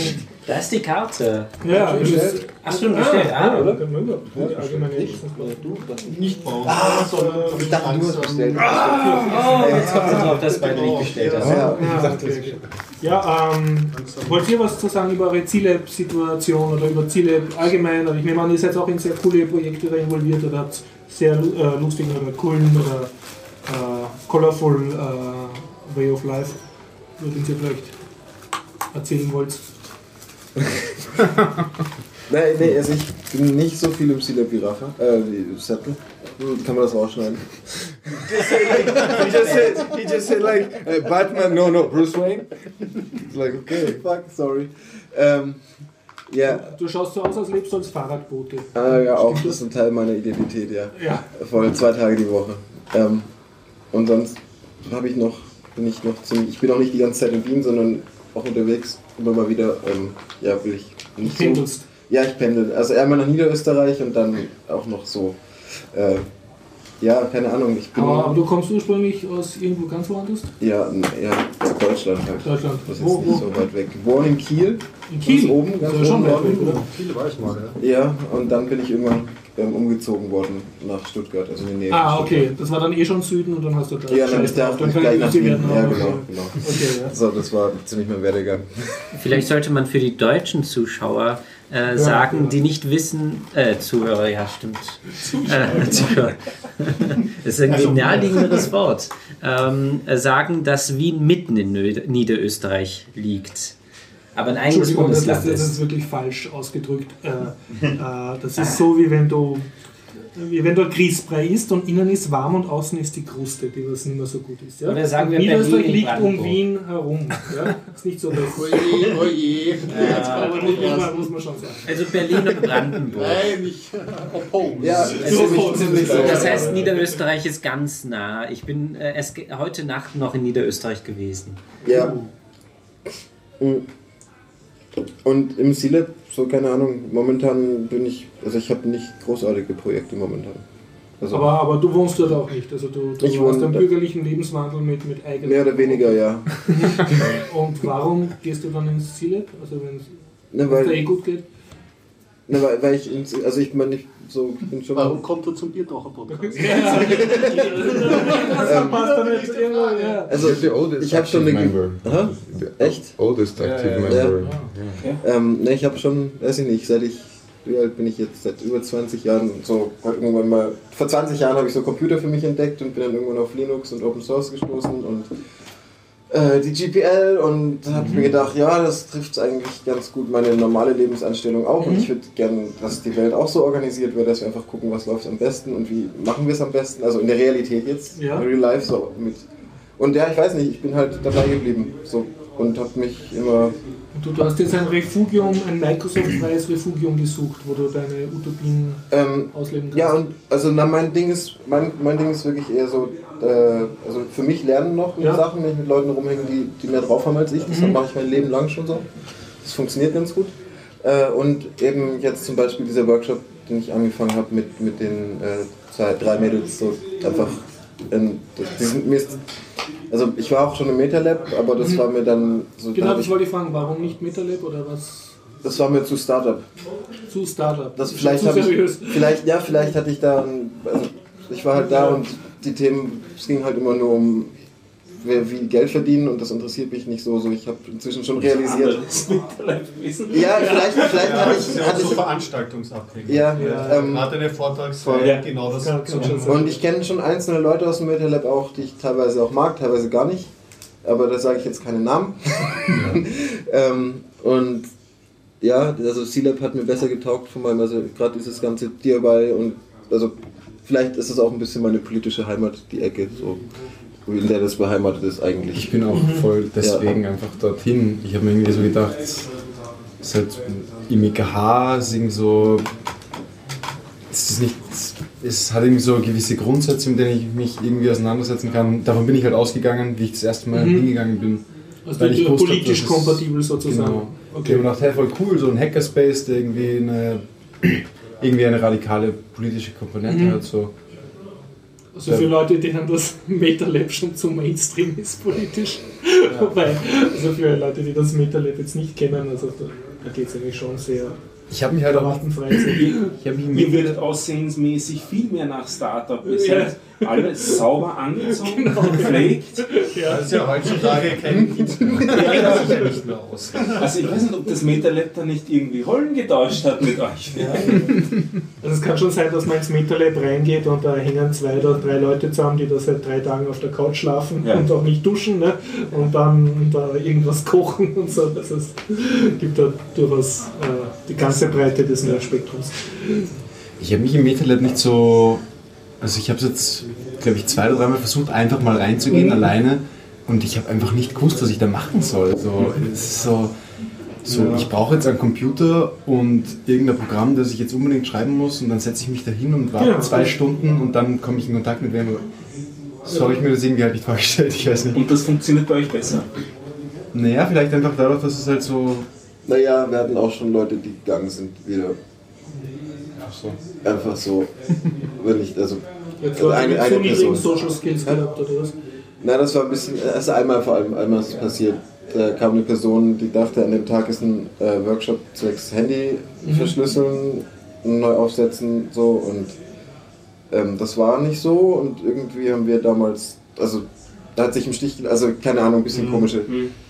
D: Da ist die Karte.
B: ja, muss.
D: Ach stimmt, bestellt. Ah,
B: oder? Die allgemeine
H: Nicht bauen. Ah, so, ich dachte, du hast bestellt.
D: Oh, jetzt kommt sie drauf, dass beide nicht bestellt hast.
H: Ja,
B: Ja, okay. ja ähm, wollt ihr was zu sagen über eure Ziele-Situation oder über Ziele allgemein? Oder ich nehme an, ihr seid auch in sehr coole Projekte involviert oder habt sehr äh, lustigen oder coolen oder colorful äh, Way of Life, über den ihr vielleicht erzählen wollt.
H: Nein, nee, also ich bin nicht so viel im Sila Pirafa, äh, wie Settle. Hm, Kann man das rausschneiden? he, just said, he just said like, uh, Batman, no, no, Bruce Wayne. It's like, okay, fuck, sorry. Ähm, ja,
B: Du schaust so aus, als lebst du als Fahrradbote.
H: ah, ja, auch, das ist ein Teil meiner Identität, ja.
B: Ja.
H: Voll zwei Tage die Woche. Ähm, und sonst habe ich noch, bin ich noch ziemlich, ich bin auch nicht die ganze Zeit in Wien, sondern auch unterwegs, immer mal wieder, ähm, ja, will ich nicht so.
B: Pendelst.
H: Ja, ich pendel. Also einmal nach Niederösterreich und dann auch noch so. Äh, ja, keine Ahnung. Ich bin.
B: Aber, aber du kommst ursprünglich aus irgendwo ganz woanders?
H: ja, ja, Deutschland halt.
B: Deutschland.
H: Das ist
B: Wo,
H: nicht
B: wo?
H: so weit weg. Geboren in Kiel.
B: In Kiel?
H: Ganz oben, ganz
B: Das ist schon
H: oben
B: weit weg, oder?
A: Viele war ich mal, ja.
H: Ja, und dann bin ich irgendwann ähm, umgezogen worden nach Stuttgart, also in die Nähe.
B: Ah, okay. Das war dann eh schon Süden und dann hast du da
H: Stuttgart. Ja, dann ist der
B: Dann
H: gleich
B: ich
H: nach
B: werden.
H: Ja, genau, genau.
B: Okay, ja.
H: So, das war ziemlich mein Werdegang.
D: Vielleicht sollte man für die deutschen Zuschauer äh, sagen, die nicht wissen, äh, Zuhörer, ja stimmt. Äh, Zuhörer. das ist irgendwie ein naheliegenderes Wort. Ähm, äh, sagen, dass Wien mitten in Nö- Niederösterreich liegt. Aber ein eigenes
B: Entschuldigung, das,
D: Bundesland
B: das, das
D: ist.
B: wirklich falsch ausgedrückt. Äh, äh, das ist so, wie wenn du wie wenn du ein Grießbrei isst und innen ist warm und außen ist die Kruste, die was nicht mehr so gut ist. Ja?
D: Oder sagen wir
B: Niederösterreich
D: Berlin,
B: liegt um. Wien herum. Ja? Ist nicht so, dass
A: Oje, oje.
B: aber muss man, muss man schon sagen.
D: Also Berlin und Brandenburg.
A: Nein, ich oppose.
H: Ja, es ist ziemlich, ziemlich so.
D: Das heißt, Niederösterreich ist ganz nah. Ich bin äh, erst heute Nacht noch in Niederösterreich gewesen.
H: Ja. Mhm. Und im Silab, so keine Ahnung, momentan bin ich, also ich habe nicht großartige Projekte momentan. Also
B: Aber, aber du wohnst dort auch nicht. Also du, du
H: Ich
B: hast
H: wohne
B: einen bürgerlichen Lebenswandel mit, mit eigenen.
H: mehr oder weniger, ja.
B: Und warum gehst du dann ins Silab? Also wenn es eh gut geht?
H: ne, weil, weil ich, ins, also ich meine, ich so, ich bin schon
A: Warum kommt er zum Biertaucher-Podcast?
B: das passt dann jetzt immer, ja.
H: Also
G: the oldest
H: ich habe schon eine,
G: member.
H: Aha, Echt?
G: Oldest active
B: Ja,
H: ja.
G: member.
H: ähm, ne, ich habe schon, weiß ich nicht, seit ich, wie alt bin ich jetzt, seit über 20 Jahren, so irgendwann mal, vor 20 Jahren habe ich so Computer für mich entdeckt und bin dann irgendwann auf Linux und Open Source gestoßen und äh, die GPL und habe mir gedacht, ja, das trifft eigentlich ganz gut meine normale Lebensanstellung auch und ich würde gerne, dass die Welt auch so organisiert wird, dass wir einfach gucken, was läuft am besten und wie machen wir es am besten, also in der Realität jetzt,
B: Ja.
H: in Real Life so mit. Und ja, ich weiß nicht, ich bin halt dabei geblieben so und habe mich immer
B: Du, du hast jetzt ein Refugium, ein Microsoft-freies Refugium gesucht, wo du deine Utopien
H: ähm,
B: ausleben kannst.
H: Ja, und also na, mein Ding ist, mein, mein Ding ist wirklich eher so, also für mich lernen noch
B: Ja.
H: Sachen, wenn ich mit Leuten rumhänge, die, die mehr drauf haben als ich. Das
B: Mhm.
H: mache ich mein Leben lang schon so. Das funktioniert ganz gut. Äh, und eben jetzt zum Beispiel dieser Workshop, den ich angefangen habe mit, mit den äh, zwei, drei Mädels, so einfach, ähm, das, mir ist, also ich war auch schon im MetaLab, aber das war mir dann so, da
B: genau,
H: hab
B: das
H: ich,
B: wollte ich fragen, warum nicht MetaLab oder was
H: das war mir zu Startup.
B: zu Startup?
H: Das vielleicht
B: zu
H: habe ich,
B: seriös.
H: vielleicht, ja, vielleicht hatte ich da, ein, also ich war halt da und die Themen, es ging halt immer nur um, wer wie Geld verdienen und das interessiert mich nicht so. so ich habe inzwischen schon realisiert. Ja, vielleicht, vielleicht hatte
A: Das ist
H: ich,
A: ja
H: hatte
A: so
H: ich
A: veranstaltungsabhängig.
H: ja, ähm,
A: Gerade eine Vortragsreihe,
H: Voll.
A: genau das
B: Kann- kann schon
H: und ich kenne schon einzelne Leute aus dem MetaLab auch, die ich teilweise auch mag, teilweise gar nicht. Aber da sage ich jetzt keine Namen. ähm, und ja, also C-Lab hat mir besser getaugt von meinem, also gerade dieses ganze DIY und also vielleicht ist es auch ein bisschen meine politische Heimat, die Ecke, so, in der das beheimatet ist eigentlich.
E: Ich bin auch voll deswegen einfach dorthin. Ich habe mir irgendwie so gedacht, seit im IKH ist irgendwie so. Es, ist nicht, es hat irgendwie so gewisse Grundsätze, mit denen ich mich irgendwie auseinandersetzen kann. Davon bin ich halt ausgegangen, wie ich das erste Mal
B: Mhm.
E: hingegangen bin.
B: Also
E: weil ich
B: politisch
E: es-
B: kompatibel sozusagen.
E: Genau. Ich
B: Okay.
E: habe gedacht, hey, voll cool, so ein Hackerspace, der irgendwie eine, irgendwie eine radikale politische Komponente
B: Mhm.
E: hat. So.
B: Also für Leute, denen das MetaLab schon zu Mainstream ist politisch. Wobei, also für Leute, die das MetaLab jetzt nicht kennen, also da, da geht es eigentlich schon sehr
E: Ich habe mich halt auch. Ich habe mich
C: Ihr würdet aussehensmäßig viel mehr nach Startup. Ihr seid alle sauber angezogen, gepflegt.
A: Das ist ja heutzutage kein mehr.
C: Ja,
A: sich ja nicht mehr aus.
C: Also ich weiß nicht, ob das MetaLab da nicht irgendwie Rollen getauscht hat mit euch.
B: Also es kann schon sein, dass man ins MetaLab reingeht und da hängen zwei oder drei Leute zusammen, die da seit drei Tagen auf der Couch schlafen
C: Ja.
B: und auch nicht duschen ne? und dann da irgendwas kochen und so. Das ist, gibt da durchaus äh, die ganze Breite des Nerdspektrums.
E: Ich habe mich im MetaLab nicht so. Also ich habe es jetzt, glaube ich, zwei oder dreimal versucht, einfach mal reinzugehen
B: Mhm.
E: alleine. Und ich habe einfach nicht gewusst, was ich da machen soll. So, es ist so, so ich brauche jetzt einen Computer und irgendein Programm, das ich jetzt unbedingt schreiben muss. Und dann setze ich mich da hin und warte
B: Ja.
E: zwei Stunden und dann komme ich in Kontakt mit wem. So habe ich mir das irgendwie halt nicht vorgestellt. Ich weiß nicht.
C: Und das funktioniert bei euch besser.
E: Naja, vielleicht einfach dadurch, dass es halt so.
H: Naja, wir hatten auch schon Leute, die gegangen sind, wieder
E: Ach so.
H: einfach so. wenn ich, also,
B: Jetzt
H: also eine, eine Person.
B: Social Skills gehabt oder was?
H: Na, das war ein bisschen, also einmal vor allem, einmal ist es passiert. Da kam eine Person, die dachte, an dem Tag ist ein äh, Workshop zwecks Handy verschlüsseln, neu aufsetzen, so und ähm, das war nicht so und irgendwie haben wir damals, also da hat sich im Stich, also keine Ahnung, ein bisschen komische,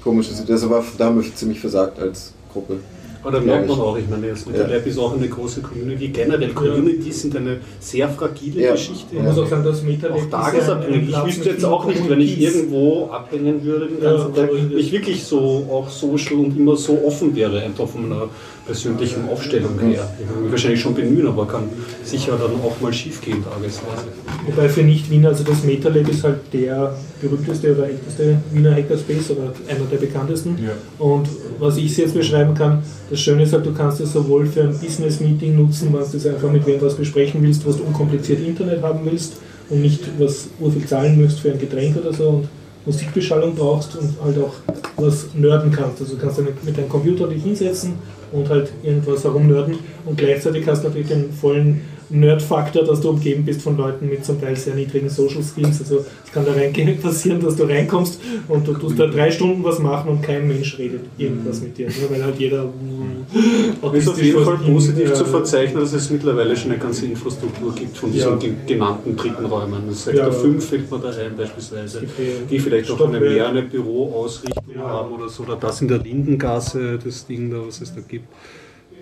H: komische Situation, war, da haben wir ziemlich versagt als Gruppe.
A: Aber da merkt man auch, ich meine, das
H: Ja.
A: MetaLab ist auch eine große Community. Generell Communities sind eine sehr fragile
H: Ja.
A: Geschichte.
B: Man muss auch sagen, dass MetaLab
A: auch tagesabhängig. Ich wüsste jetzt auch nicht, wenn ich irgendwo abhängen würde den
B: Ja,
A: ganzen Tag, ich wirklich so auch social und immer so offen wäre, einfach von meiner persönlichen Aufstellung her. Ich würde mich wahrscheinlich schon bemühen, aber kann sicher dann auch mal schief gehen tagesweise.
B: Wobei für Nicht-Wiener, also das MetaLab ist halt der berühmteste oder älteste Wiener Hackerspace oder einer der bekanntesten. Und was ich jetzt beschreiben kann, das Schöne ist halt, du kannst es sowohl für ein Business-Meeting nutzen, was du einfach mit wem was besprechen willst, was du unkompliziert Internet haben willst und nicht was urviel zahlen müsst für ein Getränk oder so und Musikbeschallung brauchst und halt auch was nerden kannst. Also du kannst mit deinem Computer dich hinsetzen und halt irgendwas herumnörden. Und gleichzeitig hast du natürlich den vollen Nerd-Faktor, dass du umgeben bist von Leuten mit zum Teil sehr niedrigen Social Skills. Also es kann da reingehen passieren, dass du reinkommst und du tust da drei Stunden was machen und kein Mensch redet irgendwas mit dir. Nur weil halt jeder
A: Es ist auf jeden Fall positiv zu
B: verzeichnen.
A: verzeichnen, dass es mittlerweile schon eine ganze Infrastruktur gibt von diesen
B: Ja.
A: ge- genannten dritten Räumen. Das Sektor
B: Ja.
A: 5 fällt mir da ein beispielsweise,
B: hier
A: die vielleicht auch eine mehr eine Büroausrichtung haben oder so. Oder das in der Lindengasse, das Ding da, was es da gibt.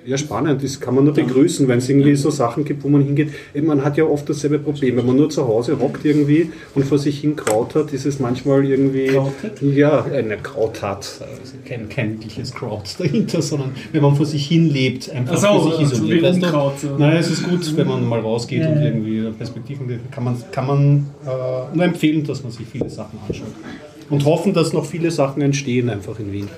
A: Ja, spannend, das kann man nur begrüßen, wenn es irgendwie so Sachen gibt, wo man hingeht. Eben, man hat ja oft dasselbe Problem, wenn man nur zu Hause hockt irgendwie und vor sich hin Kraut hat, ist es manchmal irgendwie.
B: Krautet?
A: Ja, eine Kraut hat. Also kein, kein wirkliches Kraut dahinter, sondern wenn man vor sich hin lebt, einfach
B: Ach so,
A: für sich
B: also
A: isoliert.
B: wie
A: Weißt du?
B: Unkraut, so.
A: Nein, es ist gut, wenn man mal rausgeht
B: Ja,
A: und irgendwie Perspektiven kann man, kann man äh, nur empfehlen, dass man sich viele Sachen anschaut. Und hoffen, dass noch viele Sachen entstehen einfach in Wien.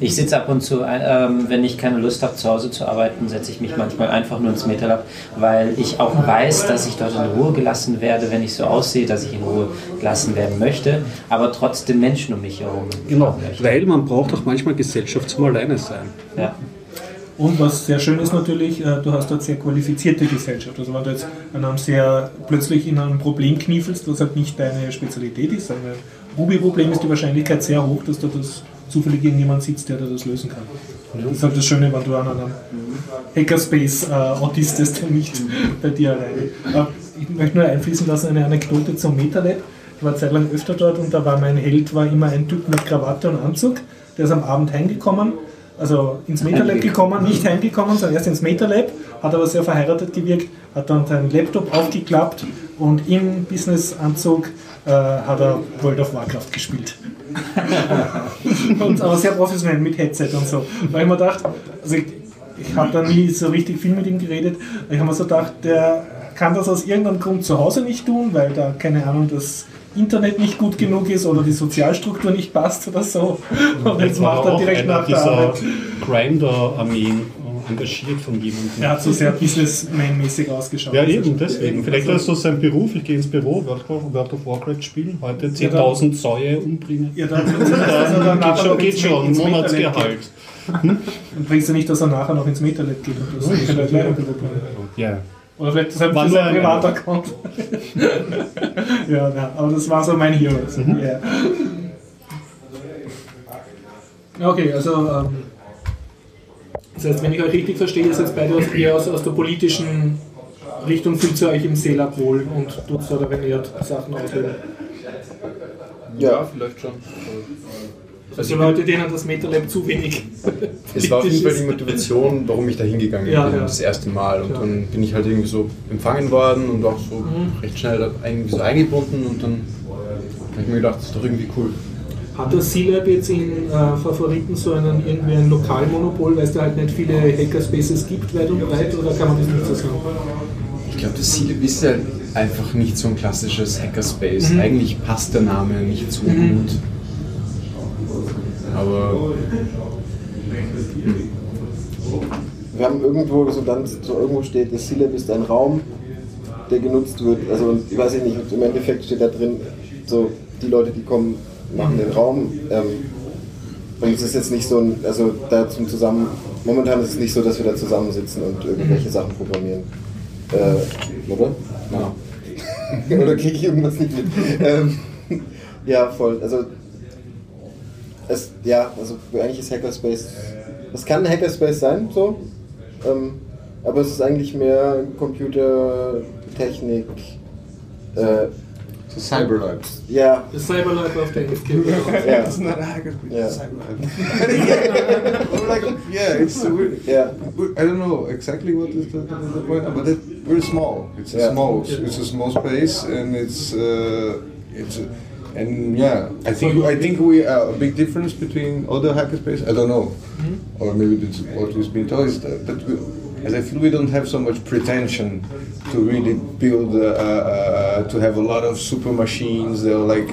D: Ich sitze ab und zu, ähm, wenn ich keine Lust habe, zu Hause zu arbeiten, setze ich mich manchmal einfach nur ins MetaLab, weil ich auch weiß, dass ich dort in Ruhe gelassen werde, wenn ich so aussehe, dass ich in Ruhe gelassen werden möchte, aber trotzdem Menschen um mich herum
A: Genau, weil man braucht auch manchmal Gesellschaft zum Alleine sein.
D: Ja.
B: Und was sehr schön ist natürlich, äh, du hast dort sehr qualifizierte Gesellschaft. Also wenn du jetzt an einem sehr plötzlich in einem Problem kniefelst, was halt nicht deine Spezialität ist, ein Ruby-Problem ist die Wahrscheinlichkeit sehr hoch, dass da das zufällig irgendjemand sitzt, der das lösen kann. Das ist halt das Schöne, wenn du an einem Hackerspace äh, autistest und nicht bei dir alleine. Äh, ich möchte nur einfließen lassen eine Anekdote zum MetaLab. Ich war zeitlang öfter dort und da war mein Held war immer ein Typ mit Krawatte und Anzug. Der ist am Abend heimgekommen, also ins MetaLab gekommen, nicht heimgekommen, sondern erst ins MetaLab, hat aber sehr verheiratet gewirkt, hat dann seinen Laptop aufgeklappt und im Businessanzug äh, hat er World of Warcraft gespielt. Und, aber sehr professionell mit Headset und so. Weil ich mir gedacht, also ich, ich habe da nie so richtig viel mit ihm geredet, ich habe mir so gedacht, der kann das aus irgendeinem Grund zu Hause nicht tun, weil da, keine Ahnung, das Internet nicht gut genug ist oder die Sozialstruktur nicht passt oder so. Und jetzt macht er direkt nach der Arbeit.
A: Grinder-Armeen engagiert von jemandem.
B: Er hat so sehr businessman-mäßig ausgeschaut.
A: Ja,
B: Also,
A: eben, deswegen. Vielleicht ist das sein Beruf. Ich gehe ins Büro, World of, Warcraft spielen, heute 10.000 Säue umbringen.
B: Ja, dann, also
A: Dann geht schon, geht schon, Monatsgehalt.
B: geht. Und bringst du nicht, dass er nachher noch ins Metalet geht und das
A: Ja,
B: er
A: das ist. Ja.
B: Oder vielleicht deshalb
A: War
B: für
A: nur
B: sein
A: ein-
B: Privataccount. ja, ja, aber das war so mein Hero.
A: Mhm.
B: Ja. Okay, also ähm, das heißt, wenn ich euch richtig verstehe, ist jetzt beide aus, eher aus, aus der politischen Richtung fühlt ihr euch im Seelab wohl und tut so oder wenn ihr Sachen auswählen.
E: Ja, vielleicht schon.
B: Also Leute, denen das MetaLab zu wenig
E: Es war auf jeden Fall die. Motivation, warum ich da hingegangen
B: Ja,
E: bin,
B: ja.
E: das erste Mal. Und
B: Ja.
E: dann bin ich halt irgendwie so empfangen worden und auch so
B: Mhm.
E: recht schnell irgendwie so eingebunden und dann habe ich mir gedacht, das ist doch irgendwie cool.
B: Hat das C-Lab jetzt in äh, Favoriten so einen irgendwie ein Lokalmonopol, weil es da halt nicht viele Hackerspaces gibt, weit und breit, oder kann man das nicht so sagen?
E: Ich glaube, das Ziel ist ja einfach nicht so ein klassisches Hackerspace.
B: Mhm.
E: Eigentlich passt der Name nicht so
B: Mhm.
E: gut. Aber
H: Wir haben irgendwo so dann so irgendwo steht, das C-Lab ist ein Raum, der genutzt wird. Also ich weiß nicht, im Endeffekt steht da drin, so die Leute, die kommen, machen den Raum. Ähm, und es ist jetzt nicht so ein, also da zum Zusammen, momentan ist es nicht so, dass wir da zusammensitzen und irgendwelche Sachen programmieren. Äh, oder?
E: ja.
H: oder kriege ich irgendwas nicht mit? ähm, ja, voll. Also, es, ja, also eigentlich ist Hackerspace, es kann ein Hackerspace sein, so, ähm, aber es ist eigentlich mehr Computertechnik, äh,
G: So Cyberlab.
H: ja,
B: Das Cyberlife auf der Inscape.
H: ja,
G: It's not a hackerspace.
H: Yeah.
G: It's Cyberlab. We're like, yeah, it's we're,
H: ja,
G: we're- I don't know exactly what is the, the, the point, but it, we're small. It's a small, it's a small space, and it's uh, it's. A, and yeah, I think I think we are a big difference between other hackerspace. I don't know, or maybe that's what is being told is that, that we, as I feel we don't have so much pretension to really build, uh, uh, uh, to have a lot of super machines. They're like,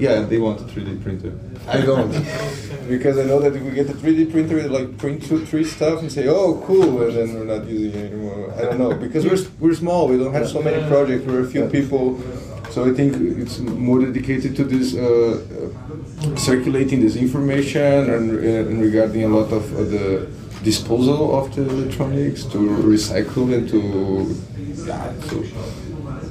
G: yeah, they want a 3D printer. I don't, because I know that if we get a 3D printer, we like print two, three stuff and say, oh, cool, and then we're not using it anymore. I don't know because we're we're small. We don't have so many projects. We're a few people. So I think it's more dedicated to this uh, uh, circulating this information and, and regarding a lot of the disposal of the electronics to recycle and to yeah. So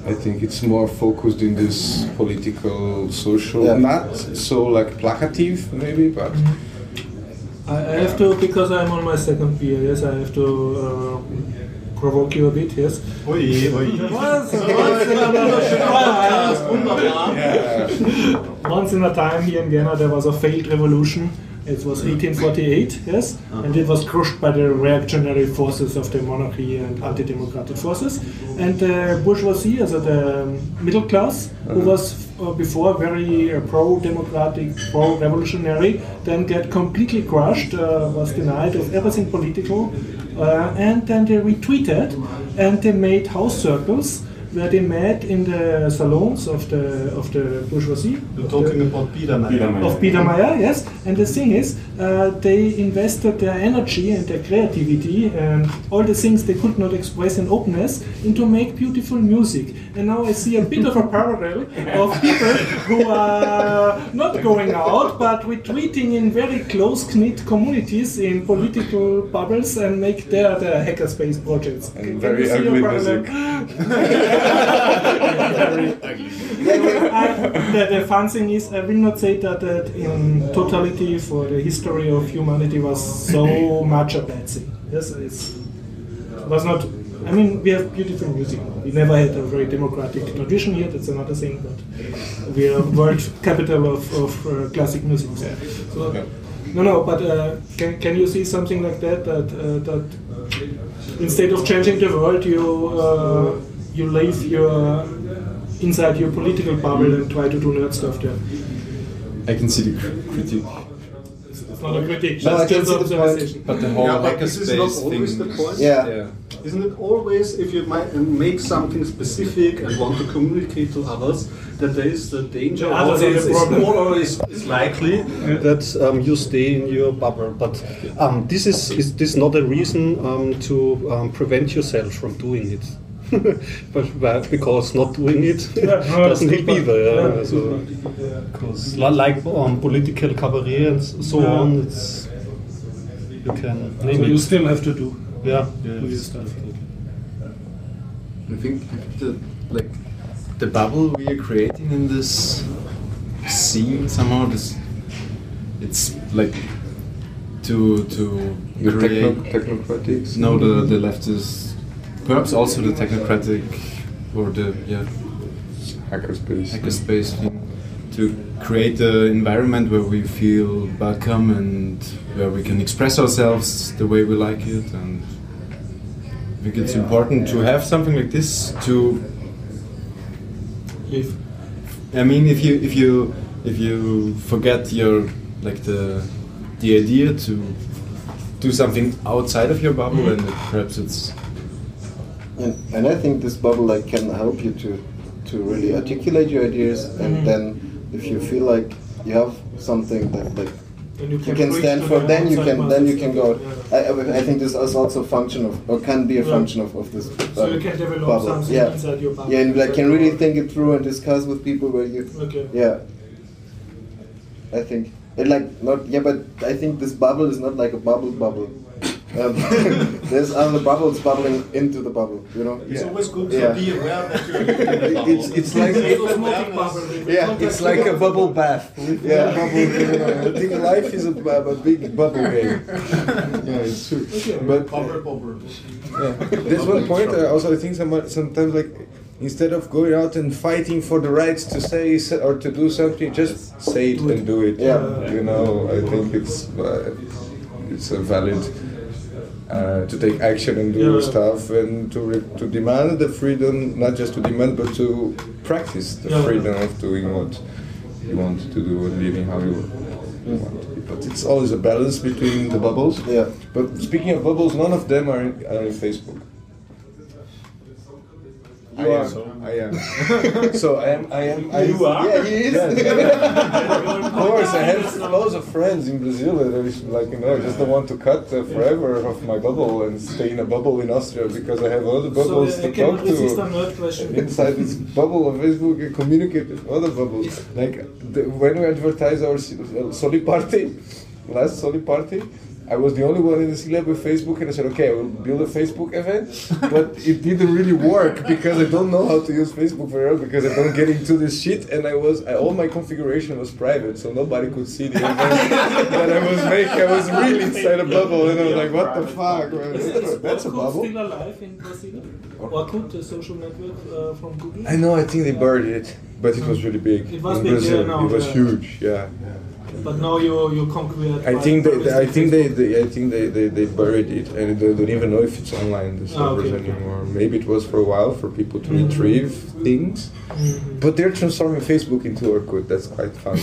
G: I think it's more focused in this political, social,
H: Yeah.
G: not so like placative maybe, but
B: I I have to, because I'm on my second beer, yes, I have to uh, provoke you a bit, yes.
A: Ui, ui.
B: Once, once in a
A: Wunderbar.
B: Once in a time here in Vienna there was a failed revolution. It was 1848, yes, and it was crushed by the reactionary forces of the monarchy and anti-democratic forces. And the bourgeoisie, also the middle class, who was uh, before very uh, pro-democratic, pro-revolutionary, then get completely crushed, uh, was denied of everything political, uh, and then they retreated and they made house circles where they met in the salons of the of the bourgeoisie.
A: You're talking about Biedermeier.
B: Of Biedermeier, yes. And the thing is, uh, they invested their energy and their creativity and all the things they could not express in openness into make beautiful music. And now I see a bit of a parallel of people who are not going out but retreating in very close-knit communities in political bubbles and make their, their hackerspace projects.
G: And
B: Can
G: very
B: you see a
G: ugly?
B: I, the, the fun thing is, I will not say that, that in totality for the history of humanity was so much a bad thing. Yes, it's, it was not. I mean, we have beautiful music. We never had a very democratic tradition here. That's another thing. But we are world capital of, of uh, classic music. So, no, no. But uh, can, can you see something like that? That uh, that instead of changing the world, you uh, you leave your inside your political bubble and try to do nerd stuff there.
E: I can see the cr- critique.
B: It's not a critique,
H: No, I
B: just
H: can the point.
B: observation.
E: But the whole
A: Yeah, but this is not always
E: thing.
A: the point.
H: yeah.
E: Yeah.
A: Isn't it always, if you might make something specific and want to communicate to others, that there is the danger,
B: The others
A: or
B: the
A: is, is more or is, is likely that um, you stay in your bubble. But um, this is, is this not a reason um, to um, prevent yourself from doing it? but because not doing it
B: Yeah, no,
A: doesn't
B: that's
A: help either. Yeah,
B: Yeah.
A: So, because like um, political cabaret and so
B: Yeah.
A: on, it's you can
B: So
A: name
B: you
A: it.
B: still have to do
A: Yeah,
B: do your stuff.
E: I think the like the bubble we are creating in this scene somehow this it's like to to
G: The
E: create
G: techno- technocratics?
E: no the the leftist perhaps also the technocratic or the yeah
G: Hackerspace.
E: hackerspace thing to create an environment where we feel welcome and where we can express ourselves the way we like it and I think it's important to have something like this to
B: Live.
E: I mean if you if you if you forget your like the the idea to do something outside of your bubble mm-hmm. and perhaps it's
H: And, and I think this bubble like can help you to to really articulate your ideas, and mm-hmm. then if you feel like you have something that like
B: And
H: you can stand for, then you can then you can go.
B: Yeah.
H: I, I- think this is also a function of or can be a
B: Yeah.
H: function of, of this.
B: So you can develop
H: bubble.
B: something
H: yeah.
B: inside your bubble.
H: Yeah, and like can really think it through and discuss with people where you.
B: Okay.
H: Yeah. I think it like not yeah, but I think this bubble is not like a bubble bubble. Um, there's other bubbles bubbling into the bubble, you know.
A: It's
H: Yeah.
A: always good
H: Yeah.
A: to be aware that you're living in a bubble.
G: It's, it's like
B: Osmotic bubble.
H: Yeah,
G: it's like a bubble bath.
H: Yeah.
G: bubble, you know, I think life is a, a big bubble game. Yeah, it's true. But
A: Bubble, bubble.
G: yeah. there's one point. Uh, also, I think some, sometimes like instead of going out and fighting for the rights to say or to do something, just say it and do it.
H: Yeah.
G: You know, I think it's uh, it's a valid. Uh, to take action and do
B: Yeah.
G: stuff and to re- to demand the freedom, not just to demand, but to practice the
B: Yeah.
G: freedom of doing what you want to do and living how you want to be. But it's always a balance between the bubbles.
H: Yeah.
G: But speaking of bubbles, none of them are in, are in Facebook. I
H: You
G: am.
H: are.
G: I am. so I am. I am. I,
B: You are?
H: Yeah, he is.
G: of course, I have loads of friends in Brazil that are like you know, I just don't want to cut uh, forever of my bubble and stay in a bubble in Austria because I have other
B: So
G: bubbles to talk to. Inside this bubble of Facebook, I communicate with other bubbles. Like the, when we advertise our uh, Soli party, last Soli party, I was the only one in the C-Lab with Facebook, and I said, okay, I will build a Facebook event, but it didn't really work because I don't know how to use Facebook very well because I don't get into this shit, and I was I, all my configuration was private, so nobody could see the event that I was making. I was really inside a bubble, and I was like, what the fuck, man?
B: Is,
G: That's,
B: is
G: a- that's a
B: Orkut
G: bubble.
B: still alive in Brazil? Orkut, the social network uh, from Google?
G: I know, I think they buried it, but it was really big.
B: It was
G: in
B: big, yeah,
G: Brazil. it was
B: yeah.
G: huge, yeah.
B: But now you you conquered.
G: I think they, they- I think they, they I think they, they, they buried it and they don't even know if it's online the
B: Ah,
G: servers
B: okay.
G: anymore. Maybe it was for a while for people to
B: Mhm.
G: retrieve things,
B: Mhm.
G: but they're transforming Facebook into Orkut. That's quite fun.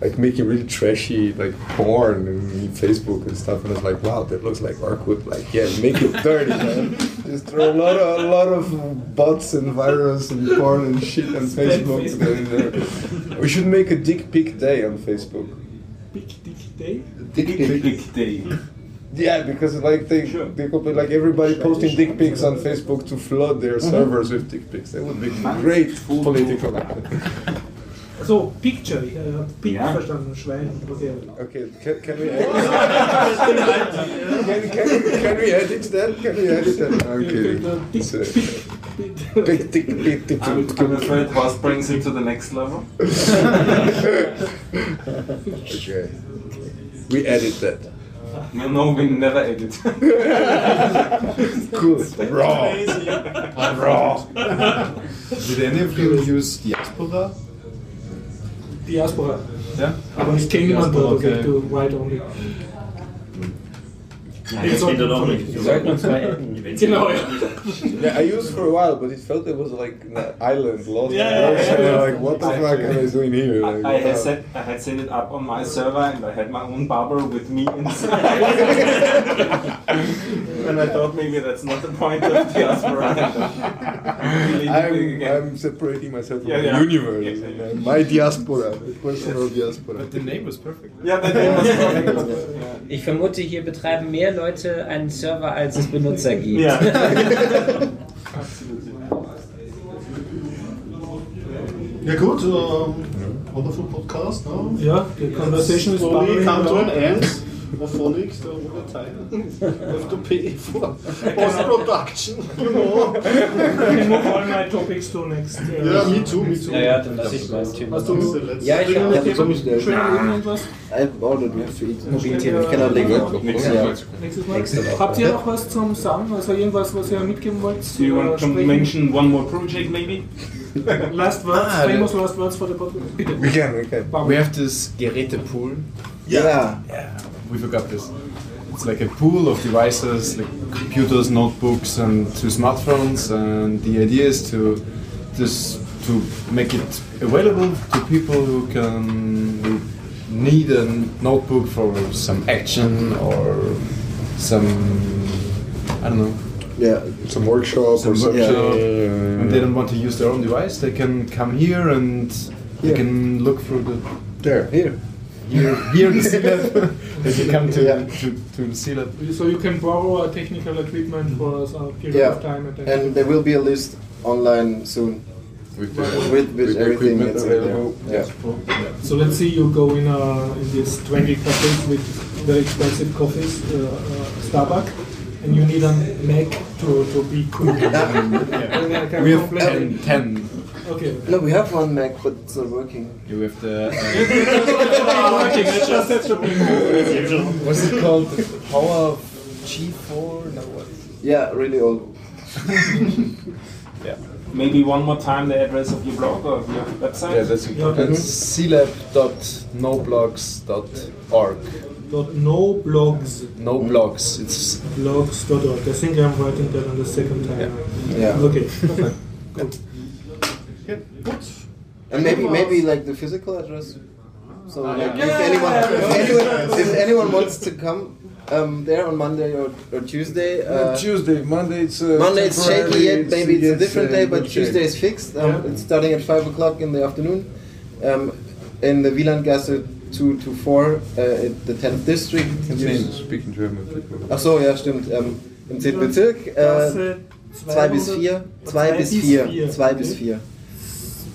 G: Like making really trashy like porn and Facebook and stuff. And I was like, wow, that looks like Orkut. Like, yeah, make it dirty, man. Just throw a lot of a lot of bots and virus and porn and shit on Facebook.
B: Facebook.
G: And, uh, we should make a dick pic day on Facebook.
B: Big Dick Day?
H: Dick pic.
F: Big day.
G: Yeah, because like they they could be like everybody posting dick pics on Facebook to flood their
B: Mm-hmm.
G: servers with dick pics. That would be great political.
B: So, Picture. Ich habe Pic
F: Ja.
B: verstanden, Schwein. Okay.
G: Okay, can, can we edit can, can, can we edit that? Can we edit that? I'm kidding.
B: Dick
G: So, Big dick pic dick
J: I'm. I'm afraid was brings it to the next level.
G: Okay. We edit that.
J: No, no, we never edit.
G: Cool. Raw. Raw.
E: Did any of you use the Diaspora?
B: Diaspora.
F: Ja?
B: Aber ich kenne niemanden
F: Diaspora,
B: dort,
F: okay.
B: okay. du White Only.
F: Ja,
B: Jetzt
F: das geht dann
B: sollten wir-
F: nicht.
D: Wir sollten uns mal adden.
B: Genau, ja.
G: Yeah, I used for a while, but it felt it was like an island lost.
B: Yeah, yeah, yeah.
G: Like, what the fuck am I doing here? Like,
J: I, I, had set, I had set it up on my server and I had my own bubble with me inside. and I thought maybe that's not the point of diaspora.
G: I'm, I'm separating myself from
J: Yeah,
G: the
J: yeah.
G: universe.
J: Yeah, yeah,
G: My diaspora, personal diaspora.
E: The name was perfect.
J: yeah, the name was perfect.
D: Ich vermute, hier betreiben mehr Leute einen Server, als es Benutzer gibt.
J: Yeah.
A: Ja gut, um, wonderful podcast. No?
B: Ja, the conversation is bubbling
A: come to an end. Wovonix, der Robert Tyler. F2P vor Post-Production.
B: I move all my topics to next. äh,
A: Ja, me too, me too.
D: Ja, ja, dann lass ich mein Thema.
B: Hast du
A: Das der letzte.
H: Ja, ich habe
B: Thema?
H: hab so bestellt.
B: Schön irgendwas?
H: We have to eat Mobiltelefon. Ich kann auch. Ja.
B: Nächstes Mal. Habt ihr noch was zum Sagen? Also irgendwas, was ihr mitgeben wollt?
J: Do you want to mention one more project maybe?
B: Last words,
E: Ah,
B: famous last words for the podcast.
G: We can, we can.
E: We have this Gerätepool.
H: Yeah.
E: We forgot this. It's like a pool of devices, like computers, notebooks, and two smartphones. And the idea is to just to make it available to people who can who need a notebook for some action or some I don't know
H: Yeah.
G: Some workshop
E: some
G: or something.
E: workshop.
G: Yeah.
E: And they don't want to use their own device. They can come here and they can look through the
H: There. Here.
E: here here the C-lab. they can come to,
H: Yeah.
E: to, to the C-lab.
B: So you can borrow a technical equipment for a period
H: Yeah.
B: of time. And, then
H: And there will be a list online soon
G: With, the,
H: with, with
G: the
H: everything
G: equipment
H: that's in
G: available.
H: Yeah.
B: So let's say you go in, a, in these 20 cafes with very expensive coffees, uh, uh, Starbucks, and you need a Mac to, to be cool. yeah.
E: We have 10, 10.
B: Okay.
H: No, we have one Mac, but it's not working.
E: You have the.
B: working, it's just that's the big
E: what's it called? The Power of G4? No, what?
H: Yeah, really old. yeah.
J: Maybe one more time the address of your blog or your website?
G: Yeah, that's important.
E: It's clab.noblogs.org.
B: Dot no blogs
E: No blogs. It's
B: blogs.org. I think I'm writing that on the second time.
H: Yeah. yeah.
B: Okay. perfect. Good.
H: And maybe maybe like the physical address. So like
B: yeah.
H: if anyone if anyone if anyone wants to come um, there on Monday or, or Tuesday. Uh,
G: Tuesday, Monday it's uh,
H: Monday it's shaky
G: temporary,
H: yet, maybe it's a different
G: uh,
H: day, but Tuesday
G: shape.
H: is fixed. Um,
B: Yeah.
H: It's starting at 5 o'clock in the afternoon um, in the Wielandgasse 2 to 4 uh, at the 10th district.
G: Can you speak in German?
H: Ach so, ja, stimmt. Ähm, Im 10. Bezirk. Äh,
B: Klasse
H: 2 bis 4. 2 bis 4. 2 bis 4.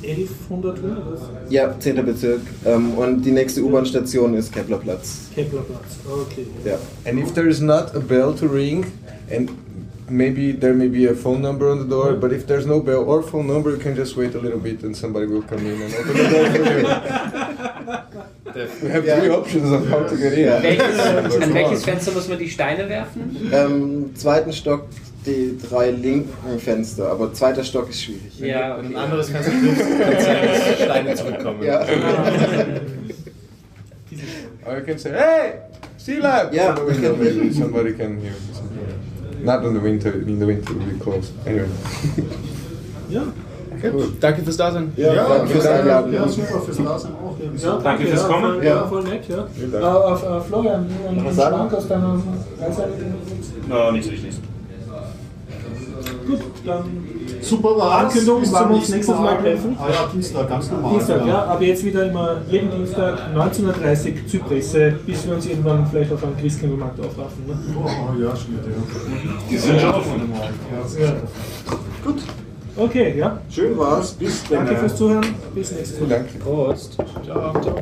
B: 1100 oder was?
H: Ja, 10. Bezirk. Ähm, und die nächste U-Bahn-Station ist Keplerplatz.
B: Keplerplatz. Okay.
H: Ja.
G: And if there is not a bell to ring, and maybe there may be a phone number on the door, but if there's no bell or phone number, you can just wait a little bit and somebody will come in and open the door for you. we have three options on how to get in.
D: Welches, an welches Fenster muss man die Steine werfen?
H: Ähm, zweiten Stock die drei linken Fenster, aber zweiter Stock ist schwierig.
D: Ja, okay.
E: ein anderes kannst du als Steine zurückkommen.
H: Ja.
G: Or you can say, hey, C-Lab!
H: Yeah,
G: on the
H: we
G: window,
H: can-
G: maybe somebody can hear. Not in the winter, in the winter it will be closed. Anyway.
E: Danke fürs Dasein.
H: Ja, danke fürs Einladen.
A: Ja, super fürs Dasein auch.
B: Ja,
J: Danke fürs
B: ja,
J: Kommen.
B: Voll,
H: Ja.
B: ja. voll nett, ja.
G: Vielen
B: Äh,
G: Dank.
B: äh, Florian, ein
H: Was sagen?
B: Schrank aus deiner Reiseanleitung?
F: No, nichts Wichtiges.
B: Dann
A: Super war's.
B: Ankündigung,
A: Bis
B: wann
A: zum
B: wir uns
A: nächsten
B: nächstes Mal treffen.
A: Ah ja, Dienstag, ganz normal.
B: Dienstag, ja, aber jetzt wieder immer jeden Dienstag 19.30 Uhr Zypresse, bis wir uns irgendwann vielleicht auf einem Christkindlmarkt aufraffen. Ne?
A: Oh, ja, stimmt, ja.
F: Die sind schon offen.
B: Ja. Gut. Okay, ja.
A: Schön war's. Bis dann.
B: Danke fürs Zuhören. Bis nächstes Mal.
G: Danke.
D: Prost.
A: Ciao.
D: Ciao.